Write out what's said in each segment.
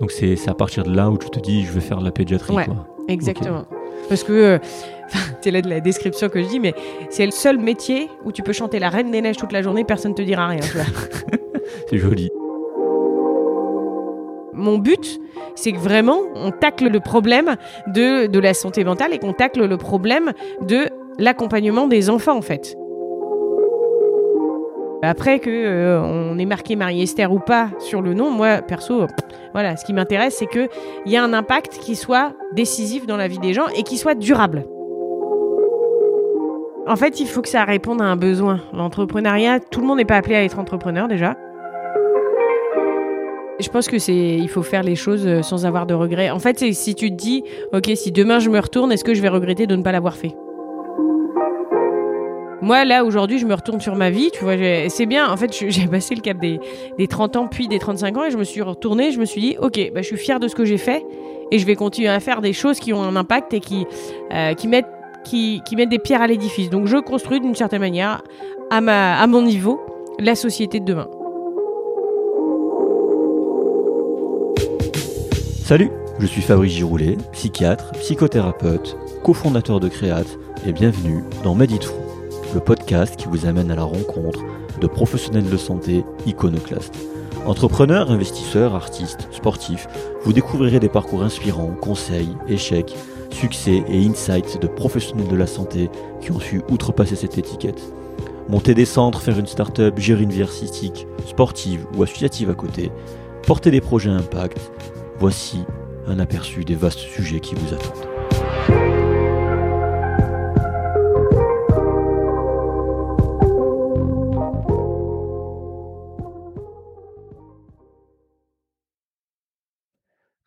Donc c'est à partir de là où tu te dis je vais faire de la pédiatrie. Ouais. Quoi. Exactement. Parce que, euh, c'est là de la description que je dis, mais c'est le seul métier où tu peux chanter la Reine des Neiges toute la journée, personne te dira rien. C'est joli. Mon but, c'est que vraiment, on tacle le problème de, de la santé mentale et qu'on tacle le problème de l'accompagnement des enfants, en fait. Après que euh, on ait marqué Marie-Esther ou pas sur le nom, moi perso, voilà, ce qui m'intéresse, c'est que il y a un impact qui soit décisif dans la vie des gens et qui soit durable. En fait, il faut que ça réponde à un besoin. L'entrepreneuriat, tout le monde n'est pas appelé à être entrepreneur déjà. Je pense que c'est, il faut faire les choses euh, sans avoir de regrets. En fait, si tu te dis, ok, si demain je me retourne, est-ce que je vais regretter de ne pas l'avoir fait? Moi, là, aujourd'hui, je me retourne sur ma vie, tu vois, c'est bien. En fait, j'ai passé le cap des, des 30 ans, puis des 35 ans, et je me suis retournée, je me suis dit, ok, bah, je suis fière de ce que j'ai fait, et je vais continuer à faire des choses qui ont un impact et qui, euh, mettent, des pierres à l'édifice. Donc, je construis d'une certaine manière, à, ma, à mon niveau, la société de demain. Salut, je suis Fabrice Giroulet, psychiatre, psychothérapeute, cofondateur de Créate et bienvenue dans Medit Fou, le podcast qui vous amène à la rencontre de professionnels de santé iconoclastes. Entrepreneurs, investisseurs, artistes, sportifs, vous découvrirez des parcours inspirants, conseils, échecs, succès et insights de professionnels de la santé qui ont su outrepasser cette étiquette. Monter des centres, faire une start-up, gérer une vie artistique, sportive ou associative à côté, porter des projets impact, voici un aperçu des vastes sujets qui vous attendent.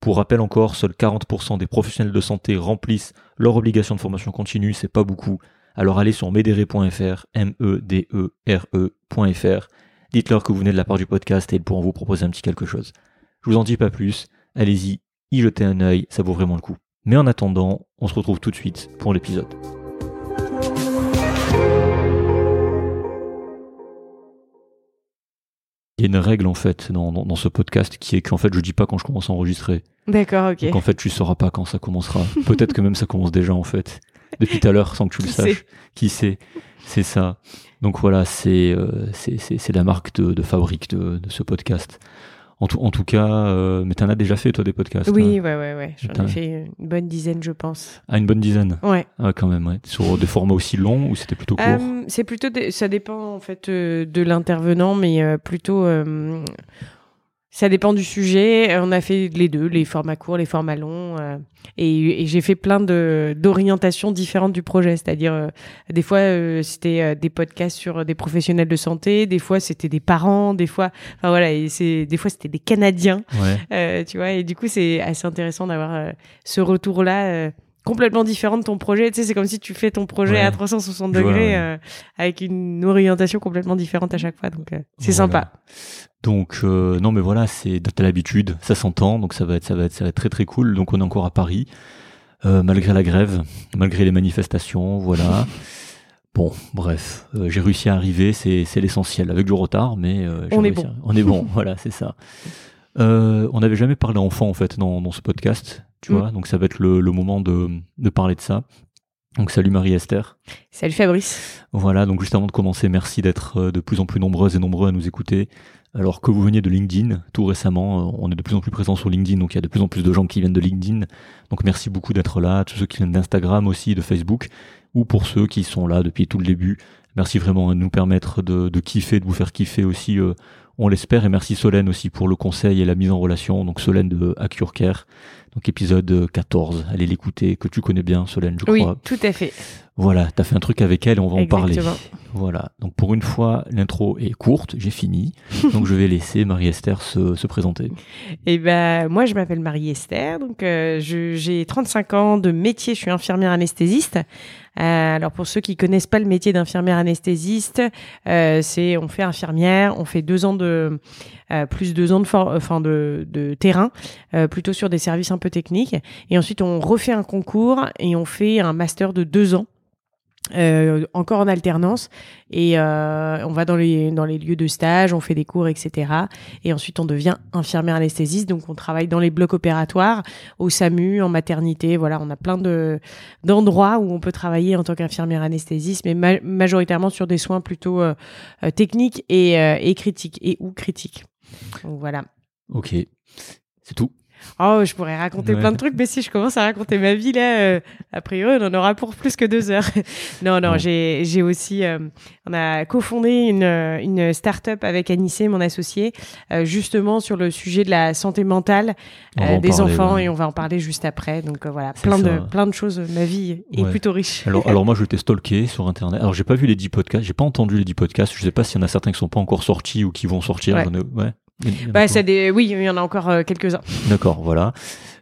pour rappel encore, seuls 40% des professionnels de santé remplissent leur obligation de formation continue, c'est pas beaucoup. Alors allez sur medere.fr, M-E-D-E-R-E.fr, dites-leur que vous venez de la part du podcast et ils pourront vous proposer un petit quelque chose. Je vous en dis pas plus, allez-y, y jetez un œil, ça vaut vraiment le coup. Mais en attendant, on se retrouve tout de suite pour l'épisode. Y a une règle en fait dans, dans, dans ce podcast qui est qu'en fait je dis pas quand je commence à enregistrer. D'accord, ok. Donc en fait tu sauras pas quand ça commencera. Peut-être que même ça commence déjà en fait. Depuis tout à l'heure sans que tu le saches. sait Qui sait? C'est ça. Donc voilà, c'est euh, c'est la marque de, de fabrique de, de ce podcast. En tout, en tout cas, euh, mais t'en as déjà fait toi des podcasts Oui, hein ouais, ouais, ouais. J'en ai fait une bonne dizaine, je pense. Ah, une bonne dizaine. Ouais. Ah, quand même, ouais. Sur des formats aussi longs ou c'était plutôt court? Euh, c'est plutôt, des- ça dépend en fait euh, de l'intervenant, mais euh, plutôt, ça dépend du sujet. On a fait les deux, les formats courts, les formats longs, euh, et, et j'ai fait plein de d'orientations différentes du projet. C'est-à-dire, euh, des fois euh, c'était des podcasts sur des professionnels de santé, des fois c'était des parents, des fois, enfin voilà, et c'est des fois c'était des Canadiens. Ouais. Tu vois, et du coup, c'est assez intéressant d'avoir ce retour-là complètement différent de ton projet. Tu sais, c'est comme si tu fais ton projet Ouais. à 360 Je vois, degrés ouais. euh, avec une orientation complètement différente à chaque fois. Donc, euh, c'est Voilà. sympa. Donc euh, non mais voilà, c'est t'as l'habitude, ça s'entend, donc ça va être ça va être ça va être très très cool. Donc on est encore à Paris, euh, malgré la grève, malgré les manifestations, voilà. Bon, bref, euh, j'ai réussi à arriver, c'est c'est l'essentiel, avec du retard, mais euh, On est bon. à- On est bon, voilà, c'est ça. Euh, on n'avait jamais parlé enfant en fait dans, dans ce podcast, tu Mm. vois, donc ça va être le, le moment de, de parler de ça. Donc salut Marie-Esther. Salut Fabrice. Voilà, donc juste avant de commencer, merci d'être euh, de plus en plus nombreuses et nombreux à nous écouter. Alors que vous veniez de LinkedIn, tout récemment, euh, on est de plus en plus présent sur LinkedIn, donc il y a de plus en plus de gens qui viennent de LinkedIn. Donc merci beaucoup d'être là, tous ceux qui viennent d'Instagram aussi, de Facebook, ou pour ceux qui sont là depuis tout le début. Merci vraiment de nous permettre de, de kiffer, de vous faire kiffer aussi, euh, on l'espère. Et merci Solène aussi pour le conseil et la mise en relation. Donc Solène de Acure Care, donc épisode 14. Allez l'écouter, que tu connais bien Solène, je Oui, crois. tout à fait. Voilà, t'as fait un truc avec elle on va en parler. Voilà, donc pour une fois, l'intro est courte, j'ai fini. donc je vais laisser Marie-Esther se, se présenter. Et ben moi je m'appelle Marie-Esther, donc euh, j'ai 35 ans de métier, je suis infirmière anesthésiste. Euh, alors pour ceux qui connaissent pas le métier d'infirmière anesthésiste, euh, c'est on fait infirmière, on fait deux ans de euh, plus deux ans de enfin de, terrain, plutôt sur des services un peu techniques, et ensuite on refait un concours et on fait un master de deux ans. Euh, encore en alternance et euh, on va dans les dans les lieux de stage, on fait des cours, etc. Et ensuite, on devient infirmière anesthésiste. Donc, on travaille dans les blocs opératoires, au SAMU, en maternité. Voilà, on a plein de d'endroits où on peut travailler en tant qu'infirmière anesthésiste, mais ma- majoritairement sur des soins plutôt euh, euh, techniques et, euh, et critiques et ou critiques. Donc, voilà. Ok, c'est tout. Oh, je pourrais raconter Ouais. plein de trucs, mais si je commence à raconter ma vie là, euh, a priori, on en aura pour plus que deux heures. non, non, j'ai j'ai aussi, euh, on a cofondé une euh, une start-up avec Anissé, mon associé, euh, justement sur le sujet de la santé mentale euh, en des parler, enfants, ouais. et on va en parler juste après. Donc euh, voilà, C'est plein de plein de choses. Ma vie est plutôt riche. Alors, alors moi, je t'ai stalké sur Internet. Alors, j'ai pas vu les 10 podcasts, j'ai pas entendu les 10 podcasts. Je sais pas s'il y en a certains qui sont pas encore sortis ou qui vont sortir. Ouais. J'en ai- ouais. Bah, des, oui, il y en a encore euh, quelques uns. D'accord, voilà.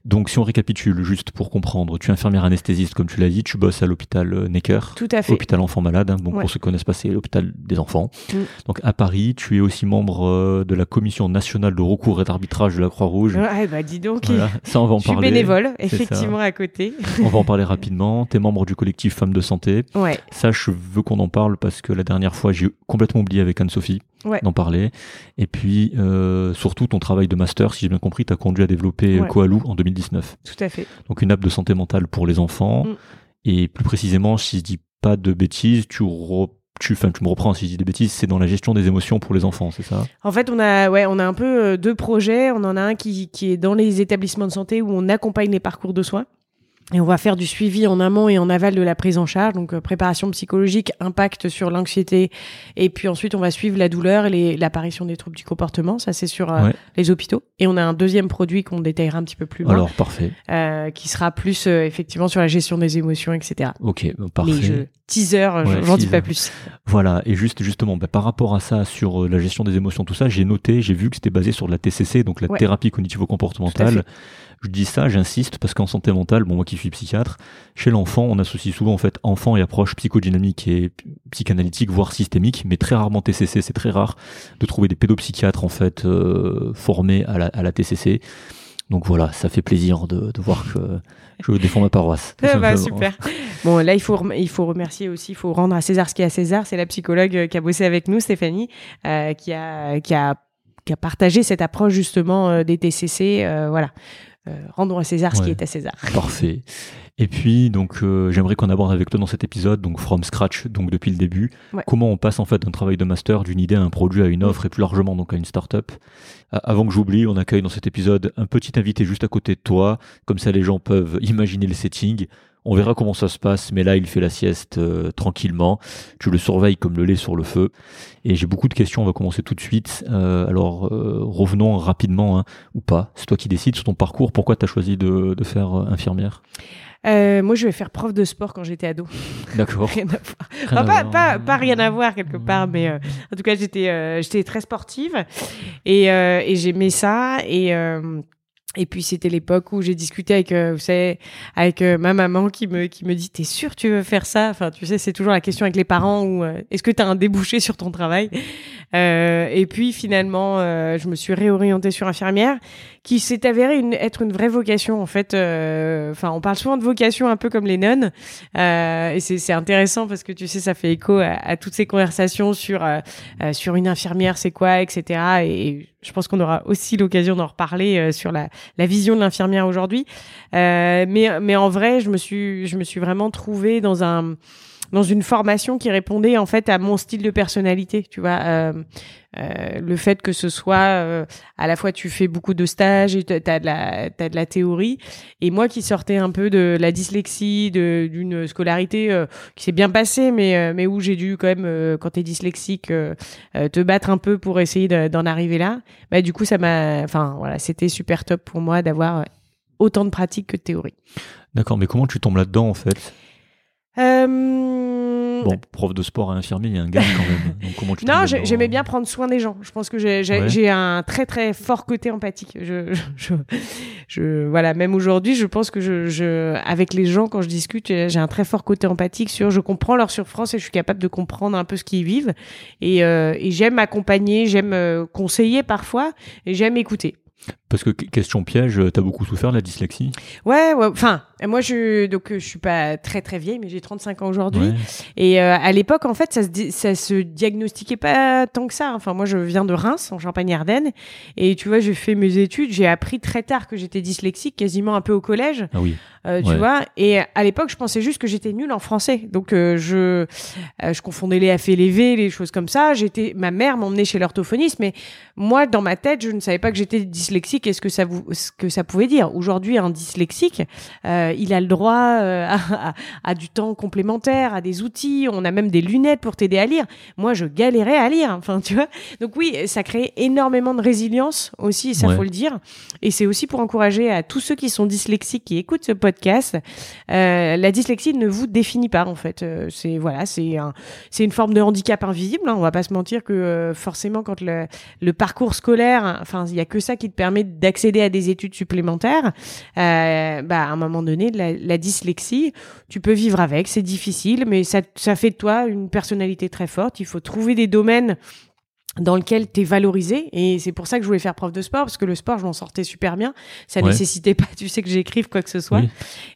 Donc, si on récapitule, juste pour comprendre, tu es infirmière anesthésiste, comme tu l'as dit, tu bosses à l'hôpital euh, Necker. Tout à fait. Hôpital Enfants Malades, hein. donc Ouais. pour ceux qui connaissent pas, c'est l'hôpital des enfants. Mm. Donc à Paris, tu es aussi membre euh, de la commission nationale de recours et d'arbitrage de la Croix-Rouge. Ouais, bah dis donc. Voilà. Ça, on va en Je suis parler. bénévole, effectivement, à côté. On va en parler rapidement. Tu es membre du collectif Femmes de Santé. Ouais. Ça, je veux qu'on en parle parce que la dernière fois, j'ai complètement oublié avec Anne-Sophie Ouais. d'en parler. Et puis, euh, surtout, ton travail de master, si j'ai bien compris, tu as conduit à développer Ouais. Coalou en 2019. Tout à fait. Donc une app de santé mentale pour les enfants. Mm. Et plus précisément, si je dis pas de bêtises, tu, tu, enfin, tu me reprends si je dis des bêtises, c'est dans la gestion des émotions pour les enfants, c'est ça? En fait, on a, ouais, on a un peu euh, deux projets. On en a un qui, qui est dans les établissements de santé où on accompagne les parcours de soins. Et on va faire du suivi en amont et en aval de la prise en charge, donc euh, préparation psychologique, impact sur l'anxiété, et puis ensuite on va suivre la douleur et l'apparition des troubles du comportement. Ça c'est sur euh, Ouais. les hôpitaux. Et on a un deuxième produit qu'on détaillera un petit peu plus loin, Alors, parfait. euh, qui sera plus euh, effectivement sur la gestion des émotions, etc. Ok, parfait. Mais je teaser, Ouais, j'en dis pas plus. Voilà, et juste justement, bah, par rapport à ça, sur la gestion des émotions, tout ça, j'ai noté, j'ai vu que c'était basé sur de la TCC, donc la Ouais. thérapie cognitivo-comportementale. Je dis ça, j'insiste, parce qu'en santé mentale, bon, moi qui suis psychiatre, chez l'enfant, on associe souvent en fait enfant et approche psychodynamique et psychanalytique, voire systémique, mais très rarement TCC. C'est très rare de trouver des pédopsychiatres en fait euh, formés à la, à la TCC. Donc voilà, ça fait plaisir de, de voir que je défends ma paroisse. Ah bah, super. Bon, là, il faut, il faut remercier aussi, il faut rendre à César ce qui est à César. C'est la psychologue euh, qui a bossé avec nous, Stéphanie, euh, qui, a, qui, a, qui a partagé cette approche justement des TCC. euh, voilà. Euh, rendons à César ce qui est à César. Parfait. Et puis, donc, euh, j'aimerais qu'on aborde avec toi dans cet épisode, donc from scratch, donc depuis le début, Ouais. comment on passe en fait d'un travail de master, d'une idée à un produit, à une offre et plus largement donc à une start-up. Euh, Avant que j'oublie, on accueille dans cet épisode un petit invité juste à côté de toi, comme ça les gens peuvent imaginer le setting. On verra comment ça se passe, mais là il fait la sieste euh, tranquillement. Tu le surveilles comme le lait sur le feu. Et j'ai beaucoup de questions, on va commencer tout de suite. Euh, alors euh, revenons rapidement, hein, ou pas, c'est toi qui décides sur ton parcours, pourquoi tu as choisi de, de faire euh, infirmière? Euh, moi, je vais faire prof de sport quand j'étais ado. D'accord. Rien à voir. Rien Enfin, à pas, pas, pas rien à voir quelque part, mais euh, en tout cas, j'étais euh, j'étais très sportive et, euh, et j'aimais ça. Et, euh, et puis, c'était l'époque où j'ai discuté avec, euh, vous savez, avec euh, ma maman qui me, qui me dit T'es sûr tu veux faire ça? Enfin, tu sais, c'est toujours la question avec les parents ou euh, est-ce que tu as un débouché sur ton travail? Euh, et puis finalement, euh, je me suis réorientée sur infirmière, qui s'est avérée une, être une vraie vocation en fait. euh, Enfin, on parle souvent de vocation un peu comme les nonnes, euh, et c'est intéressant parce que tu sais, ça fait écho à, toutes ces conversations sur euh, sur une infirmière, c'est quoi, etc. Et, et je pense qu'on aura aussi l'occasion d'en reparler sur la, la vision de l'infirmière aujourd'hui. Mais mais en vrai, je me suis je me suis vraiment trouvée dans un dans une formation qui répondait en fait à mon style de personnalité, tu vois. Euh, euh, le fait que ce soit euh, à la fois tu fais beaucoup de stages et t'as de la t'as de la théorie et moi qui sortais un peu de la dyslexie de d'une scolarité euh, qui s'est bien passée mais mais où j'ai dû quand même quand t'es dyslexique te battre un peu pour essayer de- d'en arriver là bah du coup ça m'a enfin voilà c'était super top pour moi d'avoir autant de pratique que de théorie D'accord, mais comment tu tombes là-dedans en fait? Euh, Bon, prof de sport et infirmier, il y a un gap quand même. Donc comment tu Non, j'aimais bien prendre soin des gens. Je pense que j'ai Ouais. un très très fort côté empathique. Je, je, je- voilà, même aujourd'hui, je pense que je, je, avec les gens quand je discute, j'ai un très fort côté empathique sur. Je comprends leur souffrance et je suis capable de comprendre un peu ce qu'ils vivent. Et, euh, et j'aime accompagner, j'aime euh, conseiller parfois, et j'aime écouter. Parce que que- question piège, t'as beaucoup souffert de la dyslexie? Ouais, ouais. Enfin, moi, je donc euh, je suis pas très très vieille, mais j'ai 35 ans aujourd'hui. Ouais. Et euh, à l'époque, en fait, ça se, ça se diagnostiquait pas tant que ça. Enfin, moi, je viens de Reims, en Champagne-Ardenne. Et tu vois, j'ai fait mes études. J'ai appris très tard que j'étais dyslexique, quasiment un peu au collège, Ah oui. euh, tu Ouais. vois. Et à l'époque, je pensais juste que j'étais nulle en français. Donc, euh, je, je confondais les F et les V, les choses comme ça. J'étais, ma mère m'emmenait chez l'orthophoniste, mais moi, dans ma tête, je ne savais pas que j'étais dyslexique et ce que ça, vous, ce que ça pouvait dire? Aujourd'hui, un dyslexique, euh, il a le droit euh, à, à- à du temps complémentaire, à des outils. On a même des lunettes pour t'aider à lire. Moi, je galérais à lire. Enfin, tu vois. Donc oui, ça crée énormément de résilience aussi, et ça Ouais. faut le dire. Et c'est aussi pour encourager à tous ceux qui sont dyslexiques, qui écoutent ce podcast. Euh, la dyslexie ne vous définit pas en fait. Euh, c'est voilà, c'est un, c'est une forme de handicap invisible. Hein. On va pas se mentir que euh, forcément quand le, le parcours scolaire, hein, enfin il y a que ça qui te permet d'accéder à des études supplémentaires. Euh, bah à un moment donné, la, la dyslexie, tu peux vivre avec. C'est difficile, mais ça fait de toi une personnalité très forte. Il faut trouver des domaines dans lequel tu es valorisé et c'est pour ça que je voulais faire prof de sport parce que le sport je m'en sortais super bien ça Ouais. nécessitait pas tu sais que j'écrive quoi que ce soit Oui.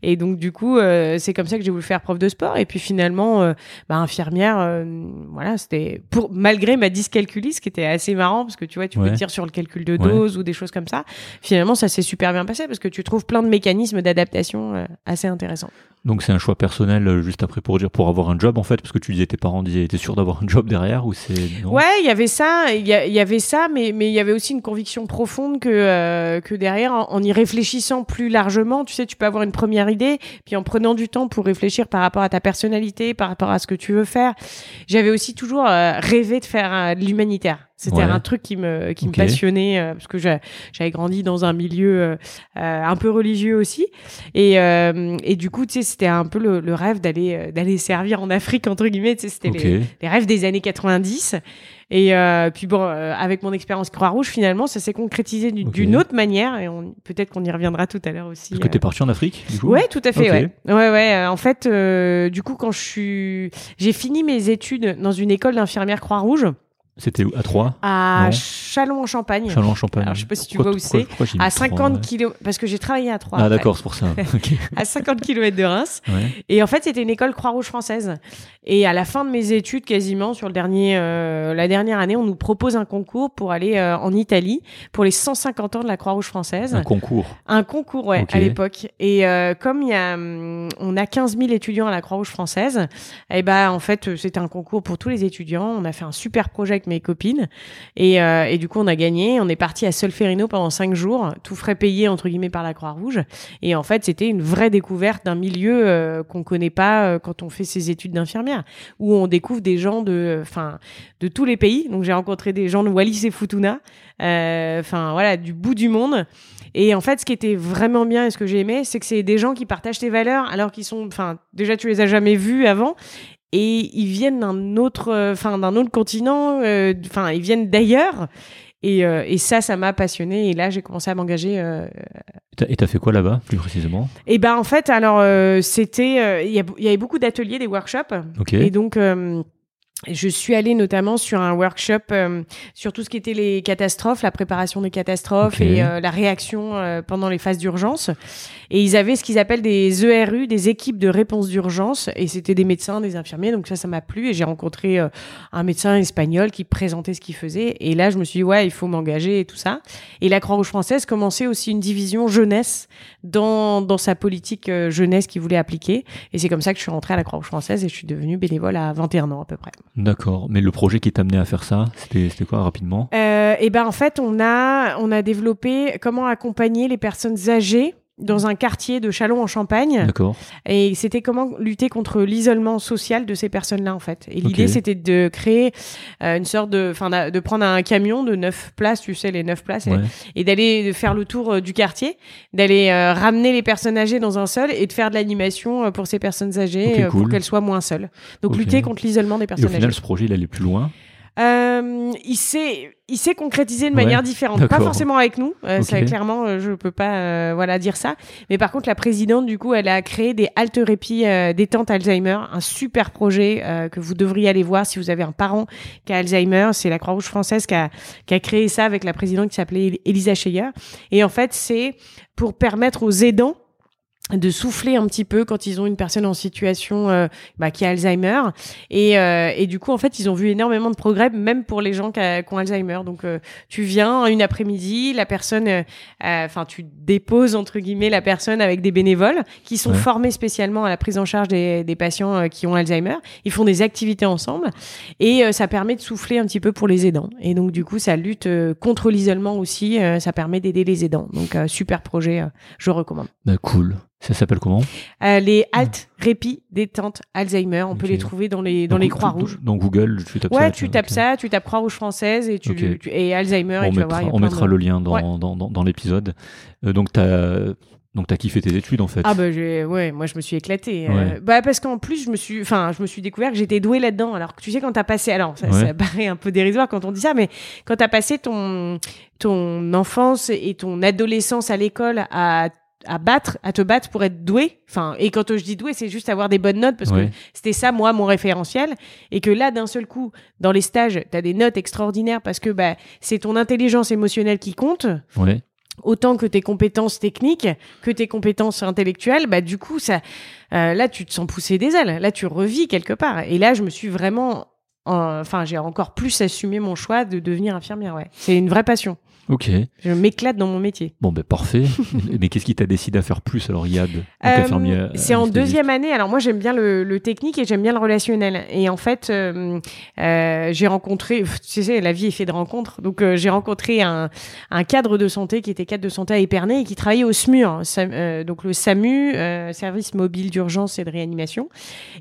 et donc du coup euh, c'est comme ça que j'ai voulu faire prof de sport et puis finalement euh, bah, infirmière euh, voilà c'était pour malgré ma dyscalculie ce qui était assez marrant parce que tu vois tu Ouais. peux dire sur le calcul de Ouais. dose ou des choses comme ça finalement ça s'est super bien passé parce que tu trouves plein de mécanismes d'adaptation euh, assez intéressants Donc c'est un choix personnel euh, juste après pour dire pour avoir un job en fait parce que tu disais tes parents disaient t'es sûr d'avoir un job derrière ou c'est Ouais, il y avait ça, il y, avait ça, mais mais il y avait aussi une conviction profonde que euh, que derrière, en, y réfléchissant plus largement, tu sais, tu peux avoir une première idée, puis en prenant du temps pour réfléchir par rapport à ta personnalité, par rapport à ce que tu veux faire. J'avais aussi toujours euh, rêvé de faire de l'humanitaire. C'était Ouais. un truc qui me qui me passionnait euh, parce que j'a- j'avais grandi dans un milieu euh, euh, un peu religieux aussi et euh, et du coup tu sais c'était un peu le, le rêve d'aller euh, d'aller servir en Afrique entre guillemets tu sais c'était Ok. les, les rêves des années 90 et euh, puis bon euh, avec mon expérience Croix-Rouge finalement ça s'est concrétisé d'une autre manière et on peut-être qu'on y reviendra tout à l'heure aussi Parce que euh. t'es parti en Afrique du coup? Ouais, tout à fait. Ouais, ouais, ouais. En fait, euh, du coup, quand je suis, j'ai fini mes études dans une école d'infirmière Croix-Rouge C'était à Troyes? À Non. Châlons-en-Champagne. Châlons-en-Champagne. Alors, je sais pas si tu Pourquoi- vois où c'est. À Troyes, 50 ouais. km, parce que j'ai travaillé à Troyes. Ah en fait. d'accord, c'est pour ça. À 50 km de Reims. Ouais. Et en fait, c'était une école Croix-Rouge française. Et à la fin de mes études, quasiment sur le dernier, euh, la dernière année, on nous propose un concours pour aller euh, en Italie pour les 150 ans de la Croix-Rouge française. Un concours. Un concours, ouais, à l'époque. Et euh, comme il y a, hum, on a 15 000 étudiants à la Croix-Rouge française, et ben en fait, c'était un concours pour tous les étudiants. On a fait un super projet avec mes copines, et, euh, et du coup, on a gagné. On est parti à Solferino pendant cinq jours, tout frais payé entre guillemets par la Croix-Rouge. Et en fait, c'était une vraie découverte d'un milieu euh, qu'on connaît pas euh, quand on fait ses études d'infirmière, où on découvre des gens de, de tous les pays. Donc, j'ai rencontré des gens de Wallis et Futuna, euh, enfin voilà, du bout du monde. Et en fait, ce qui était vraiment bien et ce que j'ai aimé, c'est que c'est des gens qui partagent tes valeurs alors qu'ils sont, enfin, déjà tu les as jamais vus avant et ils viennent d'un autre, euh, enfin, d'un autre continent, euh, enfin, ils viennent d'ailleurs. Et, euh, et ça, ça m'a passionné. Et là, j'ai commencé à m'engager. Euh... Et t'as- fait quoi là-bas, plus précisément? Et ben, en fait, alors, euh, c'était, euh, il y, avait beaucoup d'ateliers, des workshops. Ok. Et donc, euh, je suis allée notamment sur un workshop euh, sur tout ce qui était les catastrophes, la préparation des catastrophes et euh, la réaction euh, pendant les phases d'urgence. Et ils avaient ce qu'ils appellent des ERU, des équipes de réponse d'urgence. Et c'était des médecins, des infirmiers. Donc ça, ça m'a plu. Et j'ai rencontré euh, un médecin espagnol qui présentait ce qu'il faisait. Et là, je me suis dit, ouais, il faut m'engager et tout ça. Et la Croix-Rouge française commençait aussi une division jeunesse dans, dans sa politique euh, jeunesse qu'il voulait appliquer. Et c'est comme ça que je suis rentrée à la Croix-Rouge française et je suis devenue bénévole à 21 ans à peu près. D'accord. Mais le projet qui t'a amené à faire ça, c'était quoi rapidement? Euh, et ben en fait, on a on a développé comment accompagner les personnes âgées dans un quartier de Châlons en Champagne D'accord. et c'était comment lutter contre l'isolement social de ces personnes-là en fait. Et l'idée c'était de créer euh, une sorte de enfin de prendre un camion de neuf places, tu sais les neuf places et- Ouais. et d'aller faire le tour euh, du quartier, d'aller euh, ramener les personnes âgées dans un seul et de faire de l'animation pour ces personnes âgées pour qu'elles soient moins seules. Donc lutter contre l'isolement des Et au personnes final, âgées. ce projet, il allait plus loin. Euh, il s'est il s'est concrétisé de Ouais, manière différente, pas forcément avec nous. Euh, Ça clairement, euh, je peux pas euh, voilà dire ça. Mais par contre, la présidente du coup, elle a créé des haltes répit euh, détente Alzheimer, un super projet que vous devriez aller voir si vous avez un parent qui a Alzheimer. C'est la Croix-Rouge française qui a qui a créé ça avec la présidente qui s'appelait Elisa Scheyer. Et en fait, c'est pour permettre aux aidants de souffler un petit peu quand ils ont une personne en situation euh, bah, qui a Alzheimer. Et, euh, et du coup en fait ils ont vu énormément de progrès même pour les gens qui, a- qui ont Alzheimer. Donc euh, tu viens une après-midi la personne euh, euh, enfin tu déposes entre guillemets la personne avec des bénévoles qui sont Ouais. formés spécialement à la prise en charge des, des patients qui ont Alzheimer. Ils font des activités ensemble et ça permet de souffler un petit peu pour les aidants. Et donc du coup ça lutte contre l'isolement aussi ça permet d'aider les aidants. Donc super projet je recommande. Bah, cool. Ça s'appelle comment euh, les haltes, répit, détente, Alzheimer, on peut les trouver dans les, dans Donc, les Croix-Rouges. Dans Google, tu tapes ça. Ouais, tu tapes ça, tu tapes Croix-Rouge française et, tu, tu- et Alzheimer Bon, et on tu vas voir. mettra, on mettra de- le lien dans, Ouais. dans, dans, dans l'épisode. Euh, donc, t'as donc as kiffé tes études en fait. Ah bah ouais, moi je me suis éclatée. euh, Ouais. bah parce qu'en plus je me suis, enfin je me suis découvert que j'étais douée là-dedans. Alors que tu sais quand t'as passé, alors ça, Ouais. ça paraît un peu dérisoire quand on dit ça, mais quand t'as passé ton ton enfance et ton adolescence à l'école à à battre, à te battre pour être doué. Enfin, et quand je dis doué, c'est juste avoir des bonnes notes parce que c'était ça, moi, mon référentiel. Et que là, d'un seul coup, dans les stages, t'as des notes extraordinaires parce que bah, c'est ton intelligence émotionnelle qui compte autant que tes compétences techniques, que tes compétences intellectuelles, bah du coup ça, euh, là tu te sens pousser des ailes, là tu revis quelque part. Et là je me suis vraiment, enfin j'ai encore plus assumé mon choix de devenir infirmière. Ouais, c'est une vraie passion. Ok. Je m'éclate dans mon métier. Bon, ben parfait. Mais qu'est-ce qui t'a décidé à faire plus alors, Yad Euh, infirmier c'est en deuxième année. Alors moi j'aime bien le, le technique et j'aime bien le relationnel. Et en fait, euh, euh, j'ai rencontré, tu sais, la vie est faite de rencontres. Donc euh, j'ai rencontré un, un cadre de santé qui était cadre de santé à Épernay et qui travaillait au SMUR, euh, donc le SAMU, euh, service mobile d'urgence et de réanimation.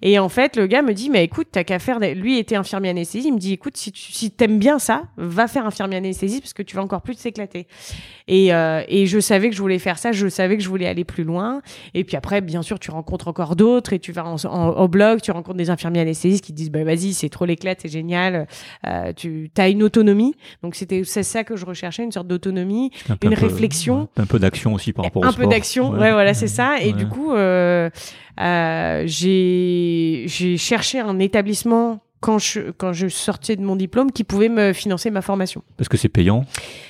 Et en fait, le gars me dit, mais écoute, t'as qu'à faire. Lui était infirmier anesthésiste. Il me dit, écoute, si tu si t'aimes bien ça, va faire infirmier anesthésiste parce que tu vas encore plus s'éclater. Et, euh, et je savais que je voulais faire ça. Je savais que je voulais aller plus loin. Et puis après, bien sûr, tu rencontres encore d'autres et tu vas en, en- au blog, tu rencontres des infirmiers anesthésistes qui te disent, bah vas-y, c'est trop l'éclate, c'est génial. Euh, tu as une autonomie. Donc c'était c'est ça que je recherchais, une sorte d'autonomie. Un une un peu- réflexion. un peu d'action aussi par rapport au un peu d'action, ouais. voilà, c'est ça. Et Ouais. du coup, euh, j'ai j'ai cherché un établissement quand je quand je sortais de mon diplôme qui pouvait me financer ma formation. Parce que c'est payant.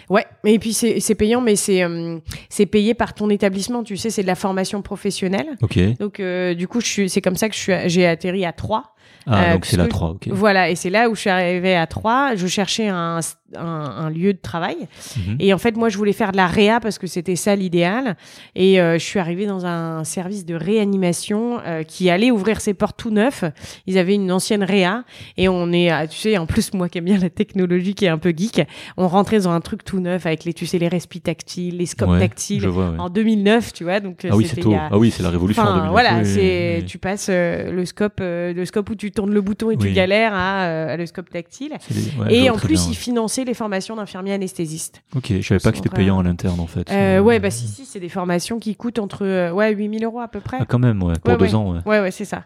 Ouais, et puis c'est c'est payant, mais c'est euh, c'est payé par ton établissement. Tu sais, c'est de la formation professionnelle. Ok. Donc euh, du coup, c'est comme ça que je suis j'ai atterri à 3 Ah, Euh, donc c'est la parce que- 3, ok. Voilà, et c'est là où je suis arrivée à 3 Je cherchais un, un, un lieu de travail. Mhm. Et en fait, moi, je voulais faire de la réa parce que c'était ça l'idéal. Et euh, je suis arrivée dans un service de réanimation euh, qui allait ouvrir ses portes tout neuf. Ils avaient une ancienne réa. Et on est, ah, tu sais, en plus, moi qui aime bien la technologie, qui est un peu geek, on rentrait dans un truc tout neuf avec les, tu sais, les respis tactiles, les scopes Ouais, tactiles. Vois, ouais. En 2009, tu vois. Donc, Ah oui, c'est a- Ah oui, c'est la révolution en Enfin, 2009. voilà, oui, c'est oui. tu passes euh, le scope, euh, le scope où tu tournes le bouton et tu galères à, euh, à le scope tactile. Ouais, et en plus, bien, ils finançaient financer les formations d'infirmiers anesthésistes. Ok, je savais pas que c'était payant à l'interne en fait. Euh, ouais, bah si, si, c'est des formations qui coûtent entre euh, ouais, 8000 euros à peu près. Ah, quand même, ouais, pour Ouais, deux ouais. ans, ouais. Ouais, ouais, c'est ça.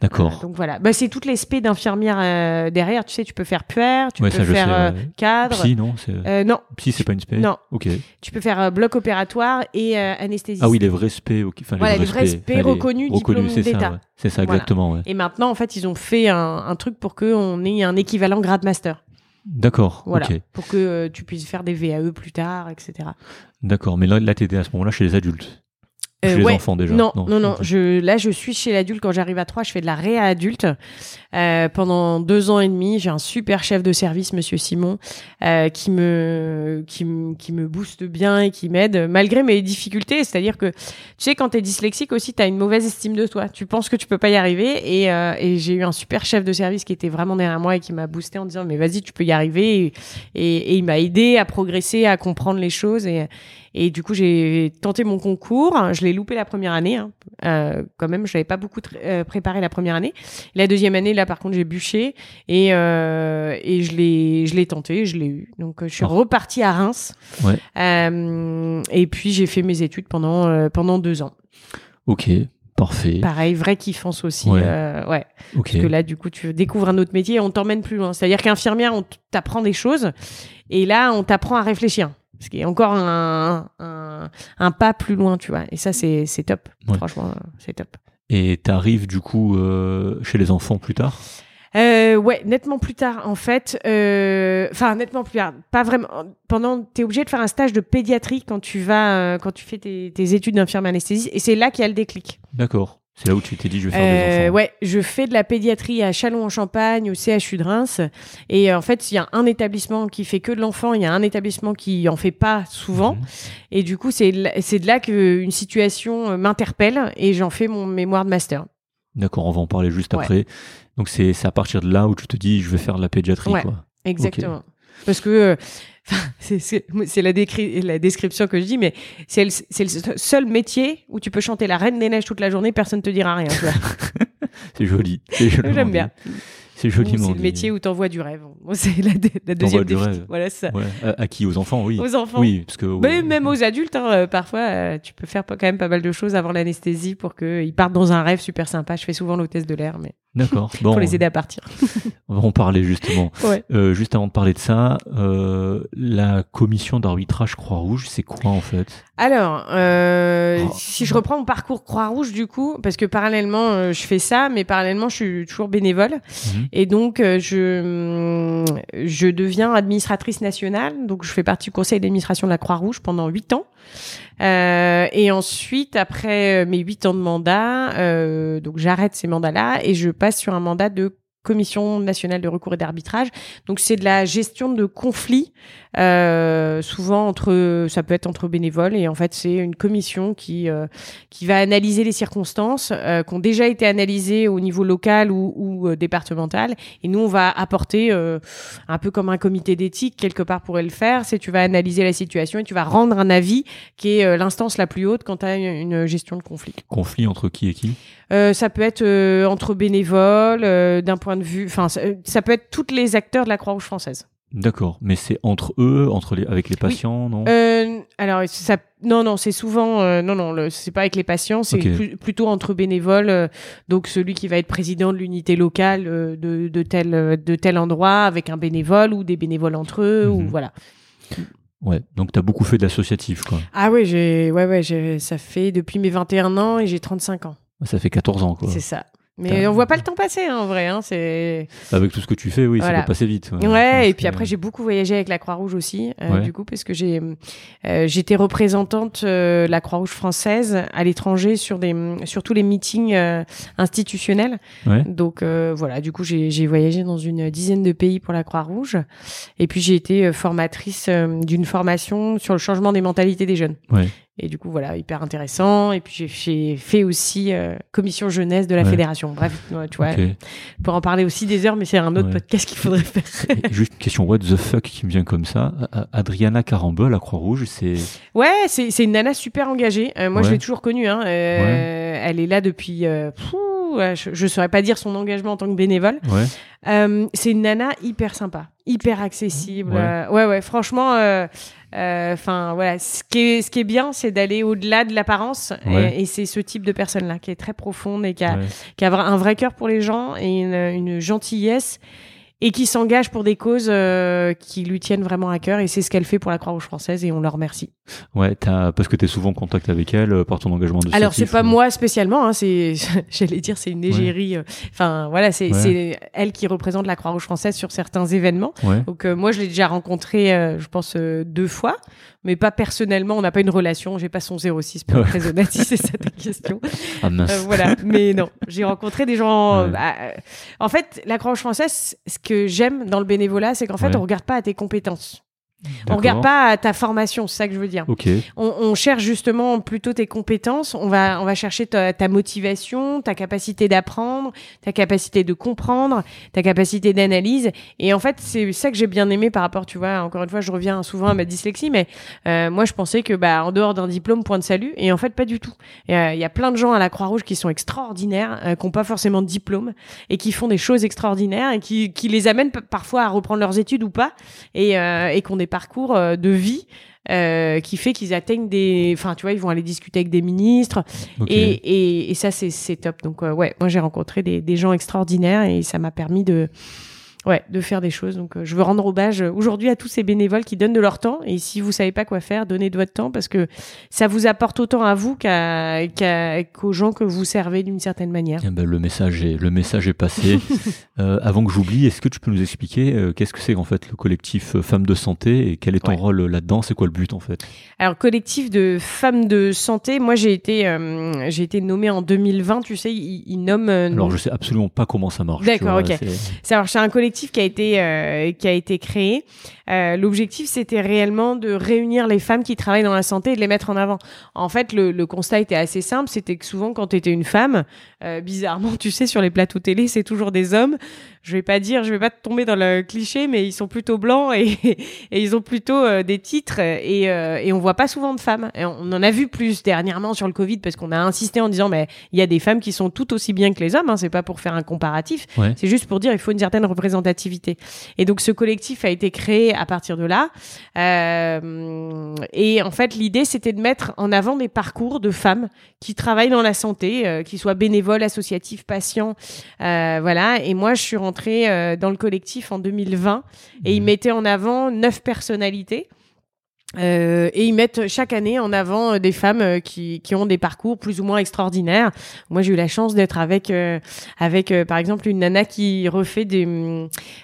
D'accord. Euh, donc voilà. Bah, c'est toutes les spé d'infirmières euh, derrière. Tu sais, tu peux faire puère, tu peux ça, faire euh, cadre. Psy, non. Euh, non, Psy, c'est pas une spé Non. Ok. tu peux faire euh, bloc opératoire et euh, anesthésiste. Ah oui, les vrais spé. ok. Enfin, Voilà, les vrais spé. reconnus, diplôme d'État. C'est ça, exactement. Et maintenant, en fait, ils ont fait un, un truc pour qu'on ait un équivalent grade master. D'accord, Voilà. Pour que euh, tu puisses faire des VAE plus tard, etc. D'accord, mais là, là t'étais à ce moment-là chez les adultes. Chez les ouais. enfants déjà. Non, non, non. Je, là, je suis chez l'adulte. Quand j'arrive à 3, je fais de la réa adulte. Euh, pendant deux ans et demi, j'ai un super chef de service, Monsieur Simon, euh, qui me, qui, qui me booste bien et qui m'aide malgré mes difficultés. C'est-à-dire que, tu sais, quand t'es dyslexique aussi, t'as une mauvaise estime de toi. Tu penses que tu peux pas y arriver. Et, euh, et j'ai eu un super chef de service qui était vraiment derrière moi et qui m'a boosté en disant, mais vas-y, tu peux y arriver. Et, et, et il m'a aidé à progresser, à comprendre les choses et, et du coup, j'ai tenté mon concours. Je l'ai loupé la première année. Hein. Euh, quand même, je n'avais pas beaucoup euh, préparé la première année. La deuxième année, là, par contre, j'ai bûché et, euh, et je l'ai, je l'ai tenté, je l'ai eu. Donc, je suis Oh. repartie à Reims. Ouais. Et puis, j'ai fait mes études pendant pendant deux ans. Ok, parfait. Pareil, vrai kiffance aussi. Ouais. euh, ouais. Parce que là, du coup, tu découvres un autre métier et on t'emmène plus loin. C'est-à-dire qu'infirmière, on t'apprend des choses et là, on t'apprend à réfléchir. Ce qui est encore un, un, un pas plus loin, tu vois. Et ça, c'est top. Ouais. Franchement, c'est top. Et t'arrives du coup euh, chez les enfants plus tard? Euh, ouais, nettement plus tard, en fait. euh, Enfin, nettement plus tard. Pas vraiment. Pendant, t'es obligé de faire un stage de pédiatrie quand tu vas, quand tu fais tes, tes études d'infirmière anesthésiste. Et c'est là qu'il y a le déclic. D'accord. C'est là où tu t'es dit je vais faire Euh, des enfants. ouais, je fais de la pédiatrie à Châlons-en-Champagne, au CHU de Reims. Et euh, en fait, il y a un établissement qui fait que de l'enfant, il y a un établissement qui en fait pas souvent. Mhm. Et du coup, c'est de là qu'une situation euh, m'interpelle et j'en fais mon mémoire de master. D'accord, on va en parler juste Ouais. après. Donc c'est à partir de là où tu te dis je vais faire de la pédiatrie Ouais. quoi. Exactement. Parce que euh, c'est- la, la description que je dis, mais c'est le, seul métier où tu peux chanter la Reine des Neiges toute la journée, personne te dira rien. C'est joli. Joliment J'aime bien. C'est joliment C'est le métier où t'envoies du rêve. C'est la, deuxième du rêve. Voilà ça. Ouais. À, à qui? Aux enfants, oui. Aux enfants. Oui, parce que Mais même aux adultes, hein, euh, parfois, euh, tu peux faire quand même pas mal de choses avant l'anesthésie pour qu'ils partent dans un rêve super sympa. Je fais souvent l'hôtesse de l'air, mais D'accord. Bon, pour les aider à partir. on va en parler justement. Ouais. Euh, juste avant de parler de ça, euh, la commission d'arbitrage Croix-Rouge, c'est quoi en fait? Alors, euh, Oh. si je reprends mon parcours Croix-Rouge, du coup, parce que parallèlement, euh, je fais ça, mais parallèlement, je suis toujours bénévole. Mhm. Et donc, euh, je, hum, je deviens administratrice nationale. Donc, je fais partie du conseil d'administration de la Croix-Rouge pendant huit ans. Euh, et ensuite, après euh, mes huit ans de mandat, euh, donc j'arrête ces mandats-là et je passe sur un mandat de commission nationale de recours et d'arbitrage. Donc c'est de la gestion de conflits, euh, souvent entre, ça peut être entre bénévoles et en fait c'est une commission qui euh, qui va analyser les circonstances euh, qui ont déjà été analysées au niveau local ou, ou départemental et nous on va apporter un peu comme un comité d'éthique quelque part pourrait le faire, c'est tu vas analyser la situation et tu vas rendre un avis qui est l'instance la plus haute quand tu as une gestion de conflit. Conflit entre qui et qui? Ça peut être entre bénévoles, d'un point de vue, enfin ça, euh, ça peut être tous les acteurs de la Croix-Rouge française. D'accord, mais c'est entre eux, entre les, avec les patients, non? Euh, alors ça, non non, c'est souvent, euh, non non, c'est pas avec les patients, c'est plutôt entre bénévoles. euh, donc celui qui va être président de l'unité locale euh, de, de tel de tel endroit avec un bénévole ou des bénévoles entre eux ou Mhm. voilà. Ouais, donc t'as beaucoup fait de l'associatif, quoi. Ah ouais, j'ai, ouais ouais, j'ai, ça fait depuis mes 21 ans et j'ai 35 ans. Ça fait 14 ans, quoi. C'est ça. Mais on voit pas le temps passer, hein, en vrai. Hein, c'est Avec tout ce que tu fais, oui, Voilà. ça peut passer vite. ouais. Et puis après, j'ai beaucoup voyagé avec la Croix-Rouge aussi, euh, Ouais. du coup, parce que j'ai, euh, j'étais représentante euh, de la Croix-Rouge française à l'étranger sur des, sur tous les meetings euh, institutionnels. Ouais. Donc euh, voilà, du coup, j'ai, j'ai voyagé dans une dizaine de pays pour la Croix-Rouge, et puis j'ai été formatrice d'une formation sur le changement des mentalités des jeunes. Et du coup, voilà, hyper intéressant. Et puis, j'ai- fait aussi euh, commission jeunesse de la Ouais. fédération. Bref, tu vois, Ok. pour en parler aussi des heures, mais c'est un autre Ouais. podcast qu'il faudrait faire. Juste une question, what the fuck qui me vient comme ça? Adriana Carambeu, la Croix-Rouge, c'est. ouais, c'est une nana super engagée. Euh, moi, je l'ai toujours connue. Hein. Euh, Elle est là depuis. Je ne saurais pas dire son engagement en tant que bénévole. Ouais. Euh, c'est une nana hyper sympa, hyper accessible. Ouais. Euh, ouais, ouais, franchement. euh, Enfin voilà, ce qui est, ce qui est bien, c'est d'aller au-delà de l'apparence, Ouais. et, et c'est ce type de personne-là qui est très profonde et qui a, Ouais. qui a un vrai cœur pour les gens et une, une gentillesse et qui s'engage pour des causes euh, qui lui tiennent vraiment à cœur et c'est ce qu'elle fait pour la Croix-Rouge française et on leur remercie. Ouais, parce que tu es souvent en contact avec elle euh, par ton engagement de Alors c'est pas moi spécialement, hein, c'est j'allais dire c'est une égérie. euh, Enfin voilà, c'est Ouais. elle qui représente la Croix-Rouge française sur certains événements. Ouais. Donc euh, moi je l'ai déjà rencontrée, je pense deux fois, mais pas personnellement. On n'a pas une relation. J'ai pas son 06 pour être très honnête si c'est ça ta question. Ah mince. Voilà, mais non, j'ai rencontré des gens. bah, en fait, la Croix-Rouge française, ce que j'aime dans le bénévolat, c'est qu'en fait, Ouais. on regarde pas à tes compétences. On regarde pas ta formation, c'est ça que je veux dire. On, on cherche justement plutôt tes compétences. On va, on va chercher ta, ta motivation, ta capacité d'apprendre, ta capacité de comprendre, ta capacité d'analyse. Et en fait, c'est ça que j'ai bien aimé par rapport, tu vois. Encore une fois, je reviens souvent à ma dyslexie, mais euh, moi, je pensais que, bah, en dehors d'un diplôme, point de salut. Et en fait, pas du tout. Euh, Il y a plein de gens à la Croix-Rouge qui sont extraordinaires, euh, qui n'ont pas forcément de diplôme et qui font des choses extraordinaires et qui, qui les amènent parfois à reprendre leurs études ou pas et, et qui ont des parcours euh, de vie euh, qui fait qu'ils atteignent des. Enfin, tu vois, ils vont aller discuter avec des ministres et, et, et ça, c'est c'est top. Donc, euh, ouais, moi, j'ai rencontré des, des gens extraordinaires et ça m'a permis de. Ouais, de faire des choses. Donc, euh, je veux rendre hommage euh, aujourd'hui à tous ces bénévoles qui donnent de leur temps. Et si vous savez pas quoi faire, donnez de votre temps parce que ça vous apporte autant à vous qu'à- qu'à- qu'aux gens que vous servez d'une certaine manière. Eh ben, le message est le message est passé. Euh, avant que j'oublie, est-ce que tu peux nous expliquer euh, qu'est-ce que c'est en fait le collectif Femmes de Santé et quel est ton Ouais. rôle là-dedans? C'est quoi le but en fait? Alors collectif de femmes de santé, moi j'ai été j'ai été nommée en 2020, tu sais, ils, ils nomment. Alors je sais absolument pas comment ça marche. D'accord, vois, ok. c'est- alors c'est un collectif qui a été euh, qui a été créé. Euh, L'objectif c'était réellement de réunir les femmes qui travaillent dans la santé et de les mettre en avant. En fait, le, le constat était assez simple, c'était que souvent quand tu étais une femme, euh, bizarrement, tu sais, sur les plateaux télé, c'est toujours des hommes. Je vais pas dire, je vais pas tomber dans le cliché, mais ils sont plutôt blancs et, et ils ont plutôt euh, des titres et, euh, et on voit pas souvent de femmes. Et on en a vu plus dernièrement sur le Covid parce qu'on a insisté en disant mais il y a des femmes qui sont tout aussi bien que les hommes. Hein, c'est pas pour faire un comparatif, Ouais. c'est juste pour dire il faut une certaine représentativité. Et donc ce collectif a été créé à partir de là. Euh, et en fait l'idée c'était de mettre en avant des parcours de femmes qui travaillent dans la santé, euh, qui soient bénévoles, associatifs, patients, euh, voilà. Et moi je suis rentrée dans le collectif en 2020 et ils Mhm. mettaient en avant neuf personnalités. Euh, et ils mettent chaque année en avant euh, des femmes euh, qui, qui ont des parcours plus ou moins extraordinaires. Moi, j'ai eu la chance d'être avec euh, avec euh, par exemple une nana qui refait des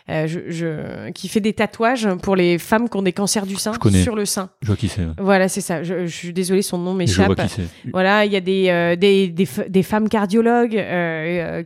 je, je- qui fait des tatouages pour les femmes qui ont des cancers du sein sur le sein. Je vois qui c'est. ouais. Voilà, c'est ça. Je, je suis désolée, son nom Et Je vois m'échappe. qui c'est. Voilà, il y a des des, des, femmes cardiologues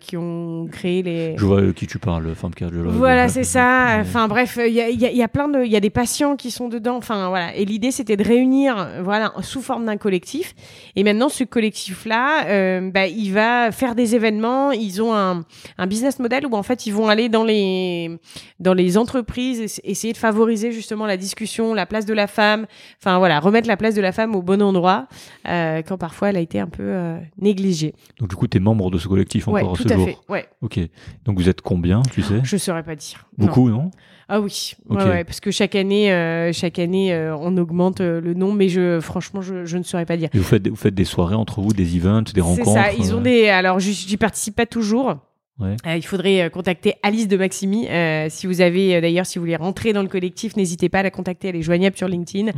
qui ont créé les Je vois qui tu parles, femme cardiologue. voilà, c'est ça. Enfin bref, il y a, y a- y a plein de, il y a des patients qui sont dedans. Enfin voilà. Et l'idée c'était de réunir, voilà, sous forme d'un collectif. Et maintenant ce collectif-là, euh, bah, il va faire des événements. Ils ont un, un business model où en fait ils vont aller dans les dans les entreprises, ess- essayer de favoriser justement la discussion, la place de la femme. Enfin voilà, remettre la place de la femme au bon endroit euh, quand parfois elle a été un peu euh, négligée. Donc du coup, tu es membre de ce collectif Ouais, encore à tout ce à jour. fait. Ouais, Ok. Donc vous êtes combien, tu sais? Je saurais pas dire. Non. Beaucoup, non? Ah oui, Ok. ouais, ouais, parce que chaque année, euh, chaque année, euh, on augmente euh, le nombre, mais je, franchement, je, je ne saurais pas dire. Et vous faites, des- vous faites des soirées entre vous, des events, des C'est rencontres ça. Ils ont des. Alors, j'y participe pas toujours. Ouais. Euh, il faudrait euh, contacter Alice de Maximi. Euh, si vous avez, d'ailleurs, si vous voulez rentrer dans le collectif, n'hésitez pas à la contacter. Elle est joignable sur LinkedIn.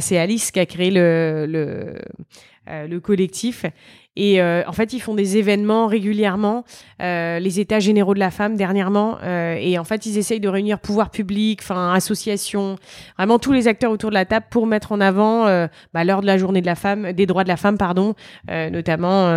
C'est Alice qui a créé le, le, euh, le collectif. Et euh, en fait, ils font des événements régulièrement, euh, les états généraux de la femme dernièrement. euh, et en fait, ils essayent de réunir pouvoir public, enfin associations, vraiment tous les acteurs autour de la table pour mettre en avant euh, bah, l'heure de la journée de la femme, des droits de la femme, pardon, notamment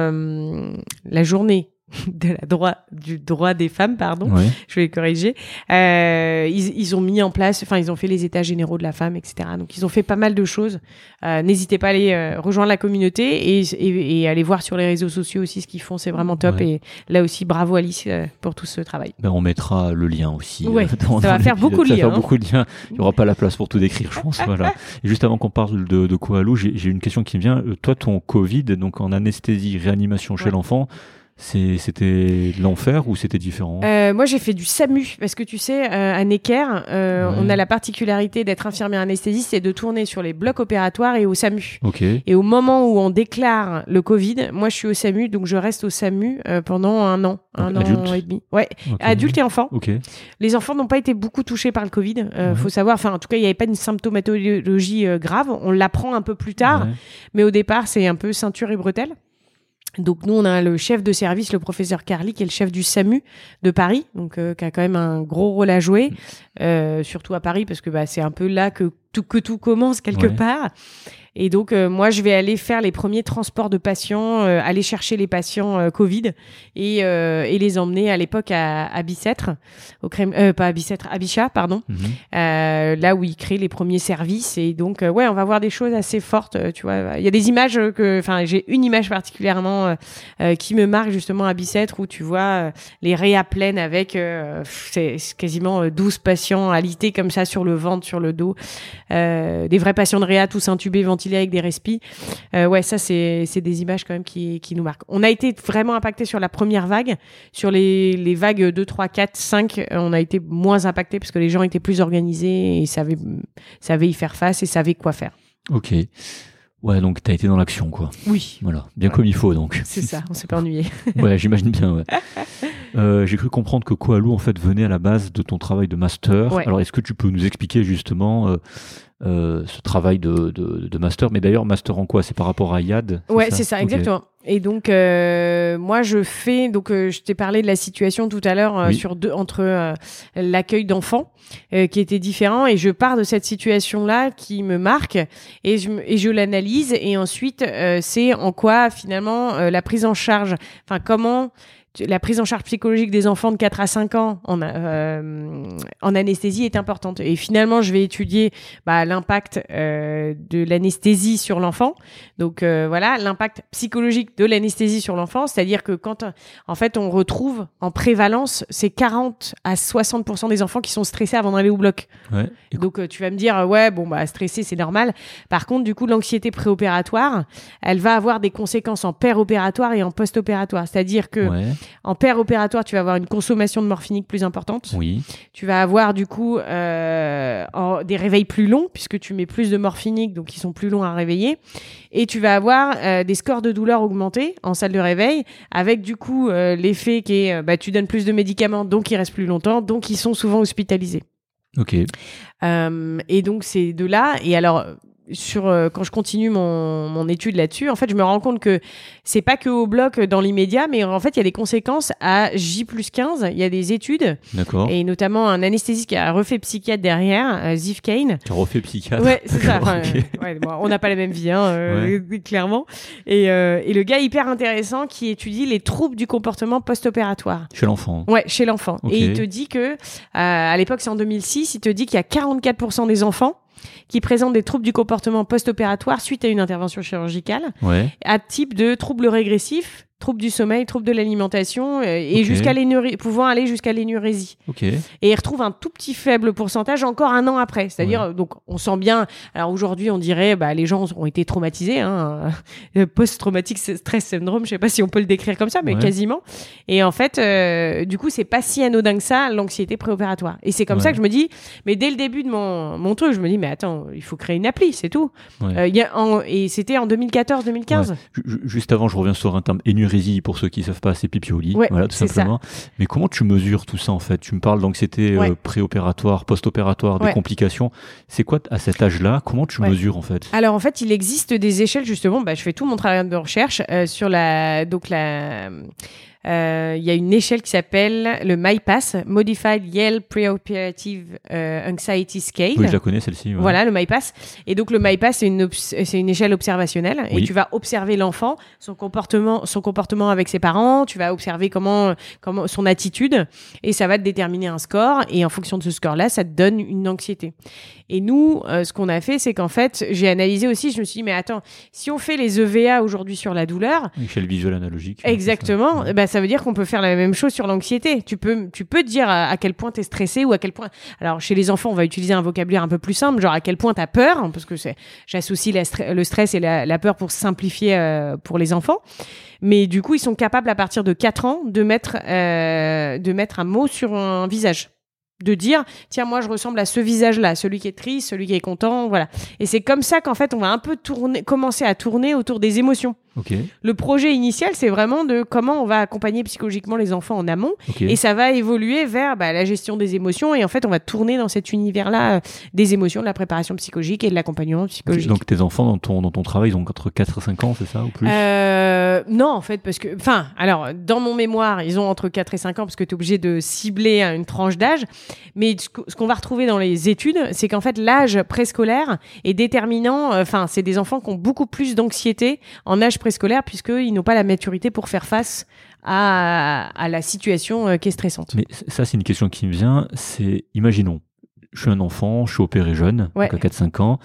la journée de la droit du droit des femmes, pardon je vais corriger. Euh, ils, ils ont mis en place, enfin, ils ont fait les états généraux de la femme, etc. Donc, ils ont fait pas mal de choses. Euh, N'hésitez pas à aller euh, rejoindre la communauté et, et, et aller voir sur les réseaux sociaux aussi ce qu'ils font. C'est vraiment top. Ouais. Et là aussi, bravo Alice pour tout ce travail. Ben, on mettra le lien aussi. Ouais, dans- ça va faire l'épisode. beaucoup de Ça va liens, faire hein. beaucoup de liens. Il n'y aura pas la place pour tout décrire, je pense. voilà. Et juste avant qu'on parle de, de Koalou, j'ai une question qui me vient. Toi, ton Covid, donc en anesthésie, réanimation chez Ouais. l'enfant, C'était l'enfer ou c'était différent? Euh, moi, j'ai fait du SAMU parce que tu sais, euh, à Necker, euh, Ouais. on a la particularité d'être infirmière anesthésiste et de tourner sur les blocs opératoires et au SAMU. Ok. Et au moment où on déclare le Covid, moi, je suis au SAMU, donc je reste au SAMU euh, pendant un an, un Donc, an adulte? et demi. Ouais, ok. adulte et enfant. Ok. Les enfants n'ont pas été beaucoup touchés par le Covid. Euh, Ouais. Faut savoir, enfin, en tout cas, il n'y avait pas une symptomatologie euh, grave. On l'apprend un peu plus tard, Ouais. mais au départ, c'est un peu ceinture et bretelle. Donc nous, on a le chef de service, le professeur Carly, qui est le chef du SAMU de Paris, donc euh, qui a quand même un gros rôle à jouer, euh, surtout à Paris, parce que bah, c'est un peu là que tout, que tout commence quelque Ouais. part. Et donc euh, moi, je vais aller faire les premiers transports de patients, euh, aller chercher les patients euh, Covid et, euh, et les emmener à l'époque à, à Bicêtre, au crème, euh, pas à Bicêtre, à Bichat, pardon. Euh, là où il crée les premiers services et donc ouais on va voir des choses assez fortes tu vois. Il y a des images que enfin j'ai une image particulièrement qui me marque justement à Bicêtre où tu vois les réas pleines avec euh, c'est quasiment euh, 12 patients alités comme ça sur le ventre sur le dos euh, des vrais patients de réa tous intubés ventilés avec des respis Euh, ouais ça c'est des images quand même qui qui nous marquent on a été vraiment impacté sur la première vague sur les, les vagues 2, 3, 4, 5, euh, on a été moins impacté parce que les gens étaient plus organisés et savaient, savaient y faire face et savaient quoi faire. Ok. Ouais, donc t'as été dans l'action, quoi. Oui, Voilà, bien Ouais. comme il faut, donc. c'est ça, on s'est pas ennuyé. ouais, j'imagine bien. Ouais. Euh, J'ai cru comprendre que Koalou en fait venait à la base de ton travail de master. Ouais. Alors, est-ce que tu peux nous expliquer justement euh, ce travail de, de, de master Mais d'ailleurs, master en quoi? C'est par rapport à IAD Ouais, c'est ça, exactement. Et donc, euh, moi, je fais. Donc, euh, je t'ai parlé de la situation tout à l'heure euh, Oui. sur deux entre euh, l'accueil d'enfants euh, qui était différent, et je pars de cette situation-là qui me marque et je et je l'analyse, et ensuite, euh, c'est en quoi finalement euh, la prise en charge, enfin comment la prise en charge psychologique des enfants de 4 à 5 ans en, euh, en anesthésie est importante. Et finalement, je vais étudier bah, l'impact euh, de l'anesthésie sur l'enfant. Donc euh, voilà, l'impact psychologique de l'anesthésie sur l'enfant, c'est-à-dire que quand en fait on retrouve en prévalence, c'est 40 à 60% des enfants qui sont stressés avant d'aller au bloc. Ouais. Donc euh, tu vas me dire ouais bon bah stressé c'est normal. Par contre du coup l'anxiété préopératoire, elle va avoir des conséquences en péropératoire et en post-opératoire. C'est-à-dire que ouais. En péropératoire tu vas avoir une consommation de morphinique plus importante. Oui. Tu vas avoir du coup euh, en- des réveils plus longs puisque tu mets plus de morphinique donc ils sont plus longs à réveiller et tu vas avoir euh, des scores de douleur augmentés en salle de réveil avec du coup euh, l'effet qui est bah, tu donnes plus de médicaments donc ils restent plus longtemps donc ils sont souvent hospitalisés. Ok. Et donc c'est de là. Et alors sur euh, quand je continue mon, mon étude là-dessus, en fait, je me rends compte que c'est pas que au bloc euh, dans l'immédiat, mais en fait, il y a des conséquences à J plus 15. Il y a des études, D'accord. et notamment un anesthésiste qui a refait psychiatre derrière, euh, Ziv Kane. Tu as refait psychiatre. Ouais, c'est ça. Enfin, euh, ouais, bon, on n'a pas la même vie, hein, euh, clairement. Et, euh, et le gars hyper intéressant qui étudie les troubles du comportement post-opératoire. Chez l'enfant. Ouais, chez l'enfant. Et il te dit que, euh, à l'époque, c'est en 2006, il te dit qu'il y a 44% des enfants qui présentent des troubles du comportement post-opératoire suite à une intervention chirurgicale, Ouais. à type de troubles régressifs, troubles du sommeil, troubles de l'alimentation, euh, et Ok. jusqu'à pouvant aller jusqu'à l'énurésie. Et il retrouve un tout petit faible pourcentage encore un an après. C'est-à-dire, Ouais. donc, on sent bien. Alors aujourd'hui, on dirait, bah, les gens ont été traumatisés, hein, euh, post-traumatique stress syndrome. Je sais pas si on peut le décrire comme ça, mais Ouais. quasiment. Et en fait, euh, du coup, c'est pas si anodin que ça, l'anxiété préopératoire. Et c'est comme ça que je me dis, mais dès le début de mon, mon truc, je me dis, mais attends, il faut créer une appli, c'est tout. Euh, il y a en- et c'était en 2014-2015. Ju- ju- Juste avant, je reviens sur un terme énurésie pour ceux qui savent pas, c'est pipi au lit. Ouais, voilà, tout simplement. Mais comment tu mesures tout ça en fait? Tu me parles d'anxiété euh, Ouais. préopératoire, post-opératoire, des Ouais. complications. C'est quoi à cet âge-là Comment tu mesures en fait? Alors en fait, il existe des échelles justement. Bah, je fais tout mon travail de recherche euh, sur la donc la euh, il y a une échelle qui s'appelle le MyPass, Modified Yale Preoperative euh, Anxiety Scale. Oui, je la connais celle-ci. ouais. Voilà le MyPass. Et donc le MyPass c'est une c'est une échelle observationnelle et tu vas observer l'enfant, son comportement, son comportement avec ses parents. Tu vas observer comment comment son attitude et ça va te déterminer un score et en fonction de ce score-là, ça te donne une anxiété. Et nous, euh, ce qu'on a fait, c'est qu'en fait, j'ai analysé aussi. Je me suis dit mais attends, si on fait les EVA aujourd'hui sur la douleur, Échelle visuelle analogique. ouais, Exactement. ça. Bah, ça veut dire qu'on peut faire la même chose sur l'anxiété. Tu peux, tu peux dire à, quel point tu es stressé ou à quel point. Alors, chez les enfants, on va utiliser un vocabulaire un peu plus simple, genre à quel point tu as peur, hein, parce que j'associe le stress et la, peur pour simplifier euh, pour les enfants. Mais du coup, ils sont capables à partir de 4 ans de mettre, euh, de mettre un mot sur un visage. De dire, tiens, moi, je ressemble à ce visage-là, celui qui est triste, celui qui est content, voilà. Et c'est comme ça qu'en fait, on va un peu tourner, commencer à tourner autour des émotions. Le projet initial, c'est vraiment de comment on va accompagner psychologiquement les enfants en amont. Et ça va évoluer vers bah, la gestion des émotions. Et en fait, on va tourner dans cet univers-là euh, des émotions, de la préparation psychologique et de l'accompagnement psychologique. Donc tes enfants dans ton, dans ton travail, ils ont entre 4 et 5 ans, c'est ça ou plus? Euh, non, en fait, parce que, enfin, alors, dans mon mémoire, ils ont entre 4 et 5 ans parce que tu es obligé de cibler à une tranche d'âge. Mais ce qu'on va retrouver dans les études, c'est qu'en fait, l'âge préscolaire est déterminant. euh, Enfin, c'est des enfants qui ont beaucoup plus d'anxiété en âge préscolaire puisqu'ils n'ont pas la maturité pour faire face à, à la situation euh, qui est stressante. Mais ça, c'est une question qui me vient. C'est, imaginons, je suis un enfant, je suis opéré jeune, Ouais. donc à 4-5 ans.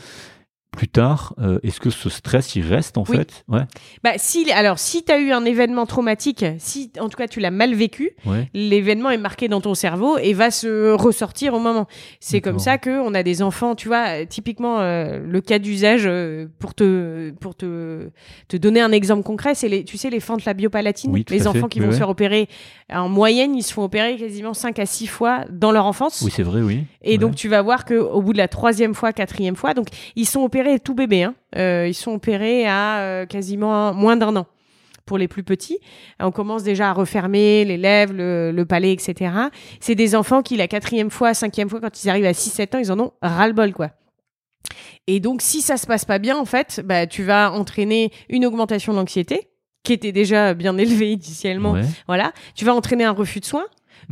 Plus tard, euh, est-ce que ce stress, il reste en Oui. fait? Ouais. Bah, si, alors, si tu as eu un événement traumatique, si en tout cas tu l'as mal vécu, Ouais. l'événement est marqué dans ton cerveau et va se ressortir au moment. C'est comme ça que on a des enfants, tu vois, typiquement euh, le cas d'usage euh, pour te pour te te donner un exemple concret, c'est les tu sais les fentes labiopalatines, Oui, les enfants fait. qui vont se faire opérer en moyenne, ils se font opérer quasiment 5 à 6 fois dans leur enfance. Oui, c'est vrai, oui. Et donc tu vas voir que au bout de la troisième fois, quatrième fois, donc ils sont opérés tout bébé, hein. Euh, ils sont opérés à euh, quasiment moins d'un an pour les plus petits. On commence déjà à refermer les lèvres, le, le palais, etc. C'est des enfants qui la quatrième fois, cinquième fois, quand ils arrivent à 6-7 ans, ils en ont ras-le-bol quoi. Et donc si ça se passe pas bien, en fait, bah tu vas entraîner une augmentation de l'anxiété qui était déjà bien élevée initialement. Ouais. Voilà, tu vas entraîner un refus de soins.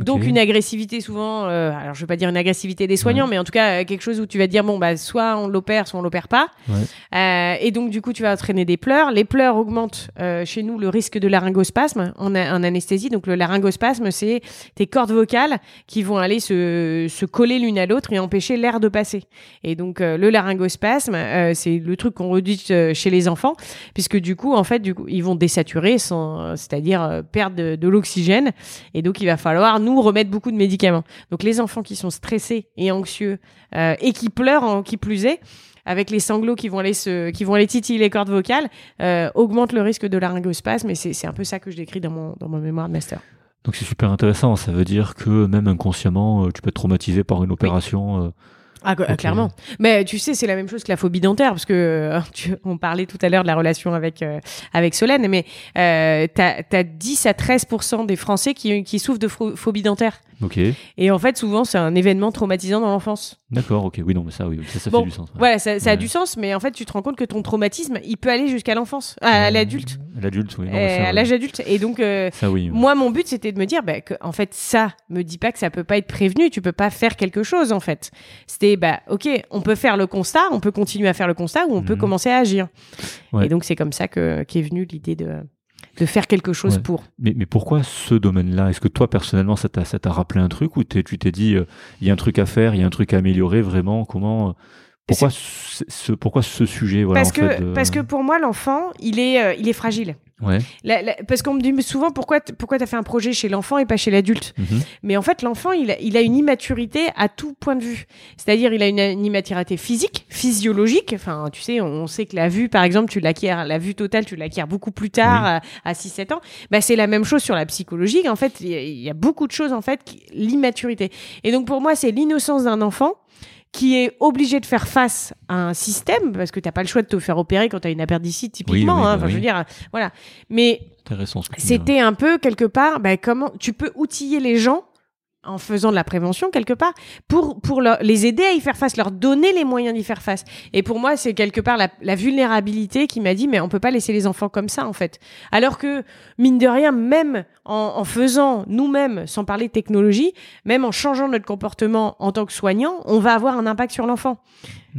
Donc une agressivité souvent, euh, alors je veux pas dire une agressivité des soignants, mais en tout cas euh, quelque chose où tu vas dire bon bah soit on l'opère, soit on l'opère pas. Ouais. Euh, et donc du coup tu vas entraîner des pleurs. Les pleurs augmentent euh, chez nous le risque de laryngospasme en, en anesthésie. Donc le laryngospasme c'est tes cordes vocales qui vont aller se, se coller l'une à l'autre et empêcher l'air de passer. Et donc euh, le laryngospasme euh, c'est le truc qu'on euh, chez les enfants puisque du coup en fait du coup ils vont désaturer, sans- c'est-à-dire perdre de, de l'oxygène. Et donc, il va falloir nous remettre beaucoup de médicaments. Donc, les enfants qui sont stressés et anxieux euh, et qui pleurent, en qui plus est, avec les sanglots qui vont aller se, qui vont aller titiller les cordes vocales, euh, augmentent le risque de laryngospasme. Et c'est un peu ça que je décris dans mon, dans mon mémoire de master. Donc c'est super intéressant. Ça veut dire que même inconsciemment, euh, tu peux être traumatisé par une opération. euh, Ah, Ok. clairement. Mais tu sais, c'est la même chose que la phobie dentaire, parce que euh, tu- on parlait tout à l'heure de la relation avec euh, avec Solène, mais euh, t'as as 10 à 13% des Français qui, qui souffrent de pho- phobie dentaire. Ok. Et en fait, souvent, c'est un événement traumatisant dans l'enfance. D'accord. Ok. Oui, non, mais ça, oui, ça, ça Bon, fait du sens. ouais. Voilà, ça, ça a du sens, mais en fait, tu te rends compte que ton traumatisme, il peut aller jusqu'à l'enfance, à l'adulte, L'adulte, oui. non, euh, mais ça, à l'âge adulte. Et donc, euh, Ça, oui. moi, mon but, c'était de me dire, bah, que, en fait, ça me dit pas que ça peut pas être prévenu, tu peux pas faire quelque chose, en fait. C'était, bah, ok, on peut faire le constat, on peut continuer à faire le constat, ou on peut Mhm. commencer à agir. Ouais. Et donc, c'est comme ça que qu'est venue l'idée de de faire quelque chose Ouais. pour. Mais, mais pourquoi ce domaine-là? Est-ce que toi, personnellement, ça t'a, ça t'a rappelé un truc ou tu t'es dit, euh, il y a un truc à faire, il y a un truc à améliorer vraiment? Comment euh, pourquoi ce, pourquoi ce sujet voilà, parce en que fait, parce que pour moi, l'enfant, il est euh, il est fragile. Ouais. La- la- parce qu'on me dit souvent pourquoi t- pourquoi t'as fait un projet chez l'enfant et pas chez l'adulte? Mhm. Mais en fait, l'enfant, il a, il a une immaturité à tout point de vue. C'est-à-dire, il a une, une immaturité physique, physiologique. Enfin, tu sais, on, on sait que la vue, par exemple, tu l'acquiers, la vue totale, tu l'acquiers beaucoup plus tard, à, à 6-7 ans. Bah, c'est la même chose sur la psychologie. En fait, il y, y a beaucoup de choses, en fait, l'immaturité. Et donc, pour moi, c'est l'innocence d'un enfant qui est obligé de faire face à un système, parce que t'as pas le choix de te faire opérer quand t'as une appendicite, typiquement. oui, hein. bah Enfin, je veux dire, voilà. Mais tu c'était un peu quelque part, bah, comment tu peux outiller les gens en faisant de la prévention quelque part pour pour les aider à y faire face, leur donner les moyens d'y faire face. Et pour moi, c'est quelque part la, la vulnérabilité qui m'a dit mais on peut pas laisser les enfants comme ça en fait. Alors que mine de rien, même en, en faisant nous-mêmes, sans parler de technologie, même en changeant notre comportement en tant que soignant, on va avoir un impact sur l'enfant.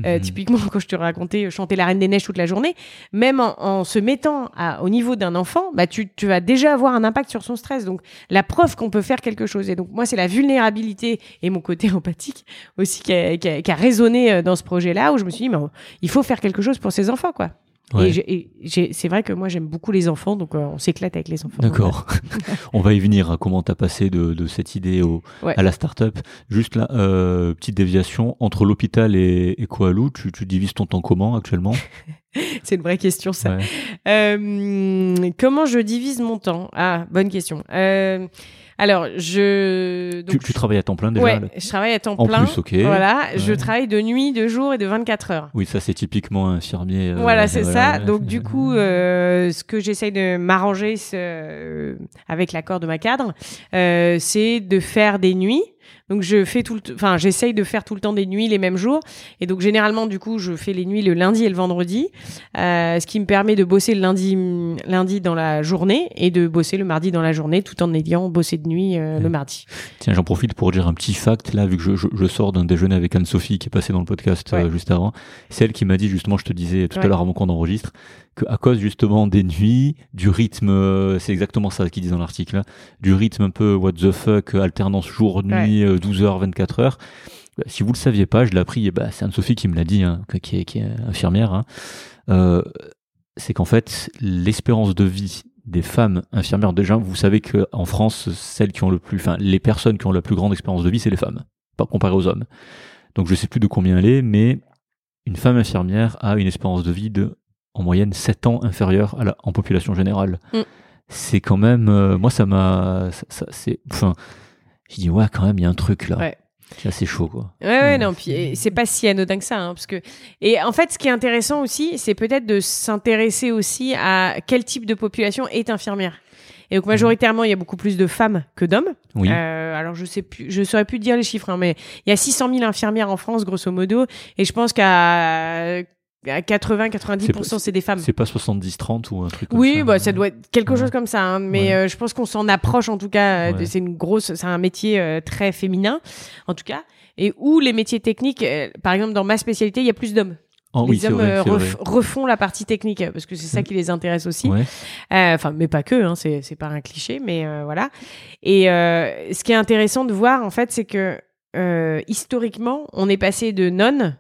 Euh, Mhm. typiquement, quand je te racontais chanter la Reine des Neiges toute la journée, même en, en se mettant à- au niveau d'un enfant, bah, tu, tu vas déjà avoir un impact sur son stress. Donc, la preuve qu'on peut faire quelque chose. Et donc, moi, c'est la vulnérabilité et mon côté empathique aussi qui a, qui a- qui a résonné euh, dans ce projet-là, où je me suis dit, mais on- il faut faire quelque chose pour ces enfants, quoi. Ouais. Et c'est vrai que moi j'aime beaucoup les enfants, donc euh, on s'éclate avec les enfants. D'accord. On va y venir à comment t'as passé de, de cette idée au, Ouais. à la start-up? Juste là, euh, petite déviation entre l'hôpital et, et Koalou, tu, tu divises ton temps comment actuellement? C'est une vraie question ça. Ouais. Euh, comment je divise mon temps? Ah, bonne question. Euh, alors, je. tu, donc, tu travailles à temps plein déjà Ouais, là? je travaille à temps En plein. plus, ok. Voilà, je travaille de nuit, de jour et de 24 heures. Oui, ça c'est typiquement un infirmier. euh, voilà, c'est ça. Donc du coup, euh, ce que j'essaye de m'arranger euh, avec l'accord de ma cadre, euh, c'est de faire des nuits. Donc je fais tout le, enfin j'essaye de faire tout le temps des nuits les mêmes jours. Et donc généralement du coup je fais les nuits le lundi et le vendredi, euh, ce qui me permet de bosser le lundi, lundi dans la journée et de bosser le mardi dans la journée, tout en ayant bossé de nuit euh, le mardi. Tiens, j'en profite pour dire un petit fact là, vu que je, je, je sors d'un déjeuner avec Anne-Sophie qui est passée dans le podcast euh, juste avant. C'est elle qui m'a dit justement, je te disais tout à l'heure avant qu'on enregistre, qu'à cause justement des nuits, du rythme, euh, c'est exactement ça qu'ils disent dans l'article, là, du rythme un peu what the fuck, euh, alternance jour-nuit, euh, 12h, 24h. bah, Si vous le saviez pas, je l'ai appris, bah, c'est Anne-Sophie qui me l'a dit, hein, qui, est, qui est infirmière. hein. Euh, c'est qu'en fait, l'espérance de vie des femmes infirmières, déjà, vous savez qu'en France, celles qui ont le plus, enfin, les personnes qui ont la plus grande expérience de vie, c'est les femmes, pas comparé aux hommes. Donc, je sais plus de combien elle est, mais une femme infirmière a une espérance de vie de, en moyenne, 7 ans inférieure à la, en population générale. Mm. C'est quand même, euh, moi, ça m'a, ça, ça- c'est, enfin, je dis, ouais, quand même, il y a un truc là. Ouais. C'est assez chaud, quoi. Ouais, ouais, Mm. non, puis c'est pas si anodin que ça, hein, parce que et en fait, ce qui est intéressant aussi, c'est peut-être de s'intéresser aussi à quel type de population est infirmière. Et donc majoritairement, il y a beaucoup plus de femmes que d'hommes. Oui. Euh, alors je sais plus, je saurais plus te dire les chiffres, hein, mais il y a 600 000 infirmières en France, grosso modo, et je pense qu'à à 80-90% c'est des femmes. C'est pas 70-30 ou un truc comme Oui, ça. bah, ça doit être quelque Ouais. chose comme ça. hein, mais Ouais. euh, je pense qu'on s'en approche en tout cas. euh, Ouais. C'est une grosse, c'est un métier euh, très féminin en tout cas. Et où les métiers techniques, euh, par exemple dans ma spécialité, il y a plus d'hommes. Oh, les oui, hommes vrai, euh, ref- refont la partie technique parce que c'est ça qui les intéresse aussi. Ouais. Euh, Enfin, mais pas que. Hein, c'est c'est pas un cliché, mais euh, voilà. Et euh, ce qui est intéressant de voir en fait, c'est que euh, historiquement, on est passé de nonnes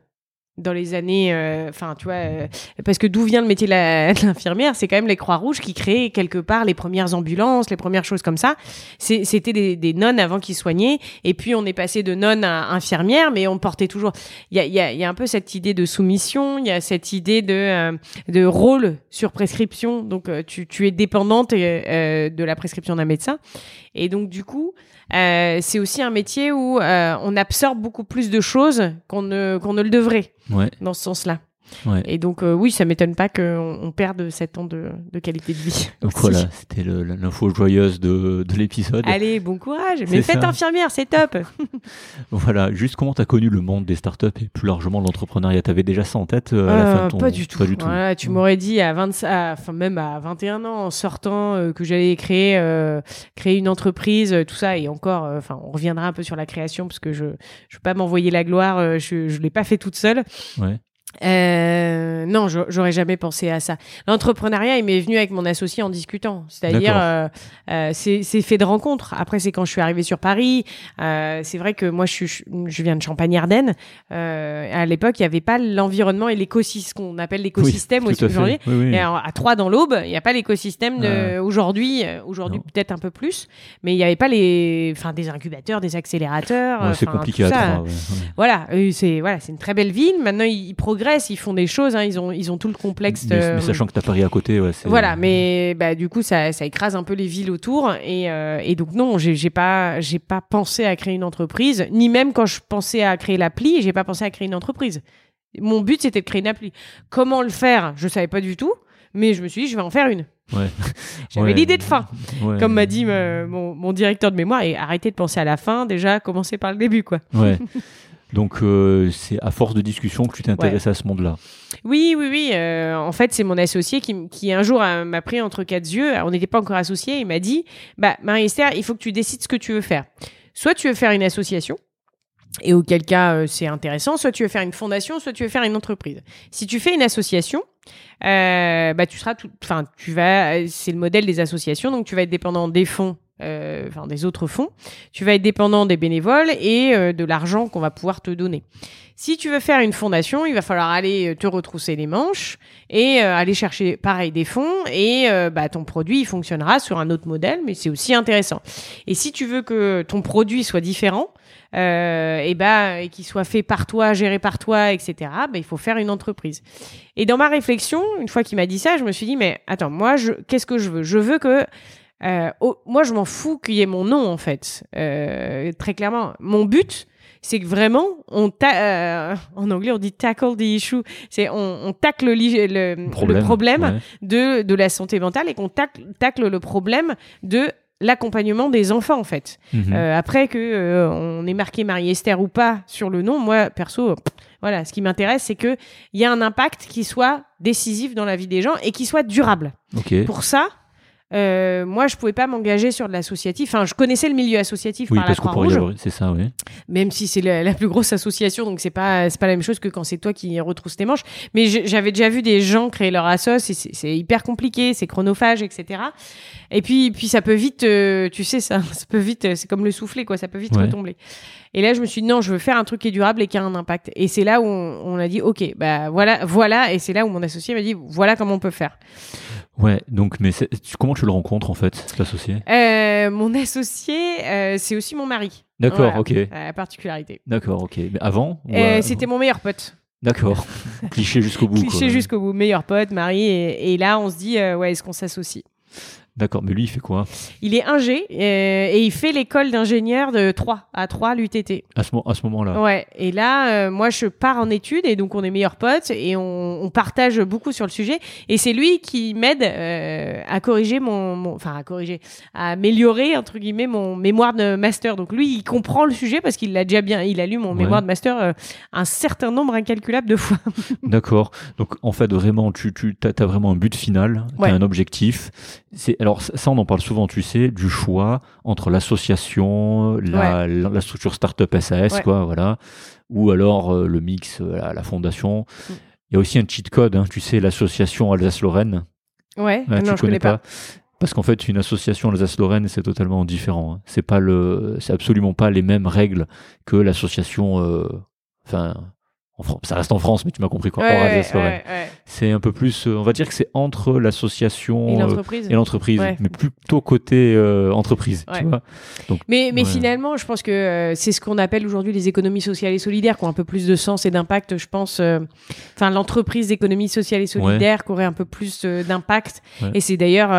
dans les années, euh, enfin, tu vois, euh, parce que d'où vient le métier de l'infirmière C'est quand même les Croix-Rouges qui créaient quelque part les premières ambulances, les premières choses comme ça. C'était des, des nonnes avant qui soignaient, et puis on est passé de nonnes à infirmières, mais on portait toujours. Il y a, y, a, y a un peu cette idée de soumission, il y a cette idée de, euh, de rôle sur prescription. Donc, euh, tu, tu es dépendante euh, euh, de la prescription d'un médecin, et donc du coup. Euh, c'est aussi un métier où euh, on absorbe beaucoup plus de choses qu'on ne, qu'on ne le devrait Ouais, dans ce sens-là. Ouais. Et donc, euh, oui, ça m'étonne pas qu'on on perde 7 ans de, de qualité de vie. Donc aussi. voilà, c'était l'info joyeuse de, de l'épisode. Allez, bon courage. Mais faites ça. infirmière, c'est top. Voilà, juste comment tu as connu le monde des startups et plus largement l'entrepreneuriat? T'avais déjà ça en tête euh, à la fin Euh, de ton... Pas du tout. Pas du tout. Voilà, tu m'aurais dit à 25, à- enfin même à 21 ans en sortant euh, que j'allais créer créer une entreprise, tout ça et encore. Enfin, on reviendra un peu sur la création parce que je je veux pas m'envoyer la gloire. je je l'ai pas fait toute seule. Ouais. Euh, non, j'a- j'aurais jamais pensé à ça. L'entrepreneuriat, il m'est venu avec mon associé en discutant. C'est-à-dire, euh, euh, c'est fait de rencontres. Après, c'est quand je suis arrivée sur Paris. C'est vrai que moi, je, suis, je viens de Champagne-Ardenne. À l'époque, il n'y avait pas l'environnement et l'écosystème, ce qu'on appelle l'écosystème oui, aujourd'hui. Oui, oui. À Troyes dans l'Aube, il n'y a pas l'écosystème aujourd'hui. Aujourd'hui, peut-être un peu plus, mais il n'y avait pas les, enfin, des incubateurs, des accélérateurs. Ouais, c'est compliqué à ouais, ouais. Voilà, c'est voilà, c'est une très belle ville. Maintenant, progressent, ils font des choses. hein, ils ont ils ont tout le complexe. Mais, euh, mais sachant que t'as Paris à côté, ouais, voilà, mais bah du coup ça, ça écrase un peu les villes autour et, euh, et donc non, j'ai pas j'ai pas pensé à créer une entreprise, ni même quand je pensais à créer l'appli, j'ai pas pensé à créer une entreprise. Mon but c'était de créer une appli. Comment le faire, je savais pas du tout, mais je me suis dit je vais en faire une. Ouais. J'avais Ouais. l'idée de fin, Ouais. comme m'a dit euh, mon, mon directeur de mémoire et arrêtez de penser à la fin, déjà commencez par le début quoi. Donc euh, c'est à force de discussion que tu t'intéresses à ce monde-là. Oui, oui, oui. euh, en fait, c'est mon associé qui, qui un jour euh, m'a pris entre quatre yeux. On n'était pas encore associés. Il m'a dit, bah Marie-Esther, il faut que tu décides ce que tu veux faire. Soit tu veux faire une association. Et auquel cas euh, c'est intéressant, soit tu veux faire une fondation, soit tu veux faire une entreprise. Si tu fais une association, euh, bah tu seras tout, enfin tu vas, c'est le modèle des associations, donc tu vas être dépendant des fonds euh, enfin des autres fonds, tu vas être dépendant des bénévoles et euh, de l'argent qu'on va pouvoir te donner. Si tu veux faire une fondation, il va falloir aller euh, te retrousser les manches et euh, aller chercher pareil des fonds et bah, ton produit il fonctionnera sur un autre modèle, mais c'est aussi intéressant. Et si tu veux que ton produit soit différent, euh, et bah, et qu'il soit fait par toi, géré par toi, etc. Bah, il faut faire une entreprise. Et dans ma réflexion, une fois qu'il m'a dit ça, je me suis dit mais attends, moi, qu'est-ce que je veux? Je veux que euh, oh, moi, je m'en fous qu'il y ait mon nom en fait. Euh, très clairement, mon but, c'est que vraiment, on ta- euh, en anglais on dit tackle the issue, c'est on, on tacle le, problème ouais. de, de la santé mentale et qu'on tacle, tacle le problème de l'accompagnement des enfants en fait. Mhm. Euh, après que euh, on ait marqué Marie-Esther ou pas sur le nom, moi perso, voilà, ce qui m'intéresse c'est que il y a un impact qui soit décisif dans la vie des gens et qui soit durable. Ok. Pour ça, euh, moi je pouvais pas m'engager sur de l'associatif. Enfin, je connaissais le milieu associatif Oui, par la parce y Croix-Rouge c'est ça, oui. même si c'est la, la plus grosse association, donc c'est pas c'est pas la même chose que quand c'est toi qui retrousse tes manches. Mais j'avais déjà vu des gens créer leur assos, et c'est hyper compliqué, c'est chronophage, etc. Et puis puis ça peut vite, euh, tu sais ça, ça peut vite, c'est comme le souffler quoi, ça peut vite Ouais. retomber. Et là je me suis dit non, je veux faire un truc qui est durable et qui a un impact. Et c'est là où on, on a dit ok, bah voilà voilà, et c'est là où mon associé m'a dit voilà comment on peut faire. Ouais, donc, mais tu- comment tu le rencontres en fait, cet associé? Euh, mon associé, euh, c'est aussi mon mari. D'accord, Voilà, ok. La particularité. D'accord, ok. Mais avant Euh, euh, C'était mon meilleur pote. D'accord. Cliché jusqu'au bout. cliché jusqu'au bout, meilleur pote, mari, et, et là on se dit euh, ouais est-ce qu'on s'associe? D'accord, mais lui, il fait quoi Il est ingé euh, et il fait l'école d'ingénieur de 3 à 3 l'UTT. à ce, mo- à ce moment-là Ouais, et là euh, moi je pars en études et donc on est meilleurs potes et on, on partage beaucoup sur le sujet et c'est lui qui m'aide euh, à corriger mon, enfin à corriger, à améliorer entre guillemets mon mémoire de master. Donc lui il comprend le sujet parce qu'il l'a déjà bien, il a lu mon Ouais. mémoire de master un certain nombre incalculable de fois. D'accord. Donc, en fait, vraiment, tu, tu as, vraiment un but final, tu Ouais. un objectif. C'est Alors, ça, on en parle souvent, tu sais, du choix entre l'association, la, la, la structure startup SAS, Ouais. quoi, voilà, ou alors euh, le mix, euh, la, la fondation. Mm. Il y a aussi un cheat code, hein, tu sais, l'association Alsace-Lorraine. Ouais, Ah, non tu je connais pas. Parce qu'en fait, une association Alsace-Lorraine, c'est totalement différent. hein. C'est pas le, c'est absolument pas les mêmes règles que l'association. euh, Enfin, ça reste en France, mais tu m'as compris quoi. Ouais, ouais, ouais. C'est un peu plus, euh, on va dire que c'est entre l'association Et euh, l'entreprise. mais plutôt côté euh, entreprise, tu vois. Mais, mais finalement, je pense que euh, c'est ce qu'on appelle aujourd'hui les économies sociales et solidaires, qui ont un peu plus de sens et d'impact, je pense. euh, Enfin, l'entreprise d'économie sociale et solidaire qui aurait un peu plus d'impact. Et c'est d'ailleurs,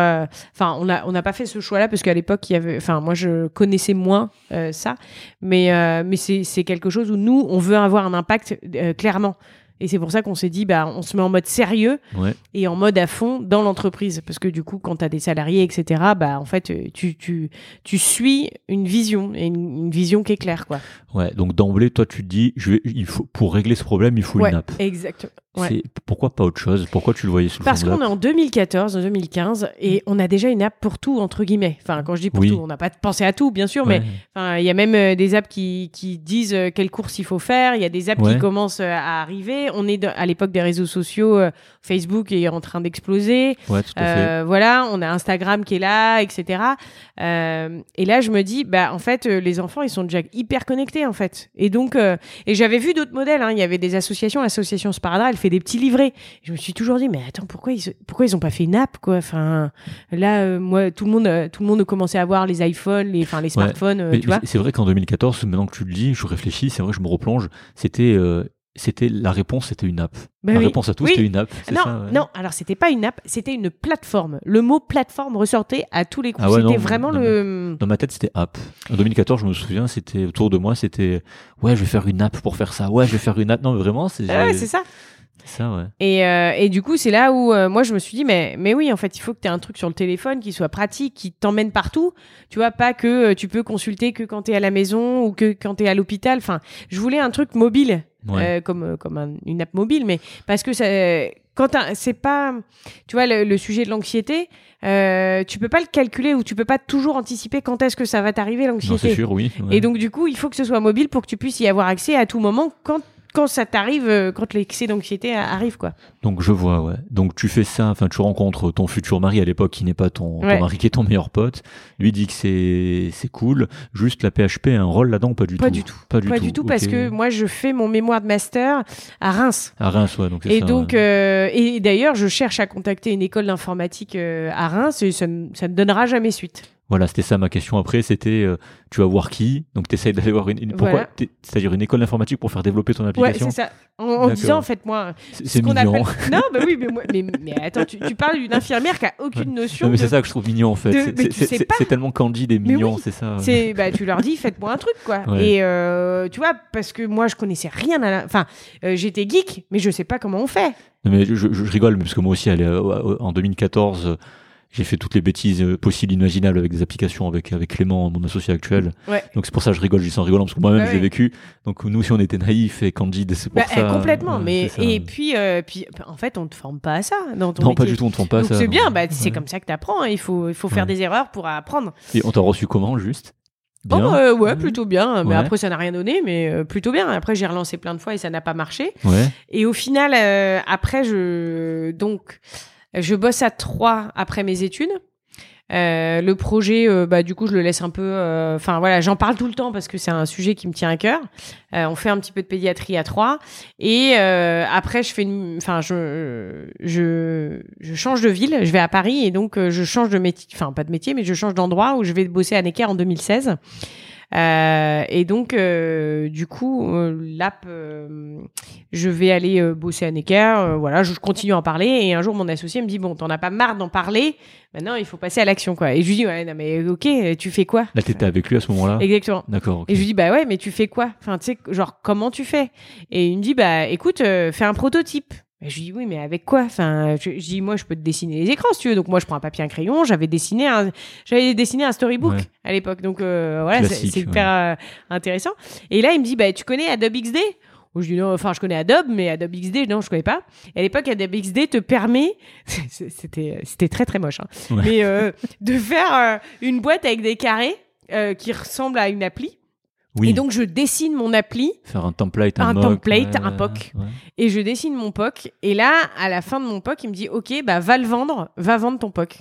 enfin, on n'a on n'a pas fait ce choix-là parce qu'à l'époque, il y avait, enfin, moi, je connaissais moins ça, mais mais c'est c'est quelque chose où nous, on veut avoir un impact euh, clairement. Et c'est pour ça qu'on s'est dit, bah, on se met en mode sérieux Ouais. et en mode à fond dans l'entreprise. Parce que du coup, quand tu as des salariés, etc., bah, en fait, euh, tu, tu, tu suis une vision, et une, une vision qui est claire, quoi. Ouais. Donc d'emblée, toi, tu te dis, je vais, il faut, pour régler ce problème, il faut ouais, une app. exactement. Ouais. Pourquoi pas autre chose? Pourquoi tu le voyais sous le Parce qu'on est en 2014, en 2015, et on a déjà une app pour tout, entre guillemets. Enfin, quand je dis pour Oui. tout, on n'a pas pensé à tout, bien sûr, Ouais. mais enfin, il y a même euh, des apps qui, qui disent euh, quelle course il faut faire. Il y a des apps Ouais. qui commencent euh, à arriver. On est de- à l'époque des réseaux sociaux. euh, Facebook est en train d'exploser. Voilà, on a Instagram qui est là, etc. Et là, je me dis, bah en fait, les enfants, ils sont déjà hyper connectés, en fait. Et donc, et j'avais vu d'autres modèles. Hein. Il y avait des associations, l'association Sparadrap, elle fait des petits livrets. Je me suis toujours dit, mais attends, pourquoi ils, pourquoi ils ont pas fait une app, quoi? Enfin, là, euh, moi, tout le monde, euh, tout le monde commençait à avoir les iPhones, les, enfin, les smartphones, euh, Mais tu vois. c'est vrai qu'en 2014, maintenant que tu le dis, je réfléchis, c'est vrai, je me replonge. C'était, c'était la réponse, c'était une app. Bah la oui. réponse à tout, Oui. c'était une app. Non, ça, ouais. non, alors c'était pas une app, c'était une plateforme. Le mot plateforme ressortait à tous les coups. Ah ouais, c'était vraiment non, le. Dans ma tête, c'était app. En 2014, je me souviens, c'était autour de moi, c'était ouais, je vais faire une app pour faire ça. Ouais, je vais faire une app. Non, mais vraiment, c'est Ah ouais, c'est ça. C'est ça, ouais. Et, euh, et du coup, c'est là où euh, moi je me suis dit, mais, mais oui, en fait, il faut que tu aies un truc sur le téléphone qui soit pratique, qui t'emmène partout. Tu vois, pas que euh, tu peux consulter que quand tu es à la maison ou que quand tu es à l'hôpital. Enfin, je voulais un truc mobile, Ouais. comme, comme un- une app mobile, mais parce que ça. Quand c'est pas, tu vois, le, le sujet de l'anxiété, euh, tu peux pas le calculer ou tu peux pas toujours anticiper quand est-ce que ça va t'arriver Non, c'est l'anxiété. sûr, oui. ouais. Et donc du coup, il faut que ce soit mobile pour que tu puisses y avoir accès à tout moment quand quand ça t'arrive, euh, quand l'excès d'anxiété arrive, quoi. Donc je vois, ouais. Donc tu fais ça, enfin tu rencontres ton futur mari à l'époque qui n'est pas ton, mari, qui est ton meilleur pote. Lui dit que c'est c'est cool. Juste la PHP a un rôle là-dedans pas du Pas tout du tout. Pas du Pas tout. du tout, parce que moi, je fais mon mémoire de master à Reims. À Reims, ouais. Donc Et ça, donc, euh, et d'ailleurs, je cherche à contacter une école d'informatique euh, à Reims et ça ne donnera jamais suite. Voilà, c'était ça ma question après. C'était, euh, tu vas voir qui? Donc tu essayes d'aller voir une. une- pourquoi Voilà. C'est-à-dire une école d'informatique pour faire développer ton Ouais, application? c'est ça. En, en D'accord. disant, faites-moi C'est ce qu'on mignon. appelle. Non, bah oui, mais, moi- mais, mais attends, tu, tu parles d'une infirmière qui a aucune notion. Non, mais de- c'est ça que je trouve mignon en fait. de- C'est- pas. tellement candide et mignon, oui. c'est ça. C'est, bah, tu leur dis, faites-moi un truc, quoi. Ouais. Et euh, tu vois, parce que moi, je connaissais rien à la. Enfin, euh, j'étais geek, mais je sais pas comment on fait. Non, mais je, je- je rigole, parce que moi aussi, en 2014, euh, j'ai fait toutes les bêtises euh, possibles, imaginables avec des applications avec, avec Clément, mon associé actuel. Ouais. Donc c'est pour ça que je rigole, je dis ça en rigolant, parce que moi-même, Bah ouais. vécu. Donc nous, si on était naïfs et candides, c'est pour Bah, ça. euh, complètement. ouais, mais ça. et puis, euh, puis, en fait, on te forme pas à ça dans ton Non, pas du tout, on ne trompe pas Donc ça. c'est bien, bah, c'est comme ça que tu apprends. Il faut, il faut faire des erreurs pour apprendre. Et on t'a reçu comment, juste? Oh, euh, ouais, Ouais. plutôt bien. Mais Ouais. après, ça n'a rien donné, mais euh, plutôt bien. Après, j'ai relancé plein de fois et ça n'a pas marché. Ouais. Et au final, euh, après, je donc je bosse à trois après mes études. Euh, le projet, euh, bah du coup, je le laisse un peu. euh, Enfin voilà, j'en parle tout le temps parce que c'est un sujet qui me tient à cœur. Euh, on fait un petit peu de pédiatrie à trois et après, je fais. Enfin, je je je change de ville. Je vais à Paris et donc je change de métier. Enfin, pas de métier, mais je change d'endroit où je vais bosser à Necker en 2016. Euh, et donc, euh, du coup, euh, l'app, euh, je vais aller euh, bosser à Necker. euh, voilà, je continue à en parler. Et un jour, mon associé me dit Bon, t'en as pas marre d'en parler. Maintenant, il faut passer à l'action, quoi. Et je lui dis Ouais, non, mais ok, tu fais quoi? Là, t'étais avec lui à ce moment-là? Exactement. D'accord. Et je lui dis bah ouais mais tu fais quoi? Enfin tu sais genre comment tu fais? Et il me dit bah écoute euh, fais un prototype. Je lui dis oui mais avec quoi? Enfin je, je dis moi je peux te dessiner les écrans si tu veux donc moi je prends un papier un crayon j'avais dessiné un j'avais dessiné un storybook Ouais. à l'époque donc euh, voilà c'est hyper euh, intéressant. Et là il me dit bah tu connais Adobe XD où je dis non, enfin je connais Adobe, mais Adobe XD non je connais pas. Et à l'époque Adobe XD te permet, c'était c'était très très moche, hein, Ouais. mais euh, de faire une boîte avec des carrés qui ressemble à une appli. Oui. Et donc, je dessine mon appli Faire un template, un, Un mock, template, ouais, un ouais, POC. ouais. et je dessine mon POC. Et là, à la fin de mon POC, il me dit Ok, bah, va le vendre, va vendre ton POC.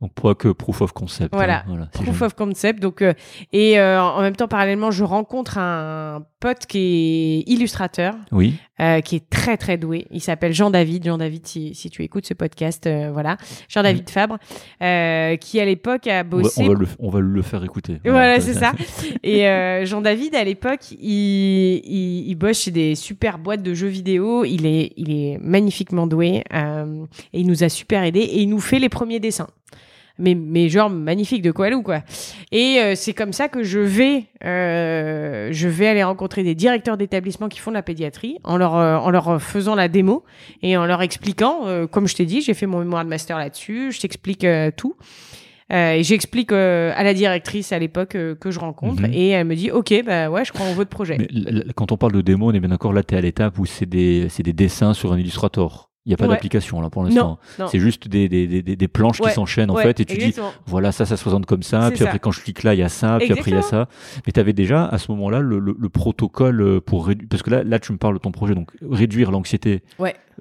Donc, que proof of concept. Voilà. hein, Proof jamais. of concept. Donc, euh, et euh, en même temps, parallèlement, je rencontre un pote qui est illustrateur, Oui. euh, qui est très très doué. Il s'appelle Jean-David. Jean-David, si, si tu écoutes ce podcast, euh, voilà. Jean-David Fabre, euh, qui à l'époque a On va, bossé. on va le, on va le faire écouter. Voilà, c'est ça. Et euh, Jean-David, à l'époque, il, il, il bosse chez des super boîtes de jeux vidéo. Il est, il est magnifiquement doué. et il nous a super aidé. Et il nous fait les premiers dessins. Mais, mais genre magnifique de Koalou, quoi. Et euh, c'est comme ça que je vais, euh, je vais aller rencontrer des directeurs d'établissements qui font de la pédiatrie en leur, euh, en leur faisant la démo et en leur expliquant, euh, comme je t'ai dit, j'ai fait mon mémoire de master là-dessus, je t'explique euh, tout. Euh, et j'explique euh, à la directrice à l'époque euh, que je rencontre Mhm. et elle me dit ok bah ouais je crois en votre projet. Mais quand on parle de démo, on est bien d'accord, là, tu es à l'étape où c'est des, c'est des dessins sur un Illustrator. Il n'y a pas Ouais. d'application là pour l'instant. non non. C'est juste des, des, des, des- planches Ouais, qui s'enchaînent en Ouais, fait et tu dis voilà ça ça se présente comme ça puis ça. après quand je clique là il y a ça puis après il y a ça mais tu avais déjà à ce moment-là le, le, le protocole euh, pour réduire parce que là là tu me parles de ton projet donc réduire l'anxiété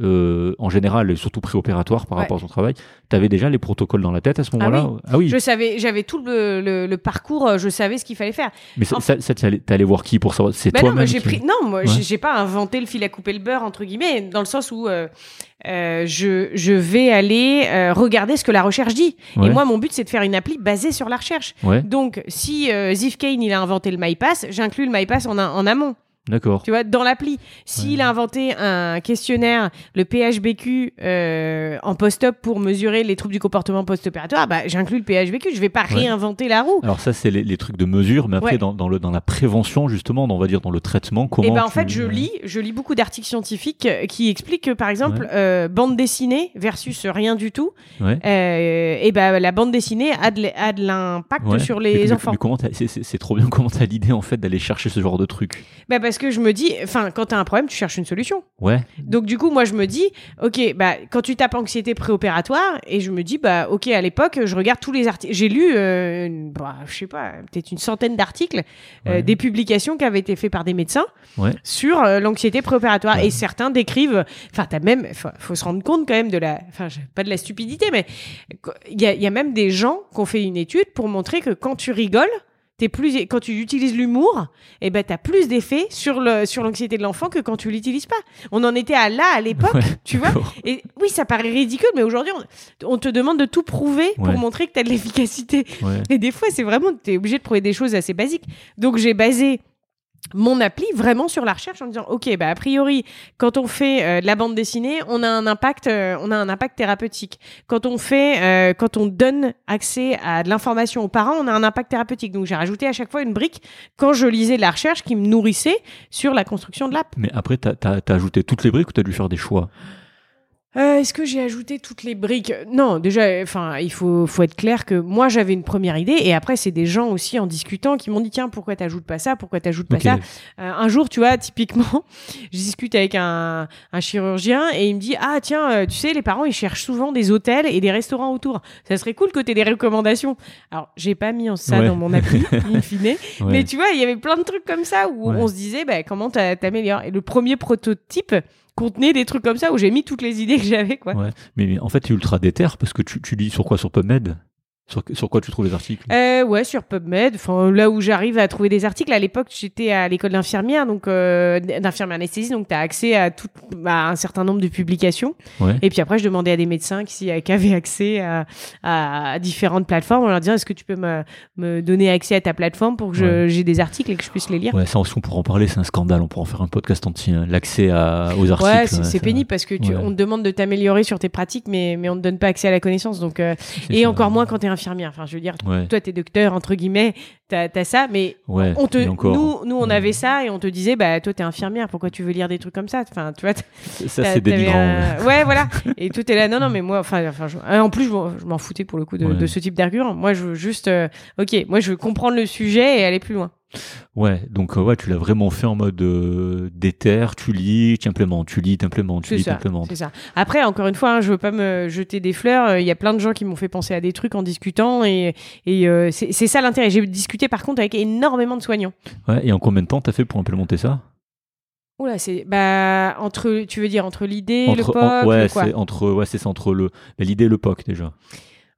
euh, en général et surtout préopératoire par rapport à ton travail tu avais déjà les protocoles dans la tête à ce moment-là ah oui, Je savais j'avais tout le, le, parcours euh, je savais ce qu'il fallait faire. mais ça, en- ça, ça, t'es allé, voir qui pour savoir? C'est Bah non, toi-même moi j'ai qui- pris. Non, moi j'ai- j'ai pas inventé le fil à couper le beurre entre guillemets, dans le sens où euh, euh, je je vais aller euh, regarder ce que la recherche dit. Ouais. Et moi, mon but c'est de faire une appli basée sur la recherche. ouais Donc, si euh, Kane il a inventé le MyPass, j'inclus le MyPass en, en amont. D'accord Tu vois, dans l'appli. S'il Ouais. a inventé un questionnaire, le PHBQ euh, en post-op pour mesurer les troubles du comportement post-opératoire, bah j'inclus le PHBQ. Je vais pas Ouais. réinventer la roue. alors ça c'est les, les trucs de mesure mais après Ouais. dans, dans, le, dans la prévention justement on va dire dans le traitement comment Et ben en tu- fait, je lis, je lis beaucoup d'articles scientifiques euh, qui expliquent que par exemple, euh, bande dessinée versus rien du tout. euh, et ben la bande dessinée a de, l'impact sur les mais- enfants. mais comment t'as- c'est- trop bien comment t'as l'idée en fait d'aller chercher ce genre de truc? Bah parce parce que je me dis, enfin, quand tu as un problème, tu cherches une solution. Ouais. Donc du coup, moi, je me dis, ok, bah, quand tu tapes anxiété préopératoire, et je me dis, bah, ok, à l'époque, je regarde tous les articles. J'ai lu, euh, une- bah, je sais pas, peut-être une centaine d'articles, euh, des publications qui avaient été faites par des médecins Ouais. sur euh, l'anxiété préopératoire. Ouais. Et certains décrivent, enfin, t'as même, faut, faut se rendre compte quand même de la, enfin, pas de la stupidité, mais il y a, il y a même des gens qui ont fait une étude pour montrer que quand tu rigoles, T'es plus, quand tu utilises l'humour, eh ben, t'as plus d'effet sur le, sur l'anxiété de l'enfant que quand tu l'utilises pas. On en était à là à l'époque, Ouais, tu vois. Et oui, ça paraît ridicule, mais aujourd'hui, on, on te demande de tout prouver pour montrer que tu as de l'efficacité. Ouais. Et des fois, c'est vraiment, tu es obligé de prouver des choses assez basiques. Donc, j'ai basé mon appli vraiment sur la recherche en disant ok bah a priori quand on fait euh, la bande dessinée on a un impact euh, on a un impact thérapeutique. Quand on fait euh, quand on donne accès à de l'information aux parents on a un impact thérapeutique. Donc j'ai rajouté à chaque fois une brique quand je lisais la recherche qui me nourrissait sur la construction de l'app. Mais après, t'as as, ajouté toutes les briques ou t'as dû faire des choix? Euh, Est-ce que j'ai ajouté toutes les briques? Non, déjà, enfin, il faut, faut être clair que moi j'avais une première idée et après c'est des gens aussi en discutant qui m'ont dit tiens pourquoi t'ajoutes pas ça, pourquoi t'ajoutes pas ça? Euh, un jour, tu vois, typiquement, je discute avec un, un chirurgien et il me dit ah tiens, euh, tu sais les parents ils cherchent souvent des hôtels et des restaurants autour. Ça serait cool que t'aies des recommandations. Alors j'ai pas mis ça Ouais. dans mon appli, in fine. Ouais. Mais tu vois, il y avait plein de trucs comme ça où Ouais. on se disait, bah, comment t'a- t'améliores. Et le premier prototype contenait des trucs comme ça où j'ai mis toutes les idées que j'avais, quoi. Ouais. Mais, en fait, tu ultra déter parce que tu, tu lis sur quoi? Sur PubMed sur, sur quoi tu trouves les articles? Euh, ouais, sur PubMed, enfin là où j'arrive à trouver des articles. À l'époque, j'étais à l'école d'infirmière, donc euh, d'infirmière anesthésiste, donc tu as accès à tout, à un certain nombre de publications. Ouais. Et puis après, je demandais à des médecins qui, qui avaient accès à, à différentes plateformes en leur disant est-ce que tu peux me, me donner accès à ta plateforme pour que Ouais. j'ai des articles et que je puisse les lire? Ouais, ça, on pourra en parler, c'est un scandale. On pourra en faire un podcast entier. hein. L'accès aux articles. Ouais, c'est pénible parce que tu, on te demande de t'améliorer sur tes pratiques, mais, mais on te donne pas accès à la connaissance. Donc, euh, et encore moins quand tu es infirmière. Enfin, je veux dire, Ouais. toi, tu es docteur, entre guillemets, tu as, ça, mais Ouais. on te, encore. nous, nous, on Ouais. avait ça et on te disait, bah, toi, tu es infirmière, pourquoi tu veux lire des trucs comme ça? Enfin, tu vois, Ça, t'as- c'est t'avais dénigrant. un- ouais. Voilà. Et toi, t'es là, non, non, mais moi, enfin, enfin je- euh, en plus, je m'en- foutais pour le coup de ce type d'argument. Moi, je veux juste, euh, ok, moi, je veux comprendre le sujet et aller plus loin. Ouais, donc euh, ouais, tu l'as vraiment fait en mode euh, déter, tu lis, tu implémentes, tu lis, tu C'est lis, ça, t'implémentes. c'est ça. Après, encore une fois, hein, je veux pas me jeter des fleurs. euh, Il y a plein de gens qui m'ont fait penser à des trucs en discutant et, et euh, c'est ça l'intérêt. J'ai discuté par contre avec énormément de soignants. Ouais, et en combien de temps t'as fait pour implémenter ça? Oula, c'est bah entre, tu veux dire entre l'idée, le POC, en- ouais, c'est entre ouais, c'est ça entre le mais l'idée et le POC déjà.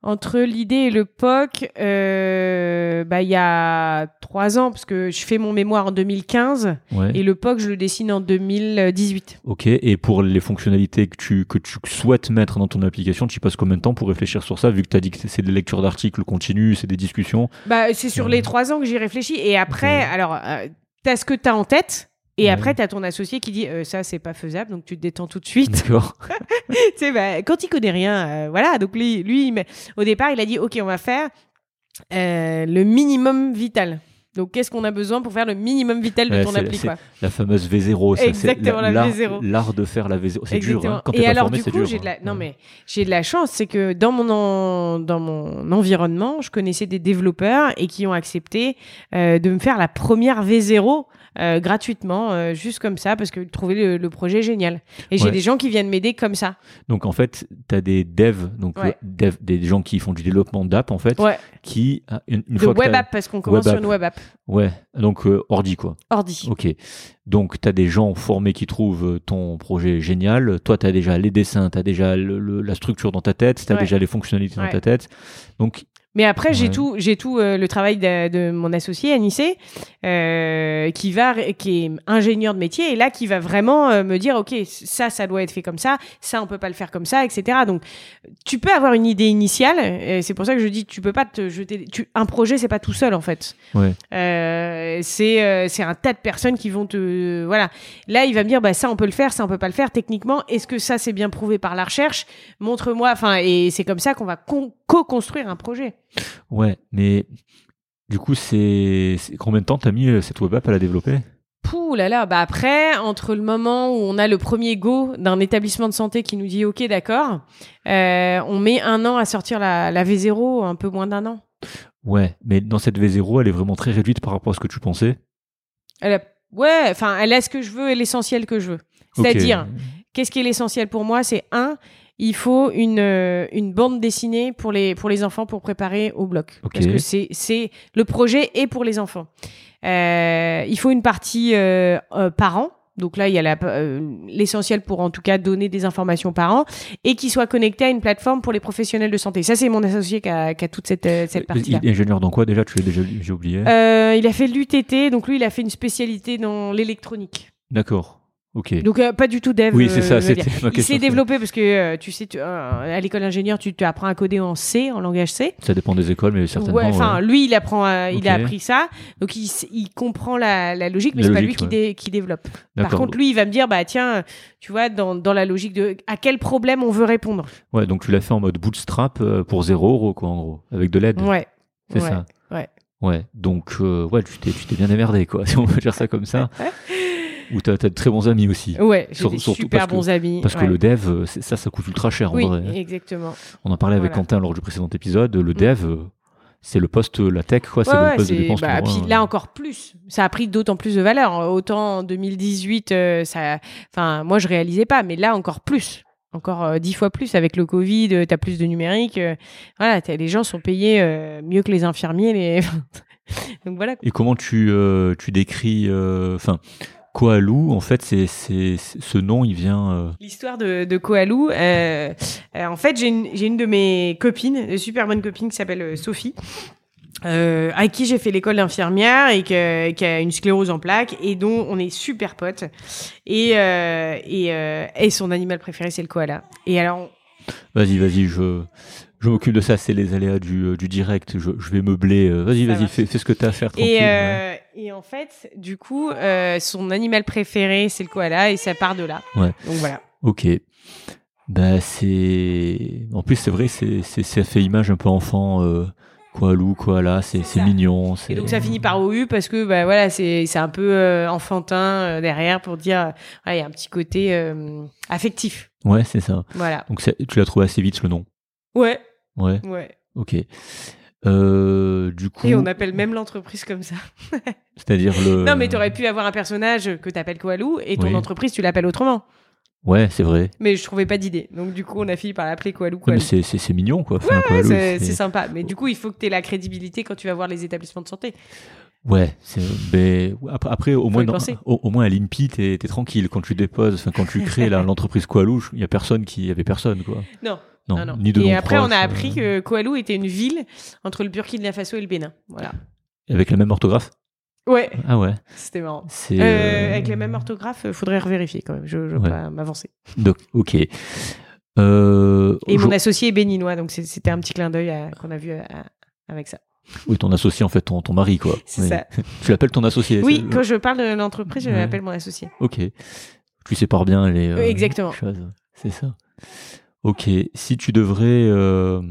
Entre l'idée et le POC, euh, bah il y a trois ans parce que je fais mon mémoire en 2015 Ouais. et le POC je le dessine en 2018. OK, et pour les fonctionnalités que tu que tu souhaites mettre dans ton application, tu y passes combien de temps pour réfléchir sur ça vu que tu as dit que c'est des lectures d'articles continues, c'est des discussions? Bah c'est sur Ouais. les trois ans que j'y réfléchis et après, alors euh, t'as ce que t'as en tête. Et Ouais. après, t'as ton associé qui dit euh, ça, c'est pas faisable, donc tu te détends tout de suite. D'accord. tu sais, bah, quand il connaît rien, euh, voilà. Donc lui, lui au départ, il a dit ok, on va faire euh, le minimum vital. Donc qu'est-ce qu'on a besoin pour faire le minimum vital de Ouais, ton appli quoi? La fameuse V0, ça, Exactement, la l'art- V0. L'art de faire la V0, c'est dur. Hein. Quand Et pas alors formé, du coup, j'ai de la hein. non mais j'ai de la chance, c'est que dans mon en- dans mon environnement, je connaissais des développeurs et qui ont accepté euh, de me faire la première V0 euh, gratuitement, euh, juste comme ça, parce qu'ils trouvaient le, le projet génial. Et j'ai des gens qui viennent m'aider comme ça. Donc en fait, tu as des devs, donc Ouais. le dev- des gens qui font du développement d'app en fait, Ouais. qui ah, une, une De fois que web app parce qu'on commence sur une web app. Ouais, donc euh, ordi quoi. Ordi. Ok. Donc tu as des gens formés qui trouvent ton projet génial. Toi, tu as déjà les dessins, tu as déjà le- le- la structure dans ta tête, tu as déjà les fonctionnalités dans ta tête. Donc Mais après, j'ai tout, j'ai tout euh, le travail de, de mon associé Anissé, euh, qui va, qui est ingénieur de métier, et là qui va vraiment euh, me dire, ok, ça, ça doit être fait comme ça, ça, on peut pas le faire comme ça, etc. Donc, tu peux avoir une idée initiale, et c'est pour ça que je dis, tu peux pas te jeter, tu, un projet, c'est pas tout seul en fait. ouais, Euh, c'est euh, c'est un tas de personnes qui vont te voilà. Là il va me dire bah ça on peut le faire ça on peut pas le faire. Techniquement est-ce que ça c'est bien prouvé par la recherche? Montre-moi enfin et c'est comme ça qu'on va con- co-construire un projet ouais, mais du coup, c'est combien de temps t'as mis euh, cette web app à la développer? Pouh là là, bah après, entre le moment où on a le premier go d'un établissement de santé qui nous dit ok d'accord, euh, on met un an à sortir la, la V0, un peu moins d'un an. Ouais, mais dans cette V0, elle est vraiment très réduite par rapport à ce que tu pensais. Elle a- Ouais, enfin, elle a ce que je veux et l'essentiel que je veux. C'est-à-dire, qu'est-ce qui est l'essentiel pour moi? C'est un, il faut une, euh, une bande dessinée pour les, pour les enfants pour préparer au bloc. Parce que c'est, c'est le projet est pour les enfants. Euh, il faut une partie euh, euh, parents. Donc là, il y a la- euh, l'essentiel pour en tout cas donner des informations aux parents et qui soit connecté à une plateforme pour les professionnels de santé. Ça, c'est mon associé qui a, qui a toute cette, euh, cette partie-là. Il est ingénieur dans quoi déjà? Tu l'as déjà j'ai oublié. Euh, il a fait l'UTT, donc lui, il a fait une spécialité dans l'électronique. D'accord. Donc euh, pas du tout dev. oui, c'est euh, ça. C'était ma Il question. s'est développé parce que euh, tu sais, tu- euh, à l'école d'ingénieur, tu, tu apprends à coder en C, en langage C. Ça dépend des écoles, mais certainement. Enfin, ouais. lui, il apprend, à- il a appris ça, donc il, il comprend la, la logique, mais c'est pas lui qui, ouais. dé- qui développe. Par contre, lui, il va me dire, bah tiens, tu vois, dans, dans la logique de à quel problème on veut répondre. Ouais, donc tu l'as fait en mode bootstrap pour 0 euros, quoi, en gros, avec de l'aide. Ouais. C'est ça. ouais. Ouais. Donc, ouais, tu t'es, tu t'es bien démerdé, quoi, si on peut dire ça comme ça. Ou t'as, t'as de très bons amis aussi. Ouais, j'ai des surtout super parce que- bons amis. Parce que le dev, euh, ça, ça coûte ultra cher en Oui, vrai. exactement. On en parlait avec Voilà. Quentin lors du précédent épisode. Le dev, euh, c'est le poste, la tech, quoi, c'est Ouais, le poste de dépense. bah, puis là encore plus. Ça a pris d'autant plus de valeur. Autant en 2018, euh, ça, enfin, moi je réalisais pas, mais là encore plus. Encore euh, dix fois plus avec le Covid, tu as plus de numérique. euh, voilà, les gens sont payés euh, mieux que les infirmiers. Les... Donc voilà. Et comment tu, euh, tu décris, euh, enfin, Koalou, en fait, c'est, c'est, c'est- ce nom, il vient. euh, L'histoire de, de Koalou. euh, euh, en fait, j'ai une, j'ai une de mes copines, une super bonne copine qui s'appelle euh, Sophie. Euh, avec qui j'ai fait l'école d'infirmière et que- qui a une sclérose en plaques et dont on est super potes et euh, et, euh, et son animal préféré c'est le koala et alors Vas-y, vas-y, je, je m'occupe de ça, c'est les aléas du, euh, du direct, je, je vais meubler. euh, Vas-y, Ça vas-y, va. fais, fais ce que t'as à faire tranquille. et, ouais. Et en fait du coup euh, son animal préféré c'est le koala et ça part de là Ouais. donc voilà Ok. Bah, c'est. En plus, c'est vrai, c'est, c'est, ça fait image un peu enfant. Euh... Koalou, koala, c'est, mignon. C'est... et donc ça finit par OU parce que bah voilà c'est c'est un peu euh, enfantin euh, derrière pour dire ouais, il y a un petit côté euh, affectif Ouais, c'est ça. voilà Donc, tu l'as trouvé assez vite, le nom. ouais Ouais, ouais ok. Euh, du coup, et on appelle même l'entreprise comme ça c'est-à-dire le. Non, mais tu aurais pu avoir un personnage que tu appelles Koalou et ton Oui. entreprise, tu l'appelles autrement. Ouais, c'est vrai. Mais je trouvais pas d'idée. Donc, du coup, on a fini par l'appeler Koalou mais c'est, mignon, quoi. Enfin, Ouais, Koalou, c'est sympa. Mais du coup, il faut que tu aies la crédibilité quand tu vas voir les établissements de santé. Ouais, ben, après, au moins, dans- au, au moins à l'INPI, t'es, t'es tranquille. Quand tu déposes, quand tu crées la- l'entreprise Koalou, il y a personne qui, il y avait personne, quoi. Non. Non, non, non. ni de et après, on a appris euh, que Koalou était une ville entre le Burkina Faso et le Bénin. Voilà. Avec la même orthographe? Ouais, Ah ouais. c'était marrant. Euh, euh, Avec les mêmes orthographes, euh, faudrait revérifier quand même. Je ne veux Ouais. pas m'avancer. Donc, ok. Euh, Et mon associé est béninois, donc c'était un petit clin d'œil qu'on a vu à- à- avec ça. Oui, ton associé, en fait, ton, ton mari, quoi. C'est Oui. ça. Tu l'appelles ton associé. Oui, quand je parle de l'entreprise, je Ouais. l'appelle mon associé. Ok. Tu sépares bien les exactement. choses. C'est ça. Ok. Si tu devrais euh,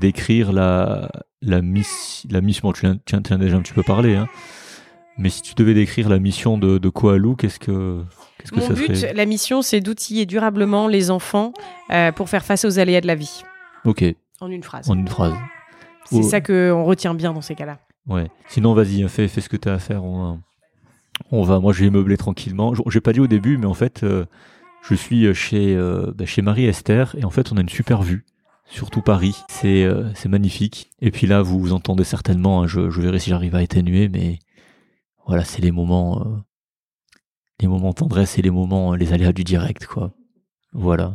décrire la, la, miss, la mission, bon, tu en tu en- as déjà un petit peu parlé, hein, mais si tu devais décrire la mission de, de Koalou, qu'est-ce que, qu'est-ce que Mon ça but, serait? la mission, c'est d'outiller durablement les enfants euh, pour faire face aux aléas de la vie. Ok, En une phrase. en une phrase. C'est Oh. ça qu'on retient bien dans ces cas-là. Ouais. Sinon, vas-y, hein, fais, fais ce que tu as à faire. On, on va. Moi, je vais meubler tranquillement. Je- J'ai pas dit au début, mais en fait, euh, je suis chez, euh, bah, chez Marie-Esther et en fait, on a une super vue sur tout Paris. C'est euh, magnifique. Et puis là, vous, vous entendez certainement, hein, je, je verrai si j'arrive à atténuer, mais voilà, c'est les moments, euh, les moments tendresse et les moments, les aléas du direct, quoi. Voilà.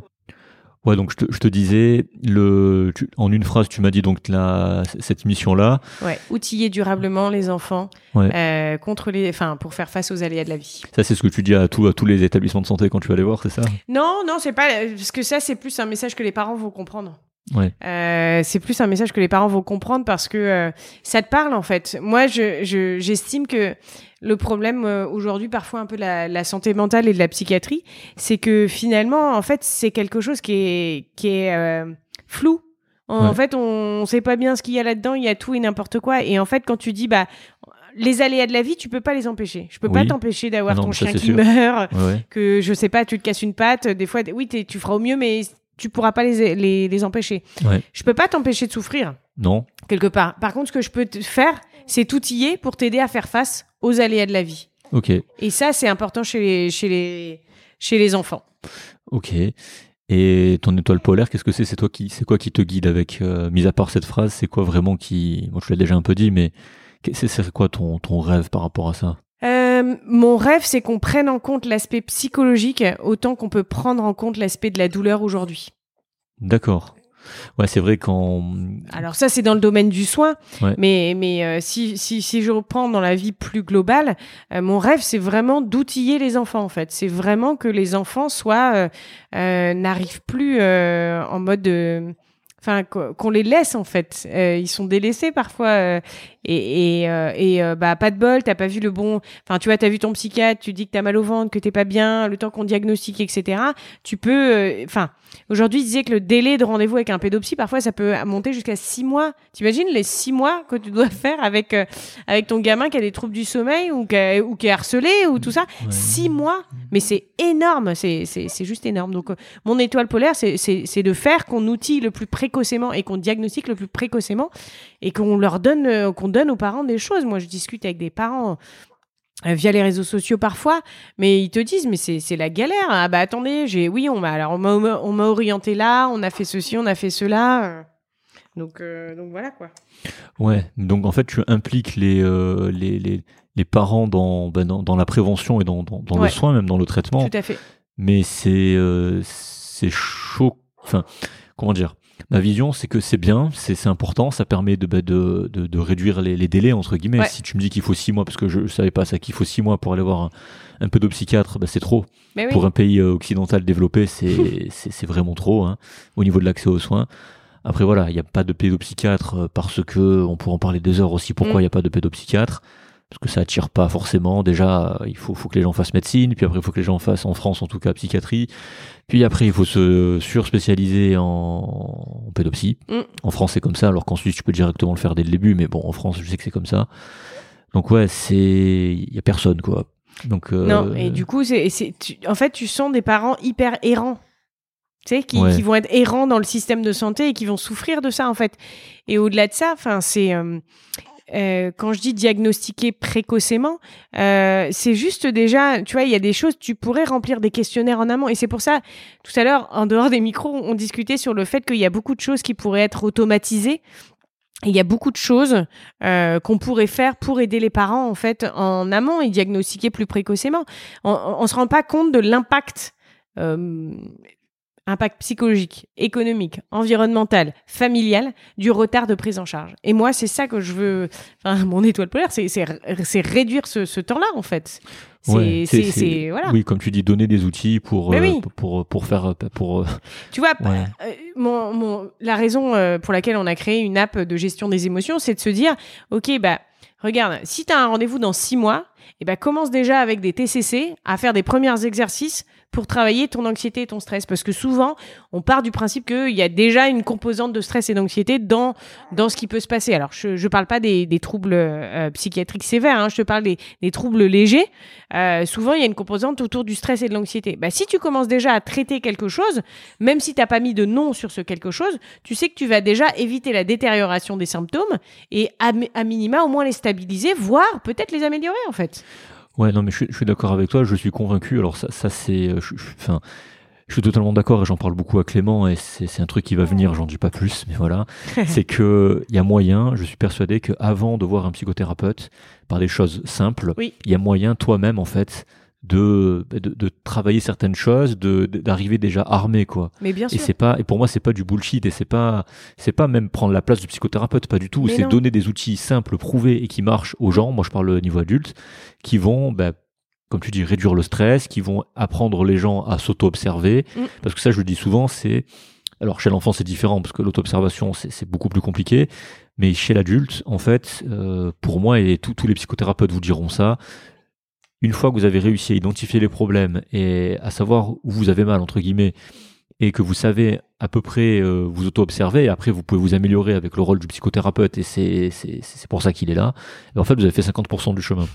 Ouais, donc je te, je te disais, le, tu- en une phrase, tu m'as dit donc la, cette mission-là, Ouais. Outiller durablement les enfants Ouais. euh, contre les, enfin, pour faire face aux aléas de la vie. Ça, c'est ce que tu dis à, tout- à tous les établissements de santé quand tu vas les voir, c'est ça? Non, non, c'est pas parce que ça, c'est plus un message que les parents vont comprendre. Ouais. Euh, c'est plus un message que les parents vont comprendre parce que euh, ça te parle en fait. Moi, je je- j'estime que le problème euh, aujourd'hui, parfois un peu de la, la santé mentale et de la psychiatrie, c'est que finalement, en fait, c'est quelque chose qui est qui est euh, flou. En Ouais. fait, on, on sait pas bien ce qu'il y a là-dedans. Il y a tout et n'importe quoi. Et en fait, quand tu dis bah les aléas de la vie, tu peux pas les empêcher. Je peux pas t'empêcher d'avoir Ah ton chien qui sûr. meurt, Ouais, que je sais pas, tu te casses une patte. Des fois, oui, tu feras au mieux, mais tu pourras pas les, les, les empêcher. Ouais. Je peux pas t'empêcher de souffrir Non quelque part. Par contre, ce que je peux te faire, c'est t'outiller pour t'aider à faire face aux aléas de la vie. Ok, Et ça, c'est important chez les, chez les, chez les enfants. ok. Et ton étoile polaire, qu'est-ce que c'est? C'est toi qui, c'est quoi qui te guide avec, euh, mis à part cette phrase, c'est quoi vraiment qui, moi je l'ai déjà un peu dit, mais c'est quoi ton, ton rêve par rapport à ça? Euh, mon rêve, c'est qu'on prenne en compte l'aspect psychologique autant qu'on peut prendre en compte l'aspect de la douleur aujourd'hui. D'accord. Ouais, c'est vrai quand. Alors ça, c'est dans le domaine du soin, Ouais. mais, mais euh, si, si, si je reprends dans la vie plus globale, euh, mon rêve, c'est vraiment d'outiller les enfants, en fait. C'est vraiment que les enfants soient euh, n'arrivent plus en mode... Enfin, qu'on qu'on les laisse en fait. Ils sont délaissés parfois et et, euh, et euh, bah pas de bol. T'as pas vu le bon. Enfin, tu vois, t'as vu ton psychiatre. Tu dis que t'as mal au ventre, que t'es pas bien. Le temps qu'on diagnostique, etc. Tu peux. euh, Enfin, Aujourd'hui, il disait que le délai de rendez-vous avec un pédopsie, parfois, ça peut monter jusqu'à six mois. T'imagines les six mois que tu dois faire avec, avec ton gamin qui a des troubles du sommeil ou qui, a- ou qui est harcelé ou tout ça? Ouais. Six mois? Mais c'est énorme, c'est c'est- juste énorme. Donc, mon étoile polaire, c'est- de faire qu'on outille le plus précocement et qu'on diagnostique le plus précocement et qu'on leur donne, qu'on donne aux parents des choses. Moi, je discute avec des parents euh, via les réseaux sociaux parfois, mais ils te disent mais c'est la galère. Ah bah attendez, j'ai oui on m'a alors on m'a orienté là, on a fait ceci, on a fait cela. Donc euh, donc voilà quoi. Ouais, donc en fait, tu impliques les, euh, les, les, les parents dans, ben, dans, dans la prévention et dans, dans, dans Ouais. le soin, même dans le traitement. Tout à fait. Mais c'est euh, c'est chaud. Enfin, comment dire? Ma vision, c'est que c'est bien, c'est important, ça permet de, de, de, de réduire les, les délais, entre guillemets. Ouais. Si tu me dis qu'il faut six mois, parce que je ne savais pas ça, qu'il faut six mois pour aller voir un, un pédopsychiatre, ben, c'est trop. Oui. Pour un pays euh, occidental développé, c'est vraiment trop hein, au niveau de l'accès aux soins. Après voilà, il n'y a pas de pédopsychiatre euh, parce que on pourrait en parler des heures aussi. Pourquoi il Mm. n'y a pas de pédopsychiatre? Parce que ça attire pas forcément. Déjà, euh, il faut, faut que les gens fassent médecine, puis après il faut que les gens fassent en France en tout cas psychiatrie. Puis après il faut se surspécialiser en, en pédopsie. Mm. En France c'est comme ça, alors qu'en Suisse tu peux directement le faire dès le début, mais bon en France je sais que c'est comme ça. Donc ouais, c'est il y a personne quoi. Donc euh, Non, et du coup, c'est, en fait, tu sens des parents hyper errants. Tu sais, qui, Ouais. qui vont être errants dans le système de santé et qui vont souffrir de ça, en fait. Et au-delà de ça, enfin, c'est. euh, euh, quand je dis diagnostiquer précocement, euh, c'est juste déjà, tu vois, il y a des choses, tu pourrais remplir des questionnaires en amont. Et c'est pour ça, tout à l'heure, en dehors des micros, on discutait sur le fait qu'il y a beaucoup de choses qui pourraient être automatisées. Il y a beaucoup de choses euh, qu'on pourrait faire pour aider les parents en fait en amont et diagnostiquer plus précocement. On, on se rend pas compte de l'impact, impact psychologique, économique, environnemental, familial du retard de prise en charge. Et moi, c'est ça que je veux. Enfin, mon étoile polaire, c'est c'est c'est réduire ce, ce temps-là en fait. Ouais, c'est voilà. Oui, comme tu dis, donner des outils pour Mais euh, oui. pour, pour faire pour euh, Tu vois, Ouais. euh, mon, mon, la raison pour laquelle on a créé une app de gestion des émotions, c'est de se dire, ok, bah regarde, si tu as un rendez-vous dans six mois, et bah commence déjà avec des TCC à faire des premiers exercices pour travailler ton anxiété et ton stress, parce que souvent on part du principe qu'il y a déjà une composante de stress et d'anxiété dans dans ce qui peut se passer. Alors je je parle pas des, troubles euh, psychiatriques sévères, hein, je te parle des, troubles légers. Euh, souvent il y a une composante autour du stress et de l'anxiété. Bah si tu commences déjà à traiter quelque chose, même si t'as pas mis de nom sur ce quelque chose, tu sais que tu vas déjà éviter la détérioration des symptômes et à minima au moins les stabiliser, voire peut-être les améliorer en fait. Ouais, non, mais je, suis- je suis d'accord avec toi. Je suis convaincu. Alors ça, ça c'est, euh, enfin, je suis totalement d'accord et j'en parle beaucoup à Clément et c'est c'est un truc qui va venir. J'en dis pas plus, mais voilà. c'est que il y a moyen. Je suis persuadé que avant de voir un psychothérapeute, par des choses simples, il Oui. y a moyen toi-même en fait de, de de travailler certaines choses, d'arriver déjà armé quoi. Mais bien Et sûr. c'est pas et pour moi c'est pas du bullshit et c'est pas c'est pas même prendre la place du psychothérapeute pas du tout c'est donner des outils simples prouvés et qui marchent aux gens moi je parle au niveau adulte qui vont bah, comme tu dis réduire le stress qui vont apprendre les gens à s'auto-observer Mm. parce que ça je le dis souvent c'est alors chez l'enfant c'est différent parce que l'auto-observation c'est c'est beaucoup plus compliqué mais chez l'adulte en fait euh, pour moi et tous les psychothérapeutes vous diront ça une fois que vous avez réussi à identifier les problèmes et à savoir où vous avez mal entre guillemets et que vous savez à peu près euh, vous auto-observer, et après vous pouvez vous améliorer avec le rôle du psychothérapeute, et c'est c'est- c'est pour ça qu'il est là, et en fait vous avez fait 50% du chemin.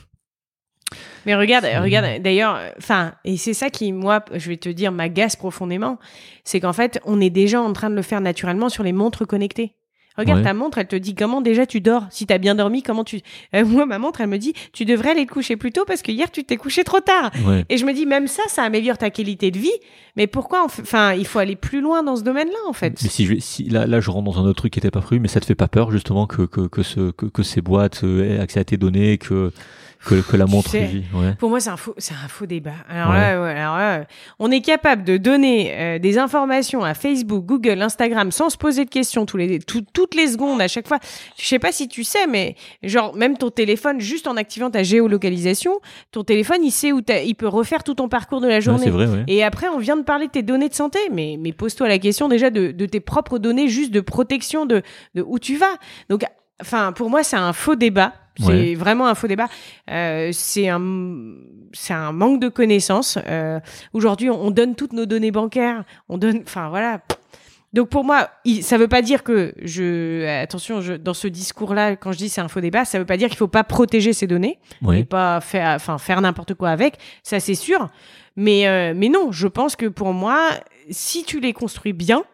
Mais regarde, C'est- regarde, d'ailleurs, enfin, et c'est ça qui, moi, je vais te dire, m'agace profondément, c'est qu'en fait, on est déjà en train de le faire naturellement sur les montres connectées. Regarde Ouais. ta montre, elle te dit comment déjà tu dors. Si t'as bien dormi, comment tu. Euh, moi, ma montre, elle me dit tu devrais aller te coucher plus tôt parce que hier tu t'es couché trop tard. Ouais. Et je me dis même ça, ça améliore ta qualité de vie. Mais pourquoi Enfin, il faut aller plus loin dans ce domaine-là, en fait? Mais si je, si là, là, je rentre dans un autre truc qui était pas prévu, mais ça te fait pas peur justement que que que ce que, que ces boîtes euh, aient accès à tes données, que que, que la montre sais, vit. Ouais. Pour moi, c'est un faux, c'est un faux débat. Alors, Ouais. là, ouais, alors là, on est capable de donner euh, des informations à Facebook, Google, Instagram sans se poser de questions tous les, tout- toutes les secondes à chaque fois. Je sais pas si tu sais, mais genre même ton téléphone, juste en activant ta géolocalisation, ton téléphone, il sait où t'as- il peut refaire tout ton parcours de la journée. vrai. Et après, on vient de parler de tes données de santé, mais, mais pose-toi la question déjà de, de tes propres données, juste de protection de, de où tu vas. Donc, enfin, pour moi, c'est un faux débat. C'est Ouais. vraiment un faux débat. Euh, c'est un, c'est un manque de connaissances. Euh, Aujourd'hui, on, on donne toutes nos données bancaires. On donne, enfin voilà. Donc pour moi, ça veut pas dire que je, attention, je, dans ce discours-là, quand je dis c'est un faux débat, ça veut pas dire qu'il faut pas protéger ces données et Ouais. pas faire, enfin faire n'importe quoi avec. Ça c'est sûr. Mais euh, mais non, je pense que pour moi, si tu les construis bien,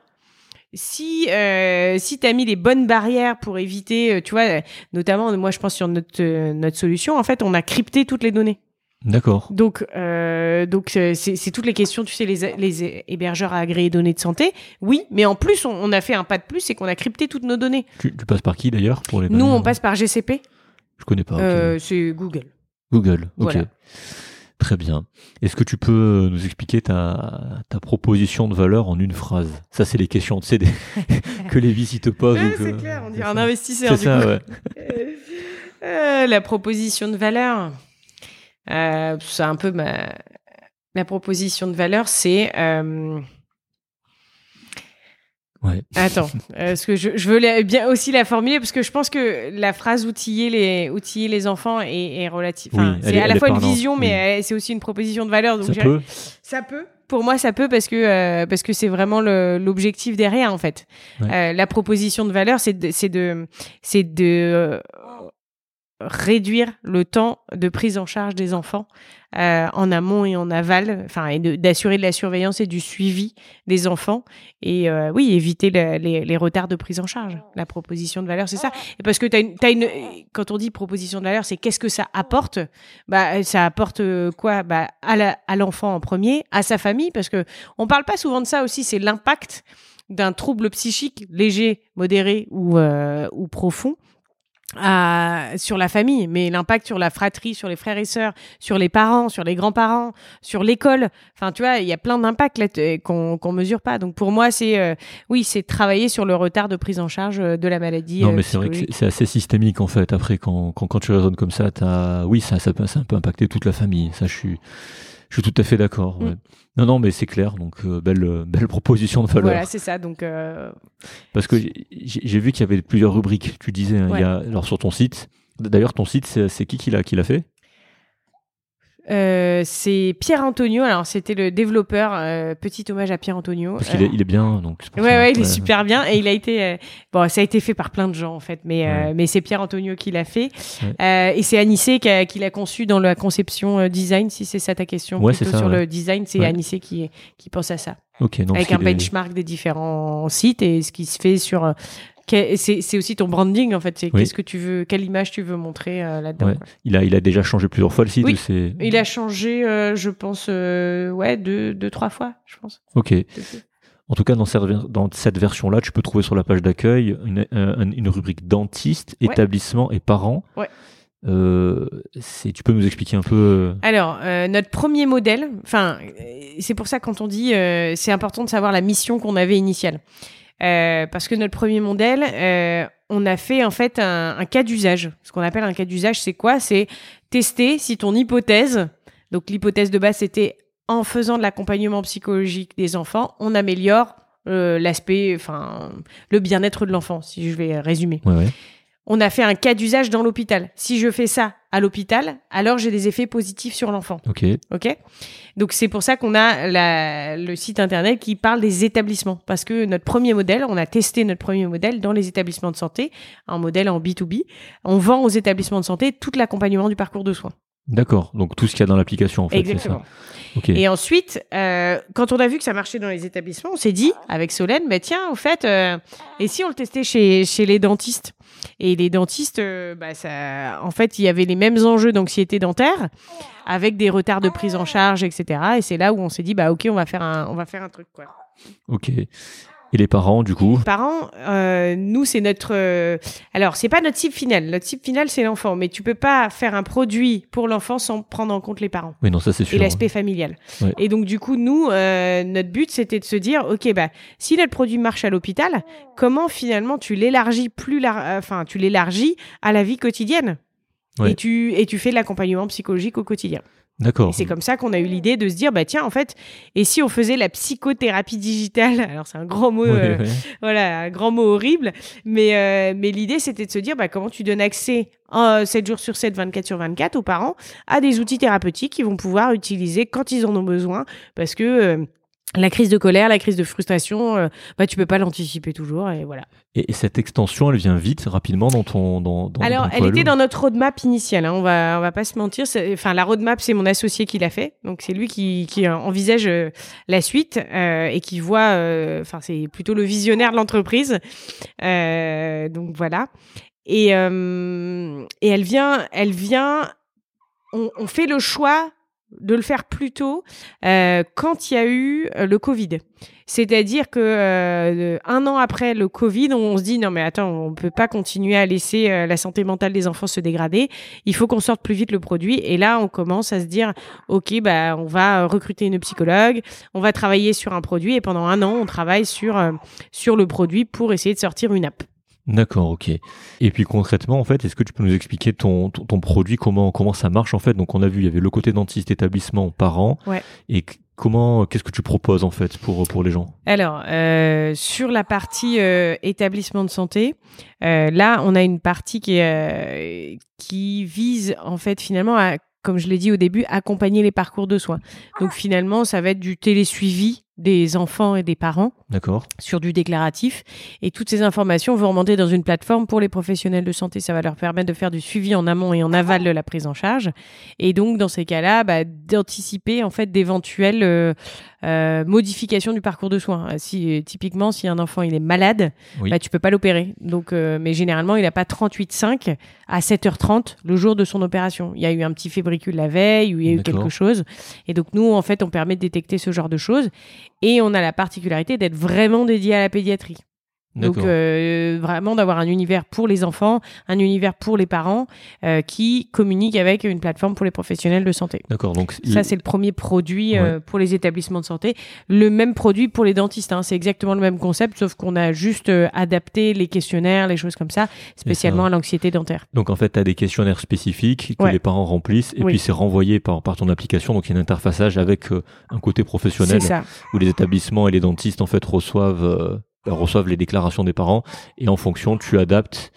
si euh, si t'as mis les bonnes barrières pour éviter, euh, tu vois, euh, notamment moi je pense sur notre euh, notre solution, en fait, on a crypté toutes les données. D'accord. Donc euh, donc c'est toutes les questions, tu sais, les les hébergeurs à agréer données de santé, oui, mais en plus on, on a fait un pas de plus, c'est qu'on a crypté toutes nos données. Tu, tu passes par qui d'ailleurs pour les Nous on passe par GCP, Je connais pas. euh, c'est Google. Google. Ok. voilà. Très bien. Est-ce que tu peux nous expliquer ta, ta proposition de valeur en une phrase? Ça, c'est les questions, tu sais, des- que les vies te posent. Ouais, que- c'est clair, on dirait un investisseur C'est du ça, coup. ouais. Euh, la proposition de valeur, euh, c'est un peu ma. La proposition de valeur, c'est. euh, Ouais. Attends, euh, parce que je, je veux la- bien aussi la formuler parce que je pense que la phrase outiller les outiller les enfants est, est relative. Oui, c'est est- à la fois une vision, mais oui. c'est aussi une proposition de valeur. Donc Ça peut ça peut. Pour moi, ça peut parce que euh, parce que c'est vraiment l'objectif derrière en fait. Ouais. Euh, la proposition de valeur, c'est de c'est de c'est de euh, réduire le temps de prise en charge des enfants euh, en amont et en aval, enfin et d'assurer de la surveillance et du suivi des enfants et euh, oui éviter le- les, retards de prise en charge. La proposition de valeur, c'est ça. Et parce que t'as une, t'as une, quand on dit proposition de valeur, c'est qu'est-ce que ça apporte? Bah ça apporte euh, quoi? Bah à l'enfant en premier, à sa famille, parce que on parle pas souvent de ça aussi. C'est l'impact d'un trouble psychique léger, modéré ou euh, ou profond à, sur la famille, mais l'impact sur la fratrie, sur les frères et sœurs, sur les parents, sur les grands-parents, sur l'école. Enfin, tu vois, il y a plein d'impacts là, t- qu'on qu'on mesure pas. Donc pour moi, c'est euh, oui, c'est travailler sur le retard de prise en charge euh, de la maladie. Non, euh, mais c'est vrai que c'est assez systémique en fait. Après, quand, quand, quand tu raisonnes comme ça, as... oui, ça, ça, peut, ça peut impacter toute la famille. Ça, je suis, je suis tout à fait d'accord. ouais. Mm. Non, non, mais c'est clair. Donc, euh, belle, euh, belle proposition de valeur. Voilà, c'est ça. Donc euh, Parce que j'ai vu qu'il y avait plusieurs rubriques. Tu disais, hein, il y a, alors sur ton site. D'ailleurs, ton site, c'est c'est qui qui l'a qui l'a fait? Euh, c'est Pierre Antonio. Alors c'était le développeur. euh, petit hommage à Pierre Antonio. Parce qu'il est, il est bien. Donc pour Ouais, ouais, il est super bien et il a été euh, bon, ça a été fait par plein de gens en fait, mais Ouais. mais c'est Pierre Antonio qui l'a fait Ouais. Et c'est Anissé qui, l'a conçu dans la conception design, si c'est ça ta question. Ouais, c'est ça, sur le design, c'est. Anissé qui qui pense à ça, Ok, non, avec un est- benchmark des différents sites et ce qui se fait sur c'est aussi ton branding en fait, c'est Oui. qu'est-ce que tu veux, quelle image tu veux montrer euh, là-dedans. Ouais. Il a, il a déjà changé plusieurs fois le site. Oui. Il a changé, euh, je pense, euh, ouais, deux, deux, trois fois, je pense. Ok. En tout cas, dans cette, ver- dans cette version-là, tu peux trouver sur la page d'accueil une, un- une rubrique dentiste, Ouais. établissement et parents. Ouais. Euh, tu peux nous expliquer un peu Alors, euh, notre premier modèle, enfin, c'est pour ça quand on dit, euh, c'est important de savoir la mission qu'on avait initiale. Euh, parce que notre premier modèle, euh, on a fait en fait un, un cas d'usage. Ce qu'on appelle un cas d'usage, c'est quoi? C'est tester si ton hypothèse, donc l'hypothèse de base, c'était en faisant de l'accompagnement psychologique des enfants, on améliore euh, l'aspect, enfin, le bien-être de l'enfant, si je vais résumer ouais, ouais. on a fait un cas d'usage dans l'hôpital. Si je fais ça à l'hôpital, alors j'ai des effets positifs sur l'enfant. Ok. Ok? Donc c'est pour ça qu'on a la- le site internet qui parle des établissements. Parce que notre premier modèle, on a testé notre premier modèle dans les établissements de santé, un modèle en B2B. On vend aux établissements de santé tout l'accompagnement du parcours de soins. D'accord. Donc tout ce qu'il y a dans l'application, en fait, c'est ça. Exactement. Ok. Et ensuite, euh, quand on a vu que ça marchait dans les établissements, on s'est dit avec Solène, bah tiens, au fait, euh, et si on le testait chez, chez les dentistes? Et les dentistes, euh, bah, ça, en fait, il y avait les mêmes enjeux d'anxiété dentaire, avec des retards de prise en charge, etc. Et c'est là où on s'est dit, bah ok, on va faire un, on va faire un truc quoi. Ok. Et les parents, du coup Parents, euh, nous c'est notre, euh, alors c'est pas notre cible finale. Notre cible finale c'est l'enfant, mais tu peux pas faire un produit pour l'enfant sans prendre en compte les parents Oui, non, ça c'est et sûr. l'aspect familial. Ouais. Et donc du coup, nous, euh, notre but, c'était de se dire, ok, bah si notre produit marche à l'hôpital, comment finalement tu l'élargis plus, lar- euh, enfin tu l'élargis à la vie quotidienne? Ouais. Et tu et tu fais de l'accompagnement psychologique au quotidien. D'accord. C'est comme ça qu'on a eu l'idée de se dire, bah tiens, en fait, et si on faisait la psychothérapie digitale Alors c'est un grand mot, euh, voilà, un grand mot horrible. Mais, euh, mais l'idée, c'était de se dire bah, comment tu donnes accès euh, 7 jours sur 7, 24 sur 24 aux parents à des outils thérapeutiques qu'ils vont pouvoir utiliser quand ils en ont besoin. Parce que euh, la crise de colère, la crise de frustration, euh, bah, tu peux pas l'anticiper toujours. Et voilà. Et, et cette extension, elle vient vite, rapidement dans ton. Dans, dans, Alors, dans elle était dans notre roadmap initiale. hein, on va, on va pas se mentir. Enfin, la roadmap, c'est mon associé qui l'a fait. Donc, c'est lui qui, qui envisage euh, la suite euh, et qui voit. euh, Enfin, c'est plutôt le visionnaire de l'entreprise. Euh, donc voilà. Et, euh, et elle vient, elle vient. On, on fait le choix de le faire plus tôt euh, quand il y a eu euh, le Covid. C'est-à-dire que euh, un an après le Covid, on se dit non mais attends, on peut pas continuer à laisser euh, la santé mentale des enfants se dégrader. Il faut qu'on sorte plus vite le produit. Et là, on commence à se dire ok, bah on va recruter une psychologue, on va travailler sur un produit et pendant un an, on travaille sur euh, sur le produit pour essayer de sortir une app. D'accord, ok. Et puis concrètement, en fait, est-ce que tu peux nous expliquer ton, ton, ton produit, comment, comment ça marche en fait? Donc on a vu, il y avait le côté dentiste, établissement, parents. Ouais. Et comment, qu'est-ce que tu proposes en fait pour, pour les gens? Alors, euh, sur la partie euh, établissement de santé, euh, là, on a une partie qui, qui vise, en fait, finalement, à, comme je l'ai dit au début, accompagner les parcours de soins. Donc, finalement, ça va être du télésuivi des enfants et des parents D'accord sur du déclaratif. Et toutes ces informations vont remonter dans une plateforme pour les professionnels de santé. Ça va leur permettre de faire du suivi en amont et en aval de la prise en charge. Et donc, dans ces cas-là, bah, d'anticiper en fait d'éventuelles euh, euh, modifications du parcours de soins. Euh, Si typiquement, si un enfant il est malade, Oui. bah, tu peux pas l'opérer. Donc, euh, mais généralement, il n'a pas 38,5 à 7h30 le jour de son opération. Il y a eu un petit fébricule la veille ou il y a eu quelque chose. Et donc, nous, en fait, on permet de détecter ce genre de choses. Et on a la particularité d'être vraiment dédié à la pédiatrie. Donc euh, vraiment d'avoir un univers pour les enfants, un univers pour les parents euh, qui communique avec une plateforme pour les professionnels de santé. D'accord. Donc Ça, c'est le premier produit euh, pour les établissements de santé. Le même produit pour les dentistes. hein. C'est exactement le même concept, sauf qu'on a juste euh, adapté les questionnaires, les choses comme ça, spécialement à l'anxiété dentaire. Donc en fait, tu as des questionnaires spécifiques que Ouais. les parents remplissent et Oui. puis c'est renvoyé par, par ton application. Donc il y a un interfaçage avec euh, un côté professionnel où les établissements et les dentistes en fait reçoivent, euh, reçoivent les déclarations des parents et en fonction, tu adaptes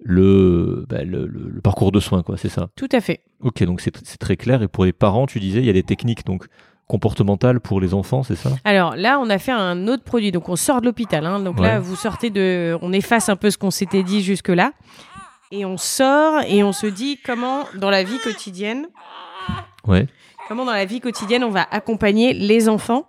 le, bah, le, le- le parcours de soins, quoi. C'est ça? Tout à fait. Ok, donc c'est très clair. Et pour les parents, tu disais, il y a des techniques donc comportementales pour les enfants, c'est ça? Alors là, on a fait un autre produit. Donc on sort de l'hôpital. hein. Donc là, vous sortez de. On efface un peu ce qu'on s'était dit jusque-là. Et on sort et on se dit comment, dans la vie quotidienne, Ouais. comment dans la vie quotidienne, on va accompagner les enfants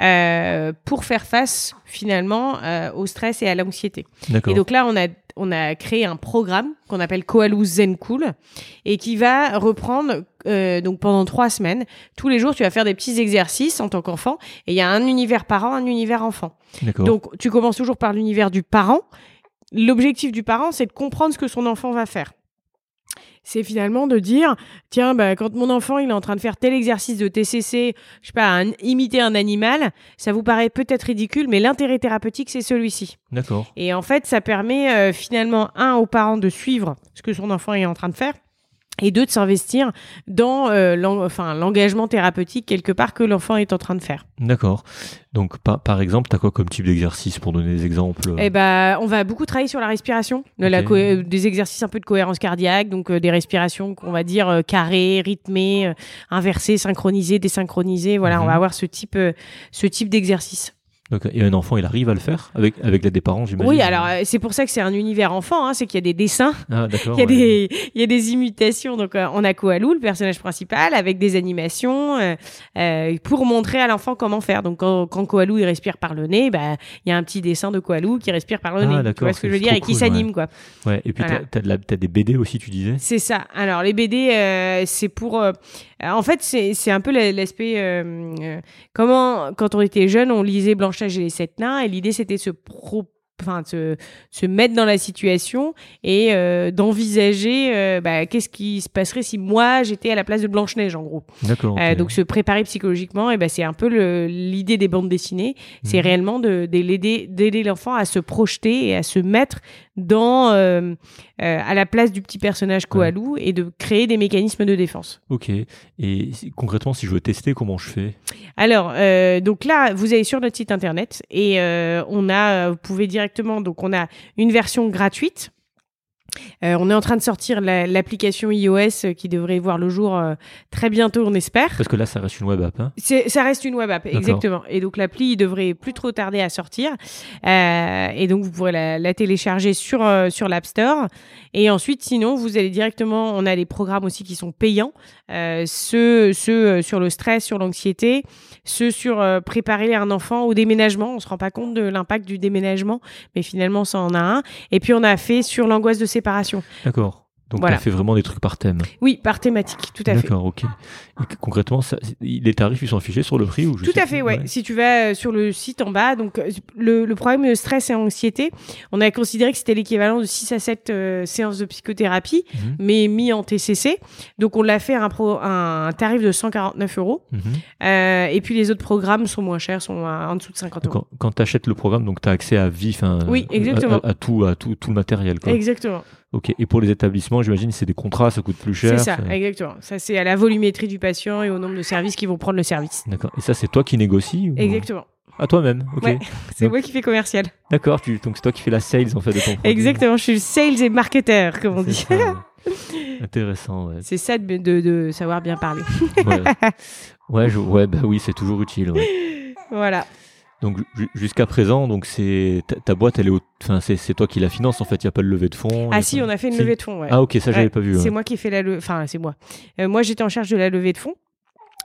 euh, pour faire face finalement euh, au stress et à l'anxiété. Et donc là, on a, on a créé un programme qu'on appelle Koaloo Zen Cool et qui va reprendre euh, donc pendant trois semaines. Tous les jours, tu vas faire des petits exercices en tant qu'enfant et il y a un univers parent, un univers enfant. Donc tu commences toujours par l'univers du parent. L'objectif du parent, c'est de comprendre ce que son enfant va faire. C'est finalement de dire, tiens, bah, quand mon enfant il est en train de faire tel exercice de TCC, je sais pas, un- imiter un animal, ça vous paraît peut-être ridicule, mais l'intérêt thérapeutique c'est celui-ci. D'accord. Et en fait, ça permet euh, finalement, un, aux parents de suivre ce que son enfant est en train de faire. Et deux, de s'investir dans euh, enfin, l'engagement thérapeutique quelque part que l'enfant est en train de faire. D'accord. Donc par, par exemple, tu as quoi comme type d'exercice pour donner des exemples Eh ben, on va beaucoup travailler sur la respiration, la euh, des exercices un peu de cohérence cardiaque, donc euh, des respirations qu'on va dire euh, carrées, rythmées, euh, inversées, synchronisées, désynchronisées. Voilà, on Mhm. va avoir ce type, euh, ce type d'exercice. Donc, et un enfant, il arrive à le faire avec, avec l'aide des parents, j'imagine Oui, alors euh, c'est pour ça que c'est un univers enfant, hein, c'est qu'il y a des dessins, Ah, il y, a ouais. des, il y a des imitations. Donc euh, on a Koalou, le personnage principal, avec des animations euh, pour montrer à l'enfant comment faire. Donc quand, quand Koalou il respire par le nez, bah, il y a un petit dessin de Koalou qui respire par le Ah, nez. Tu vois ce que je veux dire? Et qui cool, s'anime, quoi. Ouais, et puis, Voilà. la- t'as des BD aussi, tu disais? C'est ça. Alors les BD, c'est pour. En fait, c'est un peu la- l'aspect. euh, euh, comment, quand on était jeune, on lisait Blanche-Neige et les sept nains, et l'idée c'était de se pro Enfin, de se, se mettre dans la situation et euh, d'envisager euh, bah, qu'est-ce qui se passerait si moi j'étais à la place de Blanche-Neige en gros. D'accord. Euh, donc se préparer psychologiquement, et ben c'est un peu l'idée des bandes dessinées. C'est Mhm. réellement de, d'aider l'enfant à se projeter et à se mettre dans euh, à la place du petit personnage Koalou et de créer des mécanismes de défense. Ok. Et concrètement, si je veux tester, comment je fais? Alors euh, donc là vous allez sur notre site internet et euh, on a vous pouvez directement donc on a une version gratuite. Euh, on est en train de sortir la- l'application iOS euh, qui devrait voir le jour euh, très bientôt, on espère. Parce que là, ça reste une web app. Hein Ça reste une web app, exactement. Et donc l'appli il devrait plus trop tarder à sortir. Euh, et donc vous pourrez la, la télécharger sur sur l'App Store. Et ensuite, sinon, vous allez directement. On a des programmes aussi qui sont payants. Ceux ceux sur le stress, sur l'anxiété, ceux sur préparer un enfant au déménagement. On se rend pas compte de l'impact du déménagement, mais finalement ça en a un. Et puis on a fait sur l'angoisse de D'accord. Donc, Voilà. tu as fait vraiment des trucs par thème. Oui, par thématique, tout à fait. D'accord, ok. Et concrètement, ça, les tarifs, ils sont affichés sur le prix ou je Tout à fait, ouais. Si tu vas euh, sur le site en bas, donc euh, le, le problème de stress et anxiété, on a considéré que c'était l'équivalent de 6 à 7 euh, séances de psychothérapie, Mhm. mais mis en TCC. Donc on l'a fait à un, pro- un tarif de 149 euros. Mhm. Euh, et puis les autres programmes sont moins chers, sont à- en dessous de 50 euros. Quand, tu achètes le programme, donc tu as accès à enfin, Oui, à- exactement. À, à tout, à tout, tout le matériel. Quoi. Exactement, Ok. Et pour les établissements, j'imagine, c'est des contrats, ça coûte plus cher. c'est ça, exactement. Ça c'est à la volumétrie du patient et au nombre de services qui vont prendre le service. D'accord. Et ça, c'est toi qui négocies ou- Exactement. À toi-même. Ok. Ouais. C'est Donc- moi qui fais commercial. D'accord. Tu, donc c'est toi qui fais la sales en fait de ton produit. Exactement, je suis le sales et marketeur, comme on dit. ça, ouais. Intéressant. Ouais. C'est ça de, de- de savoir bien parler. Ouais. Ouais, je- ouais, bah oui, c'est toujours utile. Voilà. Donc ju- jusqu'à présent, donc c'est ta, ta boîte, elle est, enfin c'est toi qui la finance en fait. Il y a pas de levée de fonds. Ah si, pas- on a fait une Si. levée de fonds. Ouais. Ah ok, ça j'avais Ouais, pas vu. C'est ouais. moi qui ai fait la levée. Enfin, c'est moi. Euh, moi, j'étais en charge de la levée de fonds.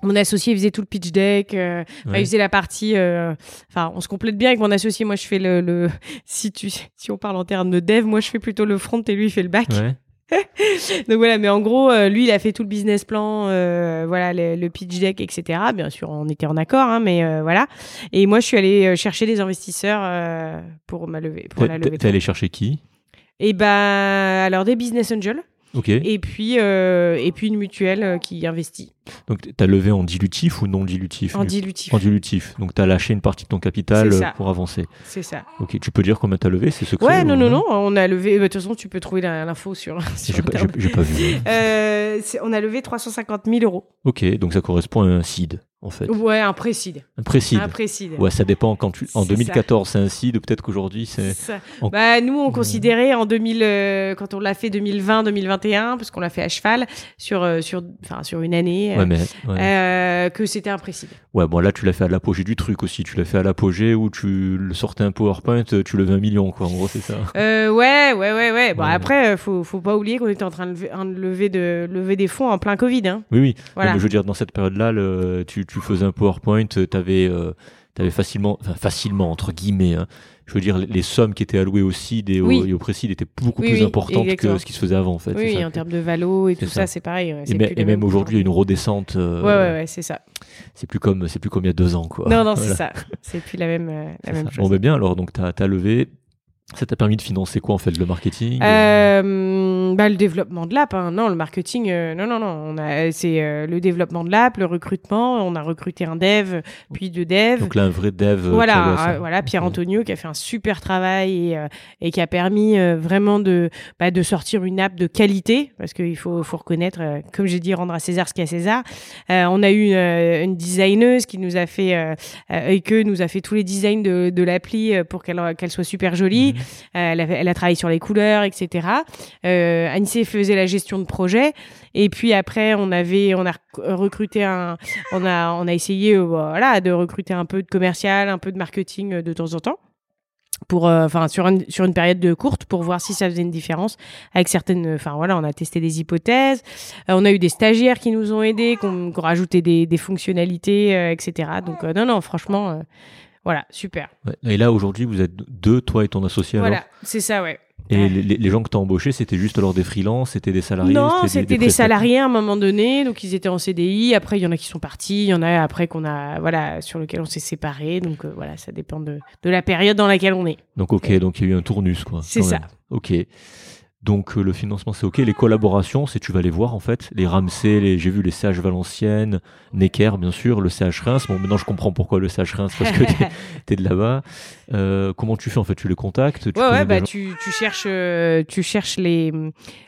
Mon associé faisait tout le pitch deck. euh, Ouais. il faisait la partie. euh, Enfin, on se complète bien avec mon associé. Moi, je fais le. le- Si tu, si on parle en termes de dev, moi, je fais plutôt le front et lui, il fait le back. Ouais. Donc voilà. Mais en gros, euh, lui, il a fait tout le business plan. euh, voilà, le, le pitch deck, etc. Bien sûr, on était en accord, hein, mais euh, voilà. Et moi, je suis allée euh, chercher des investisseurs euh, pour ma levée, pour la levée. t'es de fonds. allé chercher qui? Et ben, alors des business angels. Et puis, euh, et puis une mutuelle euh, qui investit Donc t'as levé en dilutif ou non dilutif en dilutif. En dilutif. Donc t'as lâché une partie de ton capital euh, pour avancer. C'est ça. Ok. Tu peux dire combien t'as levé C'est secret Ouais, ou non, non, non, on a levé. bah, De toute façon, tu peux trouver l'info sur. J'ai pas, vu. On a levé 350 000 euros. Ok. Donc ça correspond à un seed en fait. Ouais, un précide. Un précide. Un précide. Ouais, ça dépend quand tu. En C'est ça. 2014, c'est un seed. Peut-être qu'aujourd'hui, c'est. En- Bah, nous, on considérait en 2000, euh, quand on l'a fait 2020-2021, parce qu'on l'a fait à cheval sur, euh, sur, sur une année, Ouais, mais. Ouais. euh, que c'était un précide. Ouais, bon, là, tu l'as fait à l'apogée du truc aussi. Tu l'as fait à l'apogée où tu le sortais un PowerPoint, tu levais un million, quoi. En gros, c'est ça. Euh, ouais, ouais, ouais, ouais. Bon, Ouais. après, euh, faut, faut pas oublier qu'on était en train de lever, de lever, de, lever des fonds en plein Covid. Hein. Oui, oui. Voilà. Mais je veux dire, dans cette période-là, tu, tu faisais un PowerPoint, tu avais, facilement, enfin, facilement, entre guillemets, hein. je veux dire, les- sommes qui étaient allouées au CID et au, Oui. et au Précide étaient beaucoup Oui, plus oui, importantes exactement. que ce qui se faisait avant, en fait. Oui, ça en termes de valo et tout ça. ça, c'est pareil. ouais, Et, plus même aujourd'hui, il y a une redescente. euh, Ouais, ouais, ouais, c'est ça. C'est plus comme, c'est plus comme il y a deux ans, quoi. Non, non, c'est ça. C'est plus la même, euh, la même chose. Bon, ben bien, alors, donc, tu as, levé. Ça t'a permis de financer quoi, en fait Le marketing Euh, bah, le développement de l'app, hein. non, le marketing, euh, non, non, non, c'est euh, le développement de l'app, le recrutement, on a recruté un dev, puis deux devs. Donc là, un vrai dev. voilà, voilà, Pierre. Antonio qui a fait un super travail et, et qui a permis vraiment de, bah, de sortir une app de qualité parce qu'il faut, faut reconnaître, comme j'ai dit, rendre à César ce qu'il y a à César. On a eu une, une designeuse qui nous a fait et que nous a fait tous les designs de, de l'appli pour qu'elle qu'elle soit super jolie. Mhm. Elle, a, elle a travaillé sur les couleurs, etc. Euh, faisait la gestion de projet. Et puis après, on avait, on a recruté on a, on a essayé, euh, voilà, de recruter un peu de commercial, un peu de marketing euh, de temps en temps pour euh, enfin sur une sur une période de courte pour voir si ça faisait une différence avec certaines enfin voilà on a testé des hypothèses euh, on a eu des stagiaires qui nous ont aidés qui ont, rajouté des, fonctionnalités euh, etc donc non non franchement voilà super et là aujourd'hui vous êtes deux toi et ton associé voilà c'est ça ouais et les, gens que tu as embauchés, c'était juste alors des freelances, c'était des salariés Non, c'était des, salariés à un moment donné, donc ils étaient en CDI. Après, il y en a qui sont partis, il y en a après qu'on a, voilà, sur lequel on s'est séparés. Donc euh, voilà, ça dépend de, de, la période dans laquelle on est. Donc ok, donc il y a eu un tournus quoi. C'est ça. Ok. Donc euh, le financement c'est ok, les collaborations c'est tu vas les voir en fait, les Ramsey, les j'ai vu les CH Valenciennes, Necker bien sûr, le CH Reims. Bon maintenant je comprends pourquoi le CH Reims parce que t'es es de là-bas. Euh, comment tu fais en fait? Tu les contactes? Tu Ouais ouais bah tu, tu cherches euh, tu cherches les,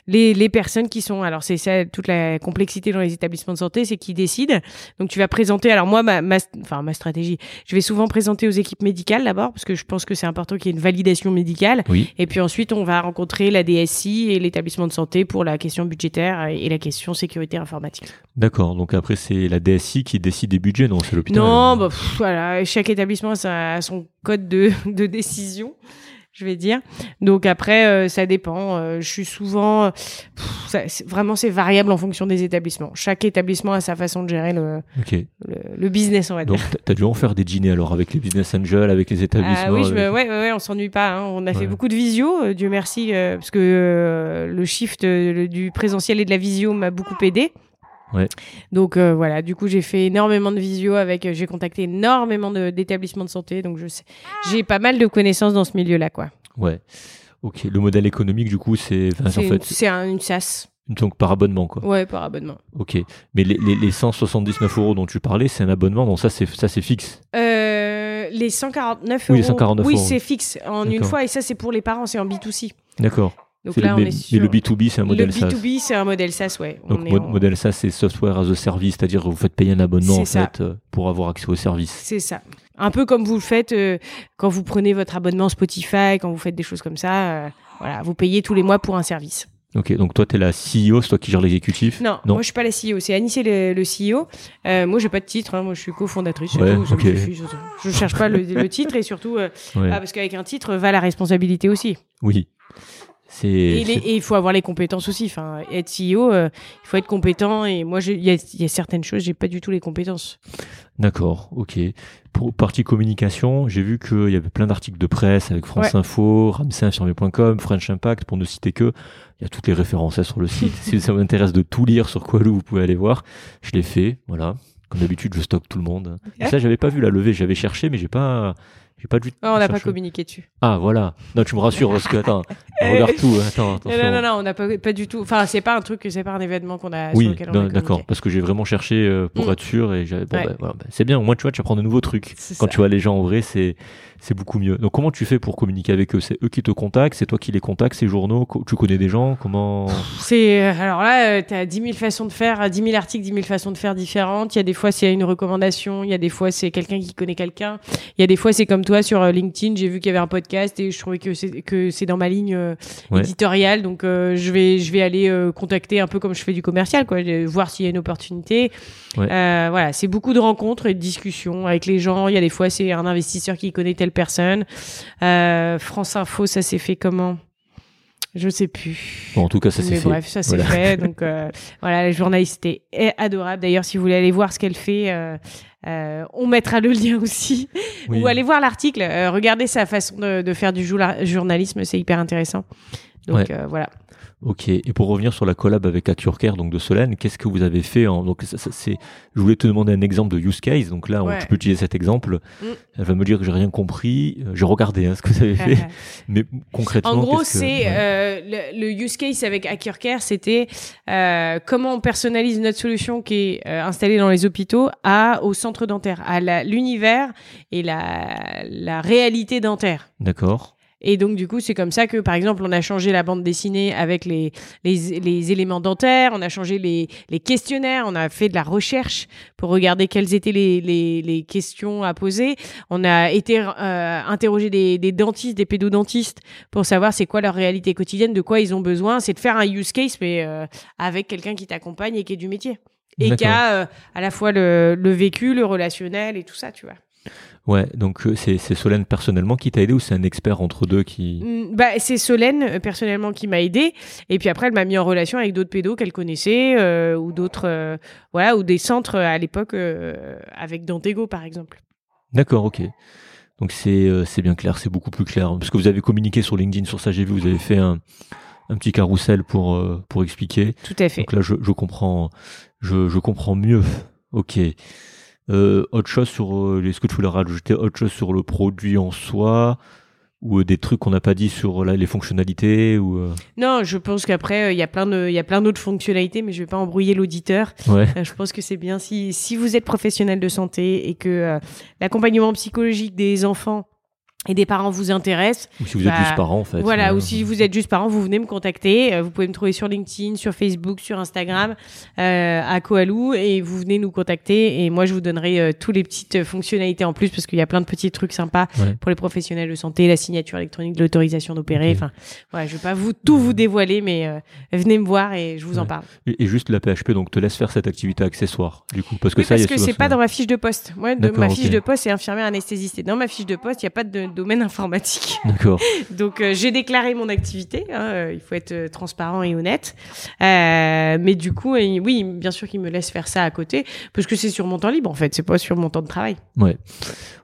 les les personnes qui sont alors c'est ça toute la complexité dans les établissements de santé c'est qui décident. Donc tu vas présenter alors moi ma, ma enfin ma stratégie, je vais souvent présenter aux équipes médicales d'abord parce que je pense que c'est important qu'il y ait une validation médicale. Oui. Et puis ensuite on va rencontrer la DSI et l'établissement de santé pour la question budgétaire et la question sécurité informatique. D'accord, donc après c'est la DSI qui décide des budgets, non C'est l'hôpital Non, bah, voilà, chaque établissement a son code de, de décision je vais dire. Donc après, euh, ça dépend. Euh, je suis souvent, vraiment, c'est variable en fonction des établissements. Chaque établissement a sa façon de gérer le, le, business, on va dire. Donc, tu as dû en faire des dîners alors avec les business angels, avec les établissements. Ah oui, je ouais, ouais, on s'ennuie pas. Hein. On a fait beaucoup de visio, euh, Dieu merci, parce que le shift du présentiel et de la visio m'a beaucoup aidé. Ouais. Donc euh, voilà, du coup j'ai fait énormément de visio avec, euh, j'ai contacté énormément d'établissements de, santé, donc je sais, j'ai pas mal de connaissances dans ce milieu-là, quoi. Ouais. Ok. Le modèle économique du coup c'est, en fait, c'est un, une SaaS. Donc par abonnement quoi. Ouais, par abonnement. Ok. Mais les, les, les 179 euros dont tu parlais, c'est un abonnement, donc ça c'est ça c'est fixe. Euh, les 149 euros. Oui, 149 oui, c'est fixe en une fois et ça c'est pour les parents, c'est en B2C. D'accord. Donc là, le, on est sur... Mais le B2B, c'est un modèle SaaS. Le B2B, c'est un modèle SaaS, ouais. Donc, modèle SaaS, c'est software as a service, c'est-à-dire que vous faites payer un abonnement, en fait, euh, pour avoir accès au service. C'est ça. Un peu comme vous le faites euh, quand vous prenez votre abonnement Spotify, quand vous faites des choses comme ça. Euh, voilà, vous payez tous les mois pour un service. Ok, donc toi, tu es la CEO, c'est toi qui gères l'exécutif? Non, non, moi je suis pas la CEO, c'est Anissé le, le CEO. Euh, moi j'ai pas de titre, hein, moi je suis cofondatrice. Ouais, tout, okay. je, je, cherche pas le, le titre et surtout ouais. ah, parce qu'avec un titre va la responsabilité aussi. Oui. Et, il faut avoir les compétences aussi. Enfin, être CEO, euh, il faut être compétent. Et moi, il y, y a, certaines choses, j'ai pas du tout les compétences. D'accord, ok. Pour partie communication, j'ai vu qu'il y avait plein d'articles de presse avec France ouais. Info, ramseyinfirmier.com, French Impact, pour ne citer que. Il y a toutes les références sur le site. si ça vous intéresse de tout lire sur Qualou, vous pouvez aller voir. Je l'ai fait, voilà. Comme d'habitude, je stocke tout le monde. Et ça, j'avais pas vu la levée. J'avais cherché, mais j'ai pas. J'ai pas dû. On n'a pas communiqué dessus. Ah voilà. Non, tu me rassures parce que attends, on regarde tout. Attends, attention. Non, non, non, on n'a pas, pas du tout. Enfin, c'est pas un truc, c'est pas un événement qu'on a. Oui, d'accord. Parce que j'ai vraiment cherché euh, pour mm. être sûr et bon, ouais. bah, voilà, bah, c'est bien. Au moins, tu vois, tu apprends de nouveaux trucs. Quand ça. tu vois les gens en vrai, c'est c'est beaucoup mieux. Donc, comment tu fais pour communiquer avec eux? C'est eux qui te contactent, c'est toi qui les contactes, ces journaux? Tu connais des gens? Comment? C'est alors là, tu as 10 000 façons de faire, 10 000 articles, 10 000 façons de faire différentes. Il y a des fois c'est une recommandation, il y a des fois c'est quelqu'un qui connaît quelqu'un, il y a des fois c'est comme toi sur LinkedIn j'ai vu qu'il y avait un podcast et je trouvais que c'est que c'est dans ma ligne euh, ouais. éditoriale donc euh, je vais je vais aller euh, contacter un peu comme je fais du commercial quoi voir s'il y a une opportunité ouais. voilà c'est beaucoup de rencontres et de discussions avec les gens il y a des fois c'est un investisseur qui connaît telle personne France Info ça s'est fait comment? Je sais plus. Bon, en tout cas, ça s'est fait. Bref, ça s'est voilà. fait. Donc euh, voilà, la journaliste est adorable. D'ailleurs, si vous voulez aller voir ce qu'elle fait, euh, euh, on mettra le lien aussi. Oui. Ou aller voir l'article. Euh, regardez sa façon de, de faire du journalisme, c'est hyper intéressant. Donc ouais. voilà. Ok. Et pour revenir sur la collab avec AccureCare, donc de Solène, qu'est-ce que vous avez fait en... Donc, ça, ça, c'est... Je voulais te demander un exemple de use case. Donc là, ouais. on, tu peux utiliser cet exemple. Mm. Elle va me dire que j'ai rien compris. Euh, j'ai regardé hein, ce que vous avez fait. Mais concrètement. En gros, que... c'est ouais. euh, le, le, use case avec AccureCare, c'était euh, comment on personnalise notre solution qui est euh, installée dans les hôpitaux à au centre dentaire, à l'univers et la, la réalité dentaire. D'accord. Et donc, du coup, c'est comme ça que, par exemple, on a changé la bande dessinée avec les, les, les éléments dentaires, on a changé les, les, questionnaires, on a fait de la recherche pour regarder quelles étaient les, les questions à poser. On a été euh, interroger des, des, dentistes, des pédodontistes pour savoir c'est quoi leur réalité quotidienne, de quoi ils ont besoin. C'est de faire un use case, mais euh, avec quelqu'un qui t'accompagne et qui est du métier. Et qui a euh, à la fois le, le vécu, le relationnel et tout ça, tu vois. Ouais, donc euh, c'est Solène personnellement qui t'a aidé ou c'est un expert entre deux qui mm, bah, C'est Solène euh, personnellement qui m'a aidé et puis après elle m'a mis en relation avec d'autres pédos qu'elle connaissait euh, ou d'autres voilà ou des centres à l'époque avec Dantego par exemple. D'accord, ok. Donc c'est c'est bien clair, c'est beaucoup plus clair parce que vous avez communiqué sur LinkedIn sur ça, j'ai vu, vous avez fait un, un petit carrousel pour pour expliquer. Tout à fait. Donc là je, je comprends je, je comprends mieux. Ok. Euh, autre chose sur, euh, est-ce que tu voulais rajouter autre chose sur le produit en soi ou euh, des trucs qu'on n'a pas dit sur les fonctionnalités ou Non, je pense qu'après il y a plein de il y a plein d'autres fonctionnalités mais je vais pas embrouiller l'auditeur. Ouais. je pense que c'est bien si si vous êtes professionnel de santé et que l'accompagnement psychologique des enfants et des parents vous intéressent. Ou si vous êtes bah, juste parent, en fait. Voilà, ou si vous êtes juste parent, vous venez me contacter. Euh, vous pouvez me trouver sur LinkedIn, sur Facebook, sur Instagram, euh, à Koalou, et vous venez nous contacter. Et moi, je vous donnerai euh, toutes les petites fonctionnalités en plus, parce qu'il y a plein de petits trucs sympas pour les professionnels de santé, la signature électronique, l'autorisation d'opérer. Enfin, voilà, je vais pas vous tout vous dévoiler, mais euh, venez me voir et je vous en parle. Et, juste la PHP, donc te laisse faire cette activité accessoire, du coup, parce que ça, parce que c'est pas dans ma fiche de poste. Moi, de ma fiche de poste, c'est infirmière anesthésiste. Et dans ma fiche de poste, il y a pas de domaine informatique. D'accord. Donc euh, j'ai déclaré mon activité. Hein, euh, il faut être euh, transparent et honnête. mais du coup, oui, bien sûr qu'il me laisse faire ça à côté parce que c'est sur mon temps libre en fait. C'est pas sur mon temps de travail. Ouais.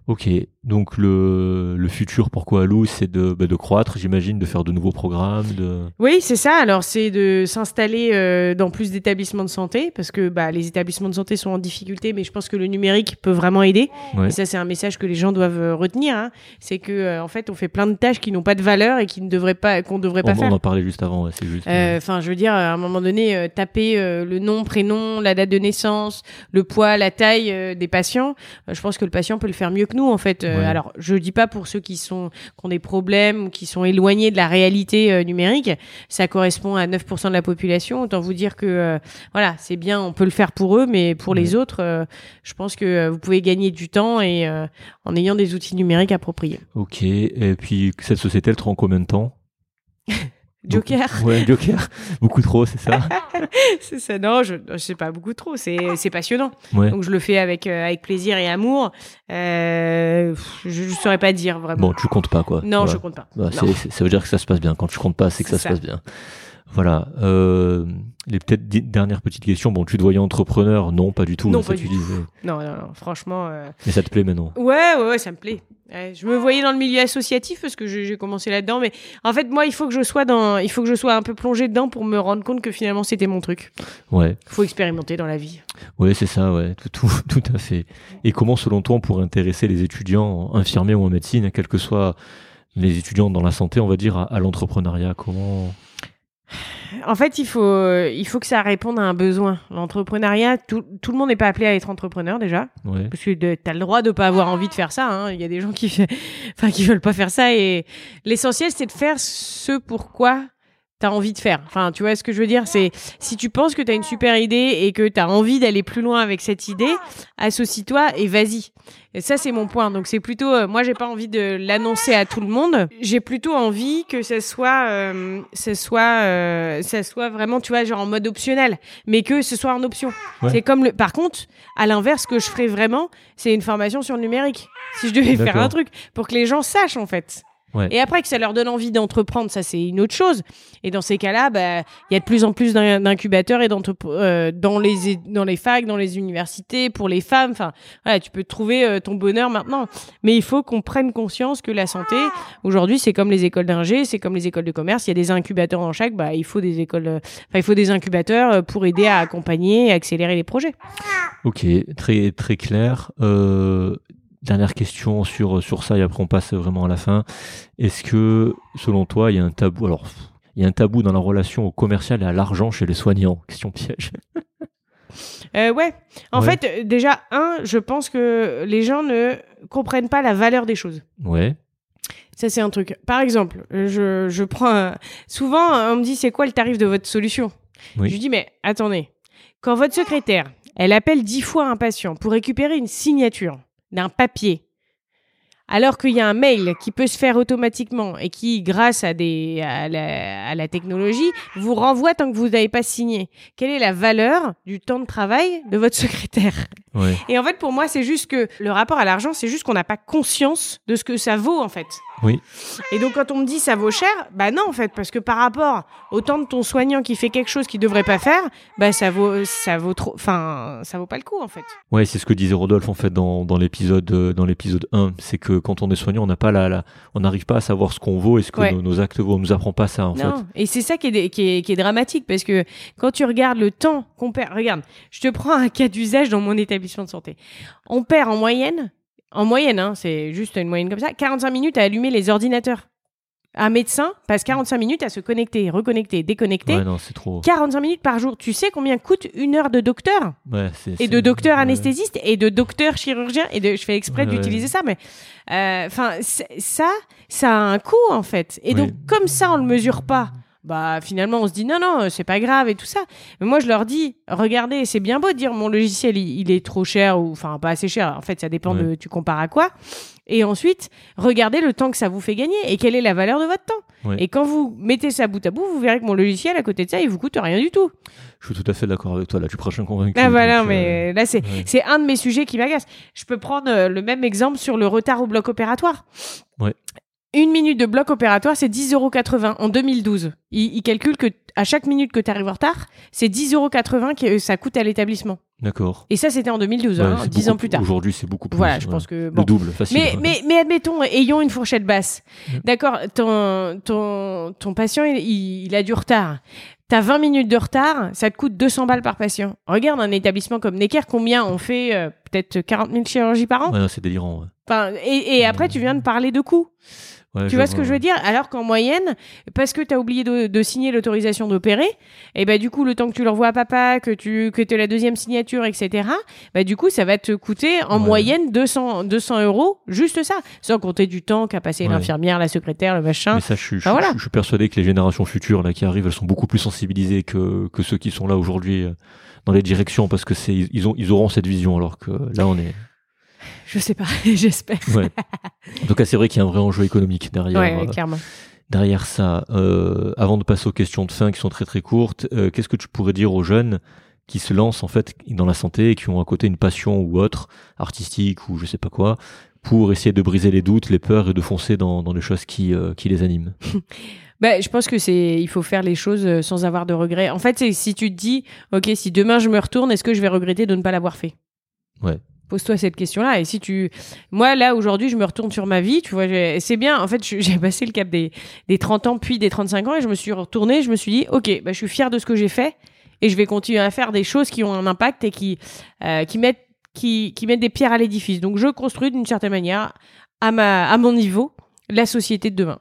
Ok, donc le, le futur pourquoi Alou, c'est de, bah, de croître, j'imagine, de faire de nouveaux programmes. De... Oui, c'est ça. Alors c'est de s'installer euh, dans plus d'établissements de santé parce que bah, les établissements de santé sont en difficulté, mais je pense que le numérique peut vraiment aider. Et ça, c'est un message que les gens doivent euh, retenir. Hein. C'est que euh, en fait, on fait plein de tâches qui n'ont pas de valeur et qui ne devraient pas, qu'on devrait pas faire. On en parlait juste avant. c'est juste. Enfin, je veux dire, à un moment donné, taper le nom, prénom, la date de naissance, le poids, la taille des patients. je pense que le patient peut le faire mieux que nous en fait. Euh, alors je dis pas pour ceux qui sont qui ont des problèmes ou qui sont éloignés de la réalité euh, numérique, ça correspond à 9% de la population. Autant vous dire que euh, voilà, c'est bien, on peut le faire pour eux, mais pour les autres, je pense que vous pouvez gagner du temps et en ayant des outils numériques appropriés. Ok. Et puis cette société, elle te rend combien de temps? Joker. ouais, Joker. beaucoup trop, c'est ça C'est ça. Non, je, je sais pas beaucoup trop. C'est, c'est passionnant. Donc je le fais avec euh, avec plaisir et amour. Euh, je, ne saurais pas dire vraiment. Bon, tu comptes pas quoi. Non, je compte pas. Bah, ça veut dire que ça se passe bien. Quand tu comptes pas, c'est que ça, se passe bien. Voilà. Euh, les peut-être dernières petites questions. Bon, tu te voyais entrepreneur? Non, pas du tout. Non, pas du tout. Non, non, non. Franchement. Euh... Mais ça te plaît maintenant? Ouais, ouais, ouais, ça me plaît. je me voyais dans le milieu associatif parce que j'ai commencé là-dedans, mais en fait, moi, il faut que je sois dans, il faut que je sois un peu plongé dedans pour me rendre compte que finalement, c'était mon truc. Ouais. Faut expérimenter dans la vie. Ouais, c'est ça, ouais, tout, tout, tout à fait. Et comment, selon toi, on pourrait intéresser les étudiants infirmiers ou en médecine, quels que soient les étudiants dans la santé, on va dire, à l'entrepreneuriat? Comment en fait, il faut, il faut que ça réponde à un besoin. L'entrepreneuriat, tout, tout, le monde n'est pas appelé à être entrepreneur déjà. Parce que tu as le droit de pas avoir envie de faire ça. Hein. Il y a des gens qui, fait, enfin, qui veulent pas faire ça. Et l'essentiel, c'est de faire ce pourquoi t'as envie de faire. Enfin, tu vois ce que je veux dire? C'est si tu penses que t'as une super idée et que t'as envie d'aller plus loin avec cette idée, associe-toi et vas-y. Et ça, c'est mon point. Donc, c'est plutôt, euh, moi, j'ai pas envie de l'annoncer à tout le monde. J'ai plutôt envie que ça soit, euh, ça soit, euh, ça soit vraiment, tu vois, genre en mode optionnel, mais que ce soit en option. C'est comme le. Par contre, à l'inverse, ce que je ferais vraiment, c'est une formation sur le numérique. Si je devais faire un truc pour que les gens sachent en fait. Et après que ça leur donne envie d'entreprendre, ça c'est une autre chose. Et dans ces cas-là, bah, il y a de plus en plus d'incubateurs et euh, dans les dans les facs, dans les universités pour les femmes. Enfin, voilà, tu peux trouver euh, ton bonheur maintenant. Mais il faut qu'on prenne conscience que la santé aujourd'hui, c'est comme les écoles d'ingé, c'est comme les écoles de commerce. Il y a des incubateurs dans chaque. Bah, il faut des écoles. Euh, il faut des incubateurs pour aider à accompagner et accélérer les projets. Ok, très très clair. Euh, Dernière question sur, sur ça, et après on passe vraiment à la fin. Est-ce que, selon toi, il y a un tabou Alors, il y a un tabou dans la relation au commercial et à l'argent chez les soignants? Question piège. euh, ouais. En fait, déjà, un, je pense que les gens ne comprennent pas la valeur des choses. Ouais. Ça, c'est un truc. Par exemple, je, je prends. un- Souvent, on me dit c'est quoi le tarif de votre solution? Oui. Je lui dis mais attendez. Quand votre secrétaire, elle appelle dix fois un patient pour récupérer une signature d'un papier, alors qu'il y a un mail qui peut se faire automatiquement et qui, grâce à, des, à, la, à la technologie, vous renvoie tant que vous n'avez pas signé. Quelle est la valeur du temps de travail de votre secrétaire? Ouais. Et en fait, pour moi, c'est juste que le rapport à l'argent, c'est juste qu'on n'a pas conscience de ce que ça vaut, en fait. Oui. Et donc, quand on me dit ça vaut cher, bah non, en fait, parce que par rapport au temps de ton soignant qui fait quelque chose qu'il devrait pas faire, bah ça vaut, ça vaut trop, enfin, ça vaut pas le coup, en fait. Ouais, c'est ce que disait Rodolphe en fait dans, dans l'épisode euh, dans l'épisode 1, c'est que quand on est soignant, on n'a pas la, la on n'arrive pas à savoir ce qu'on vaut et ce que Ouais. nos, nos actes vaut. On nous apprend pas ça en fait. Non, et c'est ça qui est, dé- qui, est, qui est dramatique parce que quand tu regardes le temps qu'on perd, regarde, je te prends un cas d'usage dans mon établissement de santé. On perd en moyenne, en moyenne, hein, c'est juste une moyenne comme ça, 45 minutes à allumer les ordinateurs. Un médecin passe 45 minutes à se connecter, reconnecter, déconnecter. Ouais, non, c'est trop. 45 minutes par jour. Tu sais combien coûte une heure de docteur Ouais, c'est, et de docteur ouais. anesthésiste et de docteur chirurgien et de je fais exprès Ouais, d'utiliser ça mais euh, enfin ça ça a un coût en fait et donc comme ça on le mesure pas bah finalement on se dit non non c'est pas grave et tout ça mais moi je leur dis regardez c'est bien beau de dire mon logiciel il, il est trop cher ou enfin pas assez cher en fait ça dépend Ouais. de tu compares à quoi et ensuite regardez le temps que ça vous fait gagner et quelle est la valeur de votre temps Ouais. et quand vous mettez ça bout à bout vous verrez que mon logiciel à côté de ça il vous coûte rien du tout Je suis tout à fait d'accord avec toi là. Tu prêches un convaincu. ah voilà, donc, euh, mais là c'est ouais. c'est un de mes sujets qui m'agace. Je peux prendre euh, le même exemple sur le retard au bloc opératoire. Ouais. Une minute de bloc opératoire, c'est 10,80 euros en 2012. Il, il calcule que à chaque minute que tu arrives en retard, c'est 10,80 euros que ça coûte à l'établissement. D'accord. Et ça, c'était en 2012, Ouais, hein, c'est 10 beaucoup- ans plus tard. Aujourd'hui, c'est beaucoup plus. Voilà, je ouais. pense que Le double, facile. Mais, ouais. mais, mais admettons, ayons une fourchette basse. Mm. D'accord, ton, ton, ton patient, il, a du retard. T'as 20 minutes de retard, ça te coûte 200 balles par patient. Regarde un établissement comme Necker, combien on fait euh, peut-être 40 000 chirurgies par an Ouais, c'est délirant. Enfin, et, et après, tu viens de parler de coûts. Ouais, Tu vois ce que je veux dire? Alors qu'en moyenne, parce que tu as oublié de, de signer l'autorisation d'opérer, et ben du coup, le temps que tu l'envoies à papa, que tu que aies la deuxième signature, etc., bah, du coup, ça va te coûter en Ouais. moyenne 200, 200 euros, juste ça. Sans compter du temps qu'a passé Ouais. l'infirmière, la secrétaire, le machin. Mais ça, je, suis- je, Ah, voilà. je- je suis persuadé que les générations futures là qui arrivent, elles sont beaucoup plus sensibilisées que, que ceux qui sont là aujourd'hui euh, dans les directions parce que c'est ils ont ils auront cette vision alors que là on est. Je sais pas, j'espère. Ouais. en tout cas, c'est vrai qu'il y a un vrai enjeu économique derrière. Ouais, euh, clairement. derrière ça, euh, avant de passer aux questions de fin qui sont très très courtes, euh, qu'est-ce que tu pourrais dire aux jeunes qui se lancent en fait dans la santé et qui ont à côté une passion ou autre, artistique ou je sais pas quoi, pour essayer de briser les doutes, les peurs et de foncer dans, dans les choses qui, euh, qui les animent? Bah, je pense que c'est, il faut faire les choses sans avoir de regrets. En fait, c'est si tu te dis, ok, si demain je me retourne, est-ce que je vais regretter de ne pas l'avoir fait? Ouais. Pose-toi cette question-là. Et si tu, moi là aujourd'hui, je me retourne sur ma vie, tu vois, c'est bien. En fait, j'ai passé le cap des, des 30 ans puis des 35 ans et je me suis retournée. Je me suis dit, ok, bah, je suis fière de ce que j'ai fait et je vais continuer à faire des choses qui ont un impact et qui, euh, qui mettent, qui, mettent des pierres à l'édifice. Donc, je construis d'une certaine manière à ma, à mon niveau la société de demain.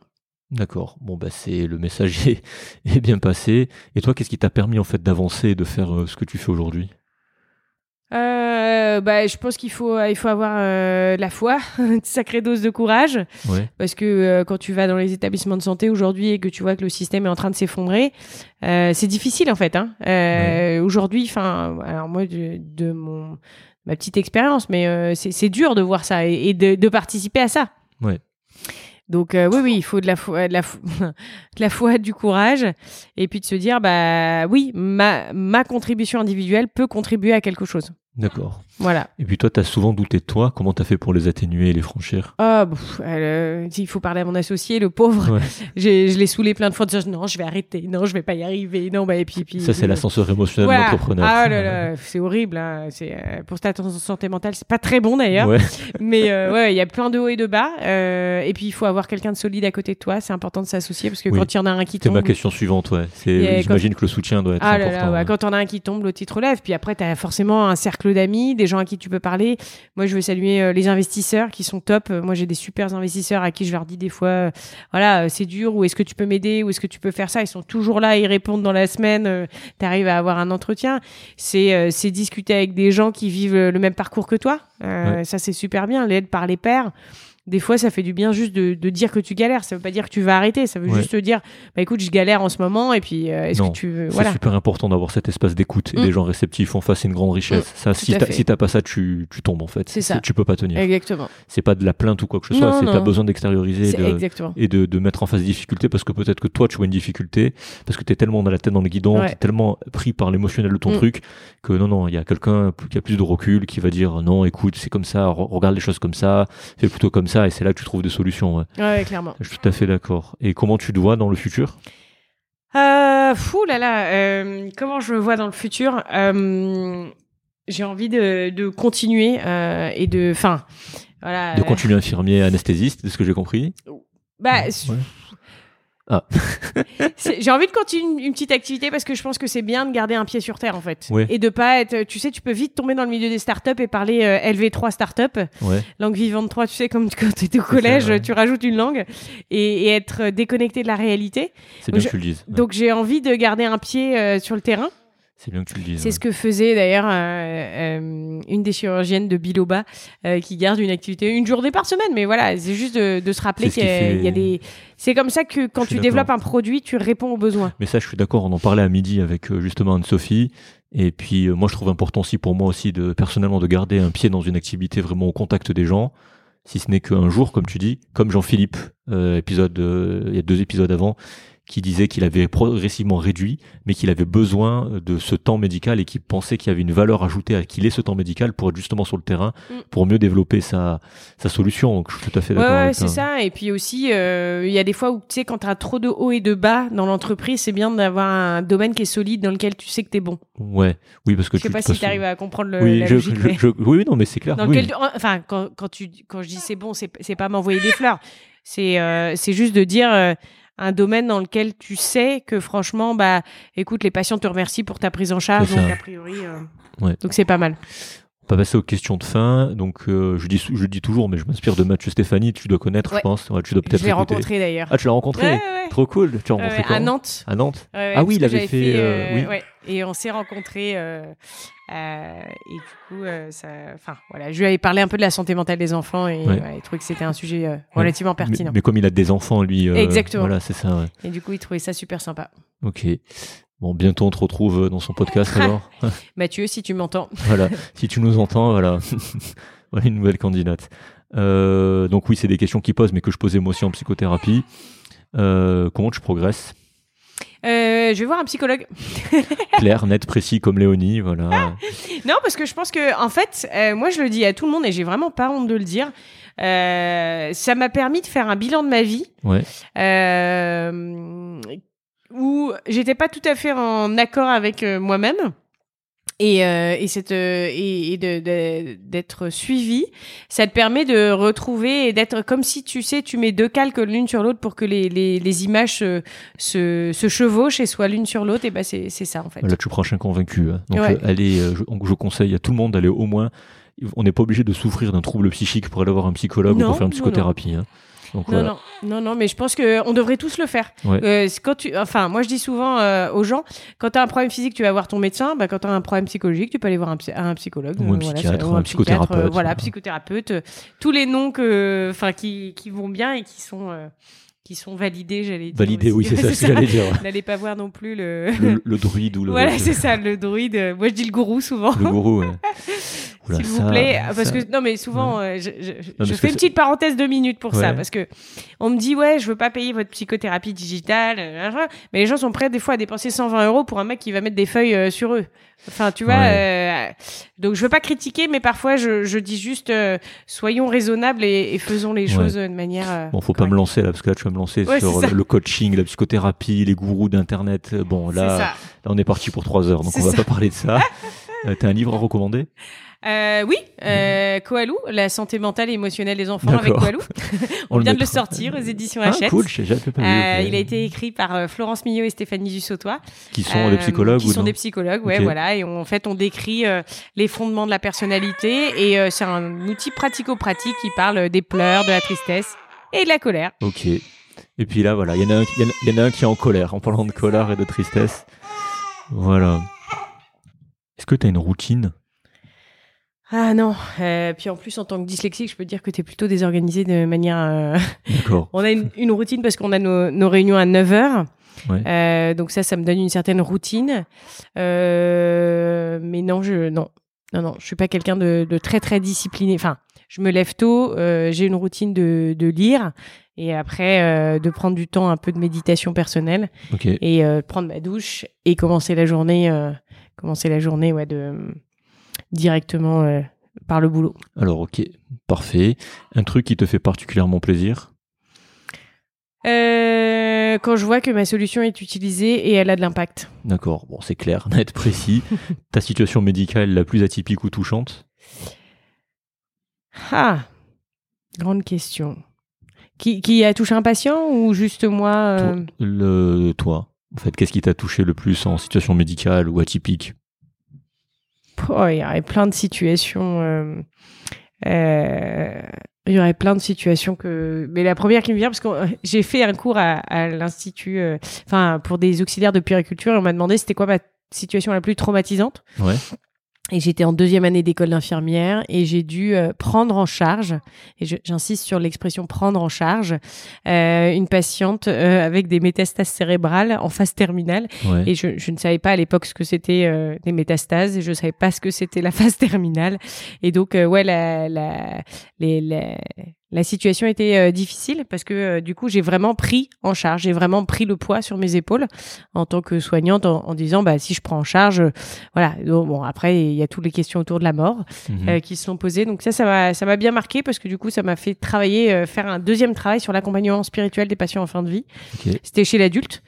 D'accord. Bon, bah, c'est le message est, est bien passé. Et toi, qu'est-ce qui t'a permis en fait d'avancer et de faire euh, ce que tu fais aujourd'hui? Euh, bah, je pense qu'il faut, il faut avoir euh, de la foi, une sacrée dose de courage, Ouais. parce que euh, quand tu vas dans les établissements de santé aujourd'hui et que tu vois que le système est en train de s'effondrer, euh, c'est difficile en fait. Hein. Euh, Aujourd'hui, enfin, alors moi de, de mon ma petite expérience, mais euh, c'est c'est dur de voir ça et, et de, de participer à ça. Ouais. Donc euh, oui, oui, il faut de la foi, de la, foi- de la du courage, et puis de se dire, bah oui, ma, ma contribution individuelle peut contribuer à quelque chose. D'accord. Voilà. Et puis toi, t'as souvent douté de toi. Comment t'as fait pour les atténuer et les franchir? Ah, pff, euh, il faut parler à mon associé, le pauvre. Ouais. Je l'ai saoulé plein de fois de dire non, je vais arrêter, non, je vais pas y arriver, non, bah et puis, puis Ça, c'est l'ascenseur émotionnel Voilà. de l'entrepreneur. Ah là là, c'est horrible. Hein. C'est euh, pour ta santé mentale, c'est pas très bon d'ailleurs. Ouais. Mais euh, ouais, il y a plein de hauts et de bas. Euh, et puis il faut avoir quelqu'un de solide à côté de toi. C'est important de s'associer parce que Oui. quand il y en a un qui C'est tombe, ma question suivante, ouais. C'est, quand- j'imagine que le soutien doit être ah là important. là, ouais. quand on a un qui tombe, l'autre il te relève. Puis après, tu as forcément un cercle d'amis, des gens à qui tu peux parler. Moi, je veux saluer euh, les investisseurs qui sont top. Euh, Moi, j'ai des super investisseurs à qui je leur dis des fois, euh, voilà, c'est dur, ou est-ce que tu peux m'aider, ou est-ce que tu peux faire ça? Ils sont toujours là, ils répondent dans la semaine. tu arrives à avoir un entretien. C'est c'est discuter avec des gens qui vivent le même parcours que toi. Euh, Ça, c'est super bien. L'aide par les pairs. Des fois, ça fait du bien juste de, de dire que tu galères. Ça veut pas dire que tu vas arrêter. Ça veut Ouais. juste te dire, bah écoute, je galère en ce moment. Et puis, euh, est-ce que tu veux. C'est Voilà. super important d'avoir cet espace d'écoute et Mm. des gens réceptifs en face, c'est une grande richesse. ça, si t'as si pas ça, tu, tu tombes en fait. C'est ça. Tu peux pas tenir. Exactement. C'est pas de la plainte ou quoi que ce soit, c'est t'as besoin d'extérioriser C'est de- et de, de mettre en face des difficultés parce que peut-être que toi tu vois une difficulté parce que t'es tellement dans la tête dans le guidon, Ouais. t'es tellement pris par l'émotionnel de ton Mm. truc que non non, il y a quelqu'un qui a plus de recul qui va dire non, écoute, c'est comme ça, re- regarde les choses comme ça, fais plutôt comme ça et c'est là que tu trouves des solutions. ouais. Ouais, clairement. Je suis tout à fait d'accord. Et comment tu te vois dans le futur? Euh, fou là là, euh, comment je me vois dans le futur? Euh, J'ai envie de, de continuer euh, et de, enfin, voilà. De continuer infirmier anesthésiste, c'est ce que j'ai compris? Bah, Ouais. Ah. j'ai envie de continuer une, une petite activité parce que je pense que c'est bien de garder un pied sur terre en fait Ouais. et de pas être. Tu sais, tu peux vite tomber dans le milieu des startups et parler euh, LV3 startup, Ouais. langue vivante 3. Tu sais, comme quand tu étais au collège, tu rajoutes une langue et, et être déconnecté de la réalité. C'est bien que tu le dises. Ouais. Donc j'ai envie de garder un pied euh, sur le terrain. C'est bien que tu le dises. C'est ouais. ce que faisait d'ailleurs euh, euh, une des chirurgiennes de Biloba euh, qui garde une activité une journée par semaine. Mais voilà, c'est juste de, de se rappeler qu'il y, a- fait- il y a des. C'est comme ça que quand tu développes un produit, tu réponds aux besoins. Mais ça, je suis d'accord. On en parlait à midi avec justement Anne-Sophie. Et puis, moi, je trouve important aussi pour moi aussi de personnellement de garder un pied dans une activité vraiment au contact des gens. Si ce n'est qu'un jour, comme tu dis, comme Jean-Philippe, euh, épisode, euh, il y a deux épisodes avant, qui disait qu'il avait progressivement réduit, mais qu'il avait besoin de ce temps médical et qu'il pensait qu'il y avait une valeur ajoutée à qu'il ait ce temps médical pour être justement sur le terrain, Mm. pour mieux développer sa, sa solution. Donc, je suis tout à fait Ouais, d'accord ouais, avec c'est ça. Et puis aussi, euh, il y a des fois où, tu sais, quand tu as trop de hauts et de bas dans l'entreprise, c'est bien d'avoir un domaine qui est solide dans lequel tu sais que tu es bon. Ouais, oui, parce que Je sais tu pas si tu arrives à comprendre le, Oui, la je, logique. je- mais- je- oui, non, mais c'est clair. dans oui. lequel, enfin, quand, quand, tu, quand je dis c'est bon, c'est pas m'envoyer des fleurs. C'est euh, juste de dire euh, un domaine dans lequel tu sais que franchement, bah, écoute, les patients te remercient pour ta prise en charge, donc a priori, euh, Ouais. donc c'est pas mal. On va passer aux questions de fin. Donc, euh, je dis, je dis toujours, mais je m'inspire de Mathieu Stéphanie. Tu dois connaître, Ouais. je pense. Ouais, tu dois Je peut-être l'ai écouter. rencontré d'ailleurs. Ah, tu l'as rencontré? Ouais, ouais, ouais. Trop cool. Tu l'as rencontré ouais, quand à Nantes. À Nantes? Ouais, ouais, Ah oui, il avait fait, euh, euh, oui. ouais. Et on s'est rencontrés. Euh, et du coup, euh, ça, enfin, voilà, je lui avais parlé un peu de la santé mentale des enfants et Ouais. ouais, il trouvait que c'était un sujet euh, relativement pertinent. mais comme il a des enfants, lui. Exactement. Voilà, c'est ça. ouais. Et du coup, il trouvait ça super sympa. Ok. Bon, bientôt on te retrouve dans son podcast alors. Mathieu, si tu m'entends. voilà. Si tu nous entends, voilà. voilà une nouvelle candidate. Donc oui, c'est des questions qui posent, mais que je posais moi aussi en psychothérapie. Comment tu progresses? Euh, je vais voir un psychologue. Clair, net, précis comme Léonie, voilà. Non, parce que je pense que, en fait, euh, moi, je le dis à tout le monde et j'ai vraiment pas honte de le dire. Euh, ça m'a permis de faire un bilan de ma vie Ouais. où j'étais pas tout à fait en accord avec moi-même. Et, euh, et, cette, euh, et, et de- de- d'être suivi, ça te permet de retrouver et d'être comme si tu sais, tu mets deux calques l'une sur l'autre pour que les, les, les images se, se, se chevauchent et soient l'une sur l'autre. Et ben c'est c'est ça en fait. Là, tu prends un convaincu. hein. Donc, Ouais. euh, allez, euh, je, donc, je conseille à tout le monde d'aller au moins. On n'est pas obligé de souffrir d'un trouble psychique pour aller voir un psychologue ou pour faire une non, psychothérapie. hein. Donc, Non, voilà. non, non, non, mais je pense que on devrait tous le faire. Ouais. Euh, quand tu, enfin, moi je dis souvent euh, aux gens, quand tu as un problème physique, tu vas voir ton médecin. Bah, quand tu as un problème psychologique, tu peux aller voir un, psy- un psychologue, Ou un voilà, psychiatre, un psychothérapeute, euh, voilà, psychothérapeute. euh, tous les noms que, enfin, qui, qui vont bien et qui sont, euh, qui sont validés, j'allais dire. Validé, oui, c'est ça ce que j'allais dire. N'allez pas voir non plus le. Le, le druide ou le, voilà, c'est ça, le druide. Moi, je dis le gourou souvent. le gourou. ouais. S'il vous ça- plaît, parce ça- que non mais souvent euh, je, fais une petite parenthèse de minutes pour ça parce que on me dit ouais je veux pas payer votre psychothérapie digitale euh, machin. mais les gens sont prêts des fois à dépenser 120 euros pour un mec qui va mettre des feuilles euh, sur eux enfin tu vois euh, donc je veux pas critiquer mais parfois je, je dis juste euh, soyons raisonnables et, et faisons les choses de manière euh, Bon, faut pas me lancer là, parce que là, tu vas me lancer Ouais, sur le, le coaching, la psychothérapie, les gourous d'internet. Bon, là, là, on est parti pour trois heures, donc on va ça. pas parler de ça. Euh, T'as un livre à recommander? Euh, oui, euh, Koalou, la santé mentale et émotionnelle des enfants avec. Koalou. on, On le vient de le sortir aux éditions Ah, Hachette. cool, jamais pas vu. Euh, il a été écrit par euh, Florence Millot et Stéphanie Dussautois. Qui sont des Euh, psychologues Qui ou sont des psychologues, ouais, voilà. Et on- en fait, on décrit les fondements de la personnalité et c'est un outil pratico-pratique qui parle des pleurs, de la tristesse et de la colère. Ok. Et puis là, voilà, il y, en a un- il y en a- il y en a un qui est en colère, en parlant de colère et de tristesse. Voilà. Est-ce que tu as une routine? Ah non. Euh, puis en plus, en tant que dyslexique, je peux te dire que tu es plutôt désorganisé de manière. euh, D'accord. On a une, une routine parce qu'on a nos, nos réunions à 9 heures. Ouais. Euh, donc ça, ça me donne une certaine routine. Mais non, je non, non, non, je suis pas quelqu'un de, de très très discipliné. Enfin, je me lève tôt, euh, j'ai une routine de, de lire et après euh, de prendre du temps un peu de méditation personnelle et euh, prendre ma douche et commencer la journée, euh, commencer la journée, ouais, de directement par le boulot. Alors, ok. Parfait. Un truc qui te fait particulièrement plaisir? Quand je vois que ma solution est utilisée et elle a de l'impact. D'accord. Bon, c'est clair, net, précis. Ta situation médicale la plus atypique ou touchante? Ah, grande question. Qui, qui a touché un patient ou juste moi euh, Toi, le, toi, en fait, qu'est-ce qui t'a touché le plus en situation médicale ou atypique? Oh, Il y aurait plein de situations. euh, euh, il y aurait plein de situations que. Mais la première qui me vient, parce que j'ai fait un cours à, à l'Institut, enfin, pour des auxiliaires de puériculture, et on m'a demandé c'était quoi ma situation la plus traumatisante. Ouais. Et j'étais en deuxième année d'école d'infirmière et j'ai dû euh, prendre en charge, et j'insiste sur l'expression prendre en charge, euh, une patiente euh, avec des métastases cérébrales en phase terminale. Ouais. Et je, je ne savais pas à l'époque ce que c'était des métastases et je ne savais pas ce que c'était la phase terminale. Et donc, ouais, la, la, les, la, la situation était euh, difficile parce que euh, du coup, j'ai vraiment pris en charge, j'ai vraiment pris le poids sur mes épaules en tant que soignante en, en disant, bah, si je prends en charge, euh, voilà. Donc, bon, après, il y a toutes les questions autour de la mort Mhm. euh, qui se sont posées. Donc ça, ça m'a, ça m'a bien marqué parce que du coup, ça m'a fait travailler, euh, faire un deuxième travail sur l'accompagnement spirituel des patients en fin de vie. C'était chez l'adulte.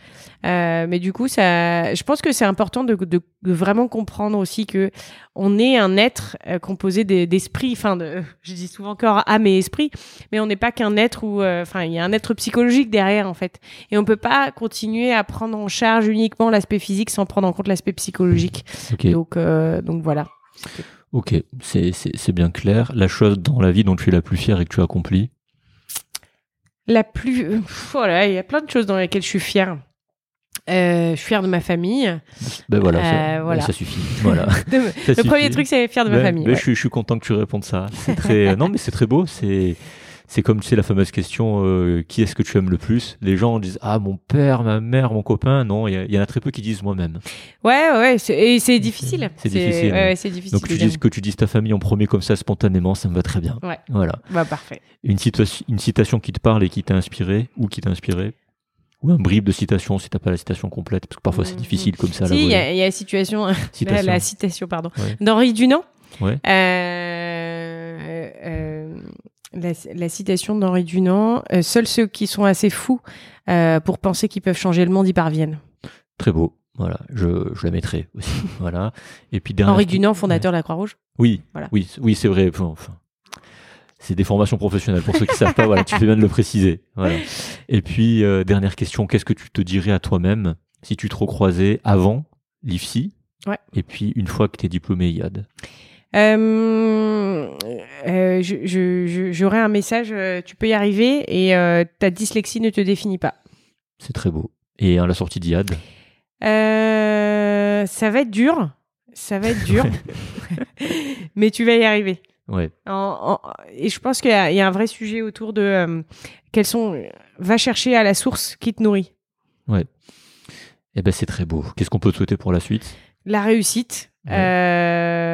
Euh, mais du coup, ça, je pense que c'est important de, de, de vraiment comprendre aussi que on est un être euh, composé des- d'esprit. Enfin, de, je dis souvent encore âme et esprit, mais on n'est pas qu'un être où, euh, enfin, il y a un être psychologique derrière en fait. Et on peut pas continuer à prendre en charge uniquement l'aspect physique sans prendre en compte l'aspect psychologique. Donc, donc voilà. Ok. C'est bien clair. La chose dans la vie dont tu es la plus fière et que tu as accomplie La plus, voilà, il y a plein de choses dans lesquelles je suis fière. Euh, je suis fière de ma famille. Ben voilà, Euh, ça, voilà. ça suffit. Voilà. De- Ça le suffit. premier truc, c'est fière de ma Ben, famille. ben, ouais. je, suis, je suis content que tu répondes ça. C'est très. non, mais c'est très beau. C'est. C'est comme tu sais la fameuse question euh, qui est-ce que tu aimes le plus? Les gens disent ah mon père, ma mère, mon copain. Non, il y, en a très peu qui disent moi-même. Ouais, ouais, et c'est difficile. C'est difficile, Ouais, ouais. ouais, c'est difficile. Donc tu dis que tu dises ta famille en premier comme ça spontanément, ça me va très bien. Ouais. Voilà. Bah, parfait. Une, une citation qui te parle et qui t'a inspiré ou qui t'a inspiré? Ou un bribe de citation si t'as pas la citation complète parce que parfois c'est Mhm. difficile comme ça. Si, il y, a il y a la situation, Citation. la citation, pardon, Ouais. d'Henri Dunant. Ouais. Euh, euh, la, la citation d'Henri Dunant euh, Seuls ceux qui sont assez fous pour penser qu'ils peuvent changer le monde y parviennent. Très beau. Voilà, je, je la mettrai aussi. voilà. Et puis Henri Dunant, fondateur de la Croix-Rouge. Oui, Voilà. oui, oui, c'est vrai. Enfin, c'est des formations professionnelles. Pour ceux qui savent pas, voilà, tu fais bien de le préciser. Voilà. Et puis euh, dernière question, qu'est-ce que tu te dirais à toi-même si tu te recroisais avant l'IFSI Ouais. et puis une fois que tu es diplômé IAD Euh, euh, J'aurais un message, euh, tu peux y arriver et euh, ta dyslexie ne te définit pas. C'est très beau. Et à la sortie d'IAD ça va être dur, ça va être dur, mais tu vas y arriver. Ouais. En- en- et je pense qu'il y, a il y a un vrai sujet autour de euh, quels sont. Va chercher à la source qui te nourrit. Eh ben c'est très beau. Qu'est-ce qu'on peut te souhaiter pour la suite? La réussite. Ouais. Euh,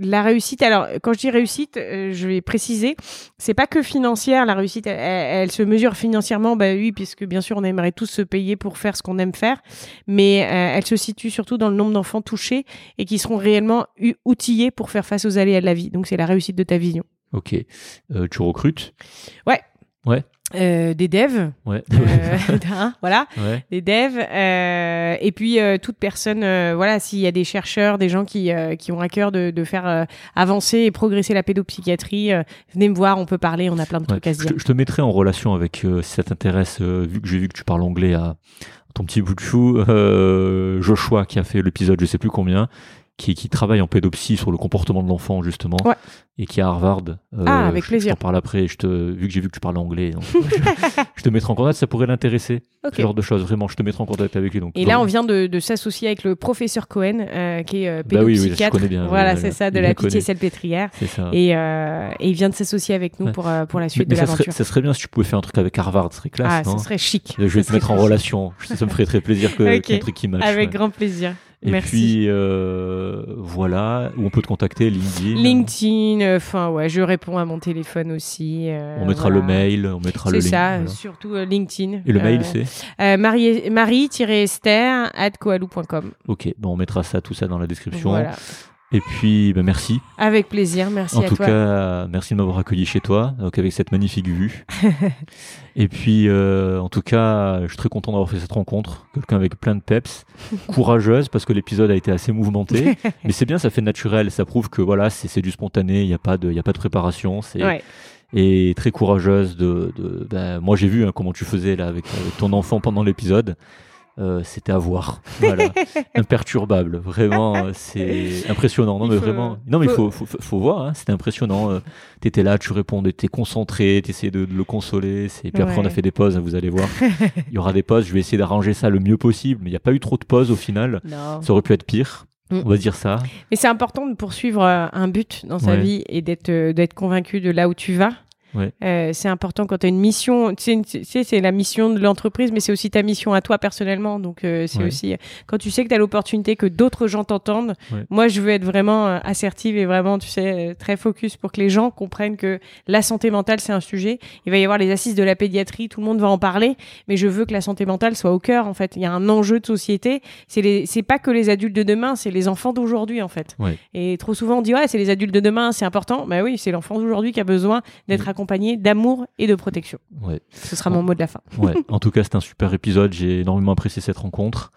la réussite. Alors, quand je dis réussite, euh, je vais préciser, c'est pas que financière. La réussite, elle, elle- elle se mesure financièrement, bah oui, puisque bien sûr, on aimerait tous se payer pour faire ce qu'on aime faire, mais euh, elle se situe surtout dans le nombre d'enfants touchés et qui seront réellement outillés pour faire face aux aléas de la vie. Donc, c'est la réussite de ta vision. Ok. Euh, tu recrutes? Euh, des devs, Ouais. euh, hein, voilà. ouais. des devs euh, et puis euh, toute personne euh, voilà s'il y a des chercheurs des gens qui euh, qui ont à cœur de, de faire avancer et progresser la pédopsychiatrie euh, venez me voir on peut parler on a plein de Ouais. trucs à se dire je te mettrai en relation avec, euh, si ça t'intéresse, euh, vu que j'ai vu que tu parles anglais à ton petit bout de chou, euh, Joshua qui a fait l'épisode je sais plus combien, qui, qui travaille en pédopsie sur le comportement de l'enfant justement Ouais. et qui est à Harvard. Euh, Ah, avec je- plaisir. Je t'en parle après. Je te, vu que j'ai vu que tu parles anglais, donc, je, je te mettrai en contact. Ça pourrait l'intéresser. Ce genre de choses. Vraiment, je te mettrai en contact avec lui. Donc, Et là, on vient de, de s'associer avec le professeur Cohen, euh, qui est euh, Bah oui, oui, je pédopsychiatre. connais bien, Voilà, c'est ça, de la pitié salpêtrière. Et, euh, et il vient de s'associer avec nous Ouais. pour, pour la mais suite mais de ça, serait, l'aventure. ça serait bien si tu pouvais faire un truc avec Harvard. Ce serait classe, Ah, non? ça serait chic. Je vais Ça te mettre en relation. Ça me ferait très plaisir que Ok. qu'il y ait un truc qui match. Avec grand plaisir. Et Merci. puis, euh, voilà, où on peut te contacter, LinkedIn. LinkedIn, euh, enfin ouais, je réponds à mon téléphone aussi. euh, On mettra voilà. le mail, on mettra le C'est link. ça, voilà. surtout euh, LinkedIn. Et le mail, c'est Marie- Marie-Esther at koalou.com. Ok, bon, on mettra ça, tout ça dans la description. Voilà. Et puis, ben, merci. Avec plaisir, merci en à tout toi. cas, merci de m'avoir accueilli chez toi, donc avec cette magnifique vue. Et puis, euh, en tout cas, je suis très content d'avoir fait cette rencontre. Quelqu'un avec plein de peps, courageuse, parce que l'épisode a été assez mouvementé. mais c'est bien, ça fait naturel. Ça prouve que voilà, c'est du spontané, il n'y a, pas de- y a pas de préparation. C'est Ouais. et très courageuse de, de- ben, moi j'ai vu hein, comment tu faisais là avec, avec ton enfant pendant l'épisode Euh, c'était à voir. Voilà. Imperturbable. Vraiment euh, c'est impressionnant. Non Il mais faut- vraiment. Non mais il faut- faut, voir hein, c'était impressionnant. Euh, t'étais là tu répondais t'es concentré t'essayais de, de le consoler. C'est puis après on a fait des pauses hein, vous allez voir. Il y aura des pauses. Je vais essayer d'arranger ça le mieux possible mais il n'y a pas eu trop de pauses au final. Non. ça aurait pu être pire. Mm. on va dire ça. Mais c'est important de poursuivre euh, un but dans sa Ouais. vie et d'être d'être convaincu de là où tu vas. Ouais. Euh, c'est important quand tu as une mission. Tu sais, c'est la mission de l'entreprise, mais c'est aussi ta mission à toi personnellement. Donc, euh, c'est Ouais. aussi quand tu sais que tu as l'opportunité que d'autres gens t'entendent. Ouais. Moi, je veux être vraiment euh, assertive et vraiment, tu sais, euh, très focus pour que les gens comprennent que la santé mentale, c'est un sujet. Il va y avoir les assises de la pédiatrie, tout le monde va en parler, mais je veux que la santé mentale soit au cœur. En fait, il y a un enjeu de société. C'est les, pas que les adultes de demain, c'est les enfants d'aujourd'hui, en fait. Et trop souvent, on dit ouais, c'est les adultes de demain, c'est important. Bah oui, c'est l'enfant d'aujourd'hui qui a besoin d'être Mm. Accompagné d'amour et de protection. ouais Ce sera mon mot de la fin. Ouais, en tout cas, c'est un super épisode. J'ai énormément apprécié cette rencontre.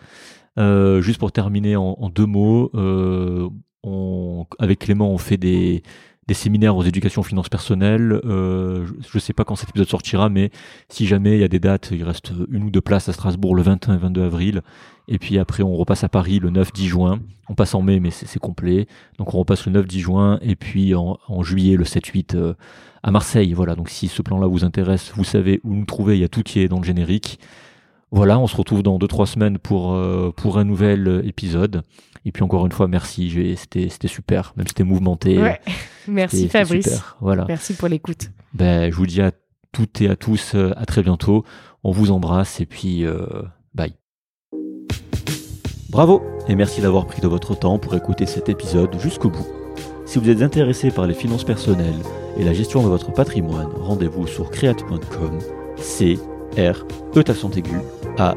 Euh, juste pour terminer en, en deux mots, euh, on, avec Clément, on fait des, des séminaires aux éducations finances personnelles. Euh, je ne sais pas quand cet épisode sortira, mais si jamais il y a des dates, il reste une ou deux places à Strasbourg le 21 et 22 avril. Et puis après, on repasse à Paris le 9-10 juin. On passe en mai, mais c'est c'est complet. Donc on repasse le 9-10 juin. Et puis en, en juillet, le 7-8 euh, à Marseille. Voilà, donc si ce plan-là vous intéresse, vous savez où nous trouver. Il y a tout qui est dans le générique. Voilà, on se retrouve dans 2-3 semaines pour, euh, pour un nouvel euh, épisode. Et puis encore une fois, merci. J'ai- C'était c'était super, même si c'était mouvementé. Ouais. Merci c'était Fabrice. super. Voilà. Merci pour l'écoute. Ben, je vous dis à toutes et à tous euh, à très bientôt. On vous embrasse et puis euh, bye. Bravo et merci d'avoir pris de votre temps pour écouter cet épisode jusqu'au bout. Si vous êtes intéressé par les finances personnelles et la gestion de votre patrimoine, rendez-vous sur create.com, c r e accent aigu a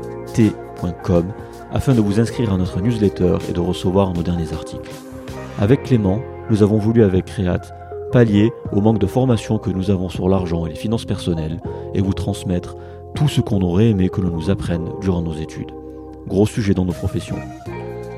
afin de vous inscrire à notre newsletter et de recevoir nos derniers articles. Avec Clément, nous avons voulu avec Create pallier au manque de formation que nous avons sur l'argent et les finances personnelles et vous transmettre tout ce qu'on aurait aimé que l'on nous apprenne durant nos études. Gros sujet dans nos professions.